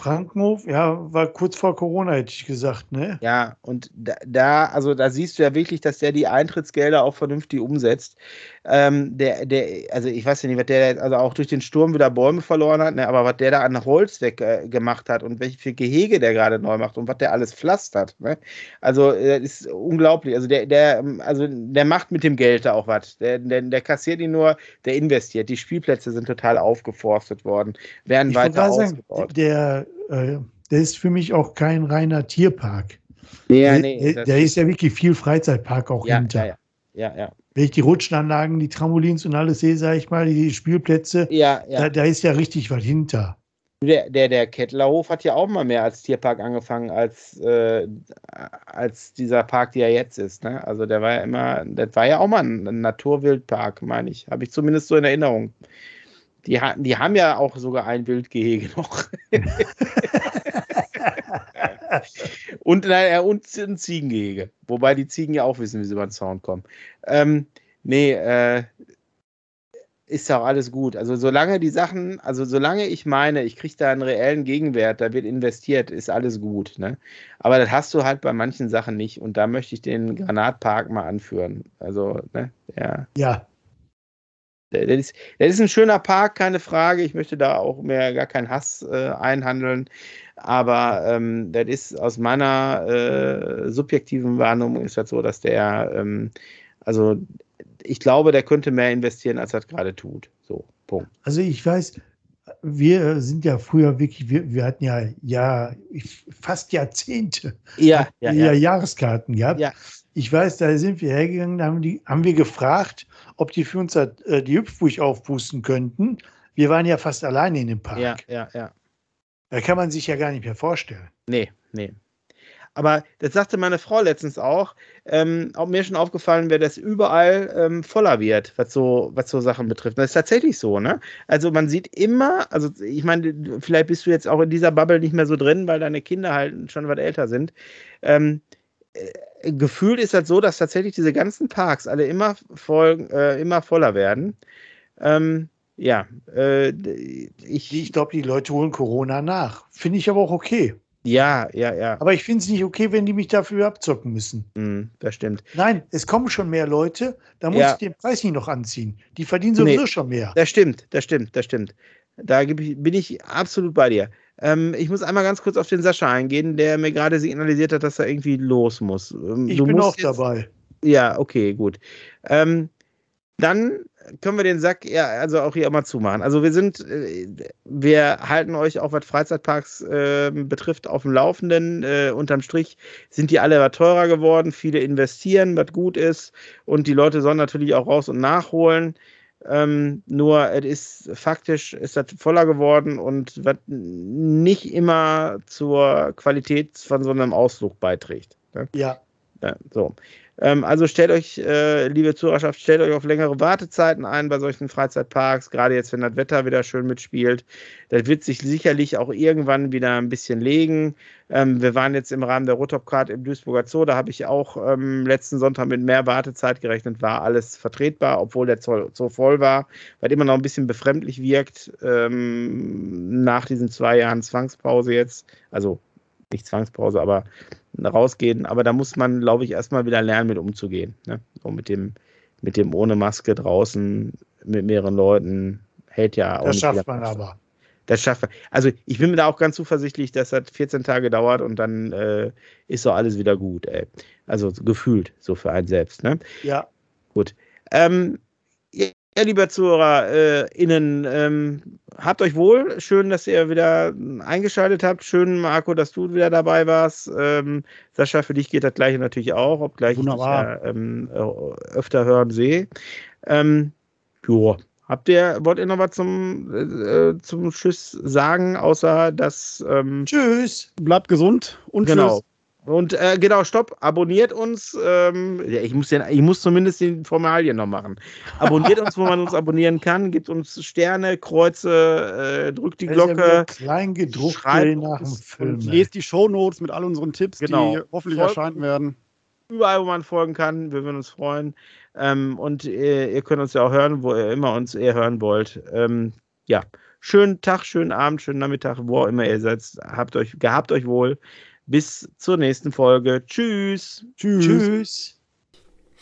Frankenhof, ja, war kurz vor Corona, hätte ich gesagt, ne? Ja, und da, also da siehst du ja wirklich, dass der die Eintrittsgelder auch vernünftig umsetzt. Ähm, der, der, also ich weiß ja nicht, was der, also auch durch den Sturm wieder Bäume verloren hat, ne, aber was der da an Holz weg äh, gemacht hat und welche Gehege der gerade neu macht und was der alles pflastert, ne? Also äh, das ist unglaublich. Also der, der, also der macht mit dem Geld da auch was. Der, der, der kassiert ihn nur, der investiert. Die Spielplätze sind total aufgeforstet worden, werden ich weiter ausgebaut. Sagen, der äh, der ist für mich auch kein reiner Tierpark. Ja, nee, der, der ist ja wirklich viel Freizeitpark auch ja, hinter. Ja, ja, ja. Wenn ich die Rutschenanlagen, die Trampolins und alles sehe, sage ich mal, die Spielplätze, ja, ja. Da, da, ist ja richtig was hinter. Der, der, der Kettlerhof hat ja auch mal mehr als Tierpark angefangen, als, äh, als dieser Park, der jetzt ist. Ne? Also der war ja immer, das war ja auch mal ein Naturwildpark, meine ich. Habe ich zumindest so in Erinnerung. Die, die haben ja auch sogar ein Wildgehege noch. und, naja, und ein Ziegengehege. Wobei die Ziegen ja auch wissen, wie sie über den Zaun kommen. Ähm, nee, äh, ist auch alles gut. Also solange die Sachen, also solange ich meine, ich kriege da einen reellen Gegenwert, da wird investiert, ist alles gut. Ne? Aber das hast du halt bei manchen Sachen nicht. Und da möchte ich den Granatpark mal anführen. Also, ne, ja. Ja, das ist, das ist ein schöner Park, keine Frage. Ich möchte da auch mehr gar keinen Hass äh, einhandeln. Aber ähm, das ist aus meiner äh, subjektiven Wahrnehmung ist das so, dass der, ähm, also ich glaube, der könnte mehr investieren, als er gerade tut. So, Punkt. Also ich weiß, wir sind ja früher wirklich, wir, wir hatten ja, ja fast Jahrzehnte ja, ja, ja. Jahreskarten gehabt. Ja. Ich weiß, da sind wir hergegangen, da haben, die, haben wir gefragt, ob die für uns äh, die Hüpfburg aufpusten könnten. Wir waren ja fast alleine in dem Park. Ja, ja, ja. Da kann man sich ja gar nicht mehr vorstellen. Nee, nee. Aber das sagte meine Frau letztens auch. Ähm, auch mir schon aufgefallen wäre, dass überall ähm, voller wird, was so, was so Sachen betrifft. Das ist tatsächlich so, ne? Also man sieht immer, also ich meine, vielleicht bist du jetzt auch in dieser Bubble nicht mehr so drin, weil deine Kinder halt schon was älter sind. Ähm, äh, gefühlt ist das so, dass tatsächlich diese ganzen Parks alle immer voll, äh, immer voller werden. Ähm, ja, äh, ich. Ich glaube, die Leute holen Corona nach. Finde ich aber auch okay. Ja, ja, ja. Aber ich finde es nicht okay, wenn die mich dafür abzocken müssen. Mm, das stimmt. Nein, es kommen schon mehr Leute, da muss ja. ich den Preis nicht noch anziehen. Die verdienen sowieso nee, schon mehr. Das stimmt, das stimmt, das stimmt. Da bin ich absolut bei dir. Ähm, ich muss einmal ganz kurz auf den Sascha eingehen, der mir gerade signalisiert hat, dass er irgendwie los muss. Ähm, ich du bin auch jetzt... dabei. Ja, okay, gut. Ähm, dann können wir den Sack ja also auch hier mal zumachen. Also wir sind, äh, wir halten euch auch was Freizeitparks äh, betrifft auf dem Laufenden. Äh, unterm Strich sind die alle teurer geworden. Viele investieren, was gut ist. Und die Leute sollen natürlich auch raus und nachholen. Ähm, nur es ist faktisch ist das voller geworden und was nicht immer zur Qualität von so einem Ausflug beiträgt. Ne? Ja. ja. So. Ähm, also stellt euch, äh, liebe Zuhörerschaft, stellt euch auf längere Wartezeiten ein bei solchen Freizeitparks, gerade jetzt, wenn das Wetter wieder schön mitspielt. Das wird sich sicherlich auch irgendwann wieder ein bisschen legen. Ähm, wir waren jetzt im Rahmen der Rotopcard im Duisburger Zoo, da habe ich auch ähm, letzten Sonntag mit mehr Wartezeit gerechnet, war alles vertretbar, obwohl der Zoo, Zoo voll war, weil immer noch ein bisschen befremdlich wirkt ähm, nach diesen zwei Jahren Zwangspause jetzt. Also nicht Zwangspause, aber rausgehen. Aber da muss man, glaube ich, erstmal wieder lernen, mit umzugehen. Ne? So mit dem, mit dem ohne Maske draußen mit mehreren Leuten hält ja auch. Das schafft man aber. Das schafft man. Also ich bin mir da auch ganz zuversichtlich, dass das 14 Tage dauert und dann äh, ist so alles wieder gut. Ey. Also gefühlt so für einen selbst. Ne? Ja. Gut. Ähm, ja, lieber ZuhörerInnen, äh, ähm, habt euch wohl. Schön, dass ihr wieder eingeschaltet habt. Schön, Marco, dass du wieder dabei warst. Ähm, Sascha, für dich geht das gleiche natürlich auch, obgleich Wunderbar. ich dich ja, ähm, äh, öfter hören sehe. Ähm, jo. Habt ihr, wollt ihr noch was zum, äh, zum Tschüss sagen, außer dass. Ähm, Tschüss. Bleibt gesund und genau. Tschüss. Und äh, genau, stopp, abonniert uns. Ähm, ja, ich, muss den, ich muss zumindest die Formalien noch machen. Abonniert uns, wo man uns abonnieren kann. Gibt uns Sterne, Kreuze, äh, drückt die Glocke. Klein gedruckt nach dem Film. Lest die Shownotes mit all unseren Tipps, genau. die hoffentlich Folgen, erscheinen werden. Überall, wo man folgen kann. Wir würden uns freuen. Ähm, und äh, ihr könnt uns ja auch hören, wo ihr immer uns eher hören wollt. Ähm, ja, schönen Tag, schönen Abend, schönen Nachmittag, wo auch immer ihr seid. Habt euch, gehabt euch wohl. Bis zur nächsten Folge. Tschüss. Tschüss. Tschüss.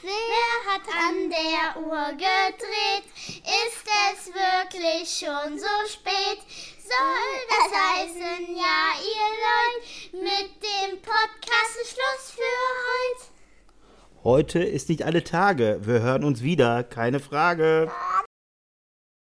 Wer hat an der Uhr gedreht? Ist es wirklich schon so spät? Soll das heißen, ja, ihr Leute, mit dem Podcast Schluss für heute? Heute ist nicht alle Tage. Wir hören uns wieder, keine Frage.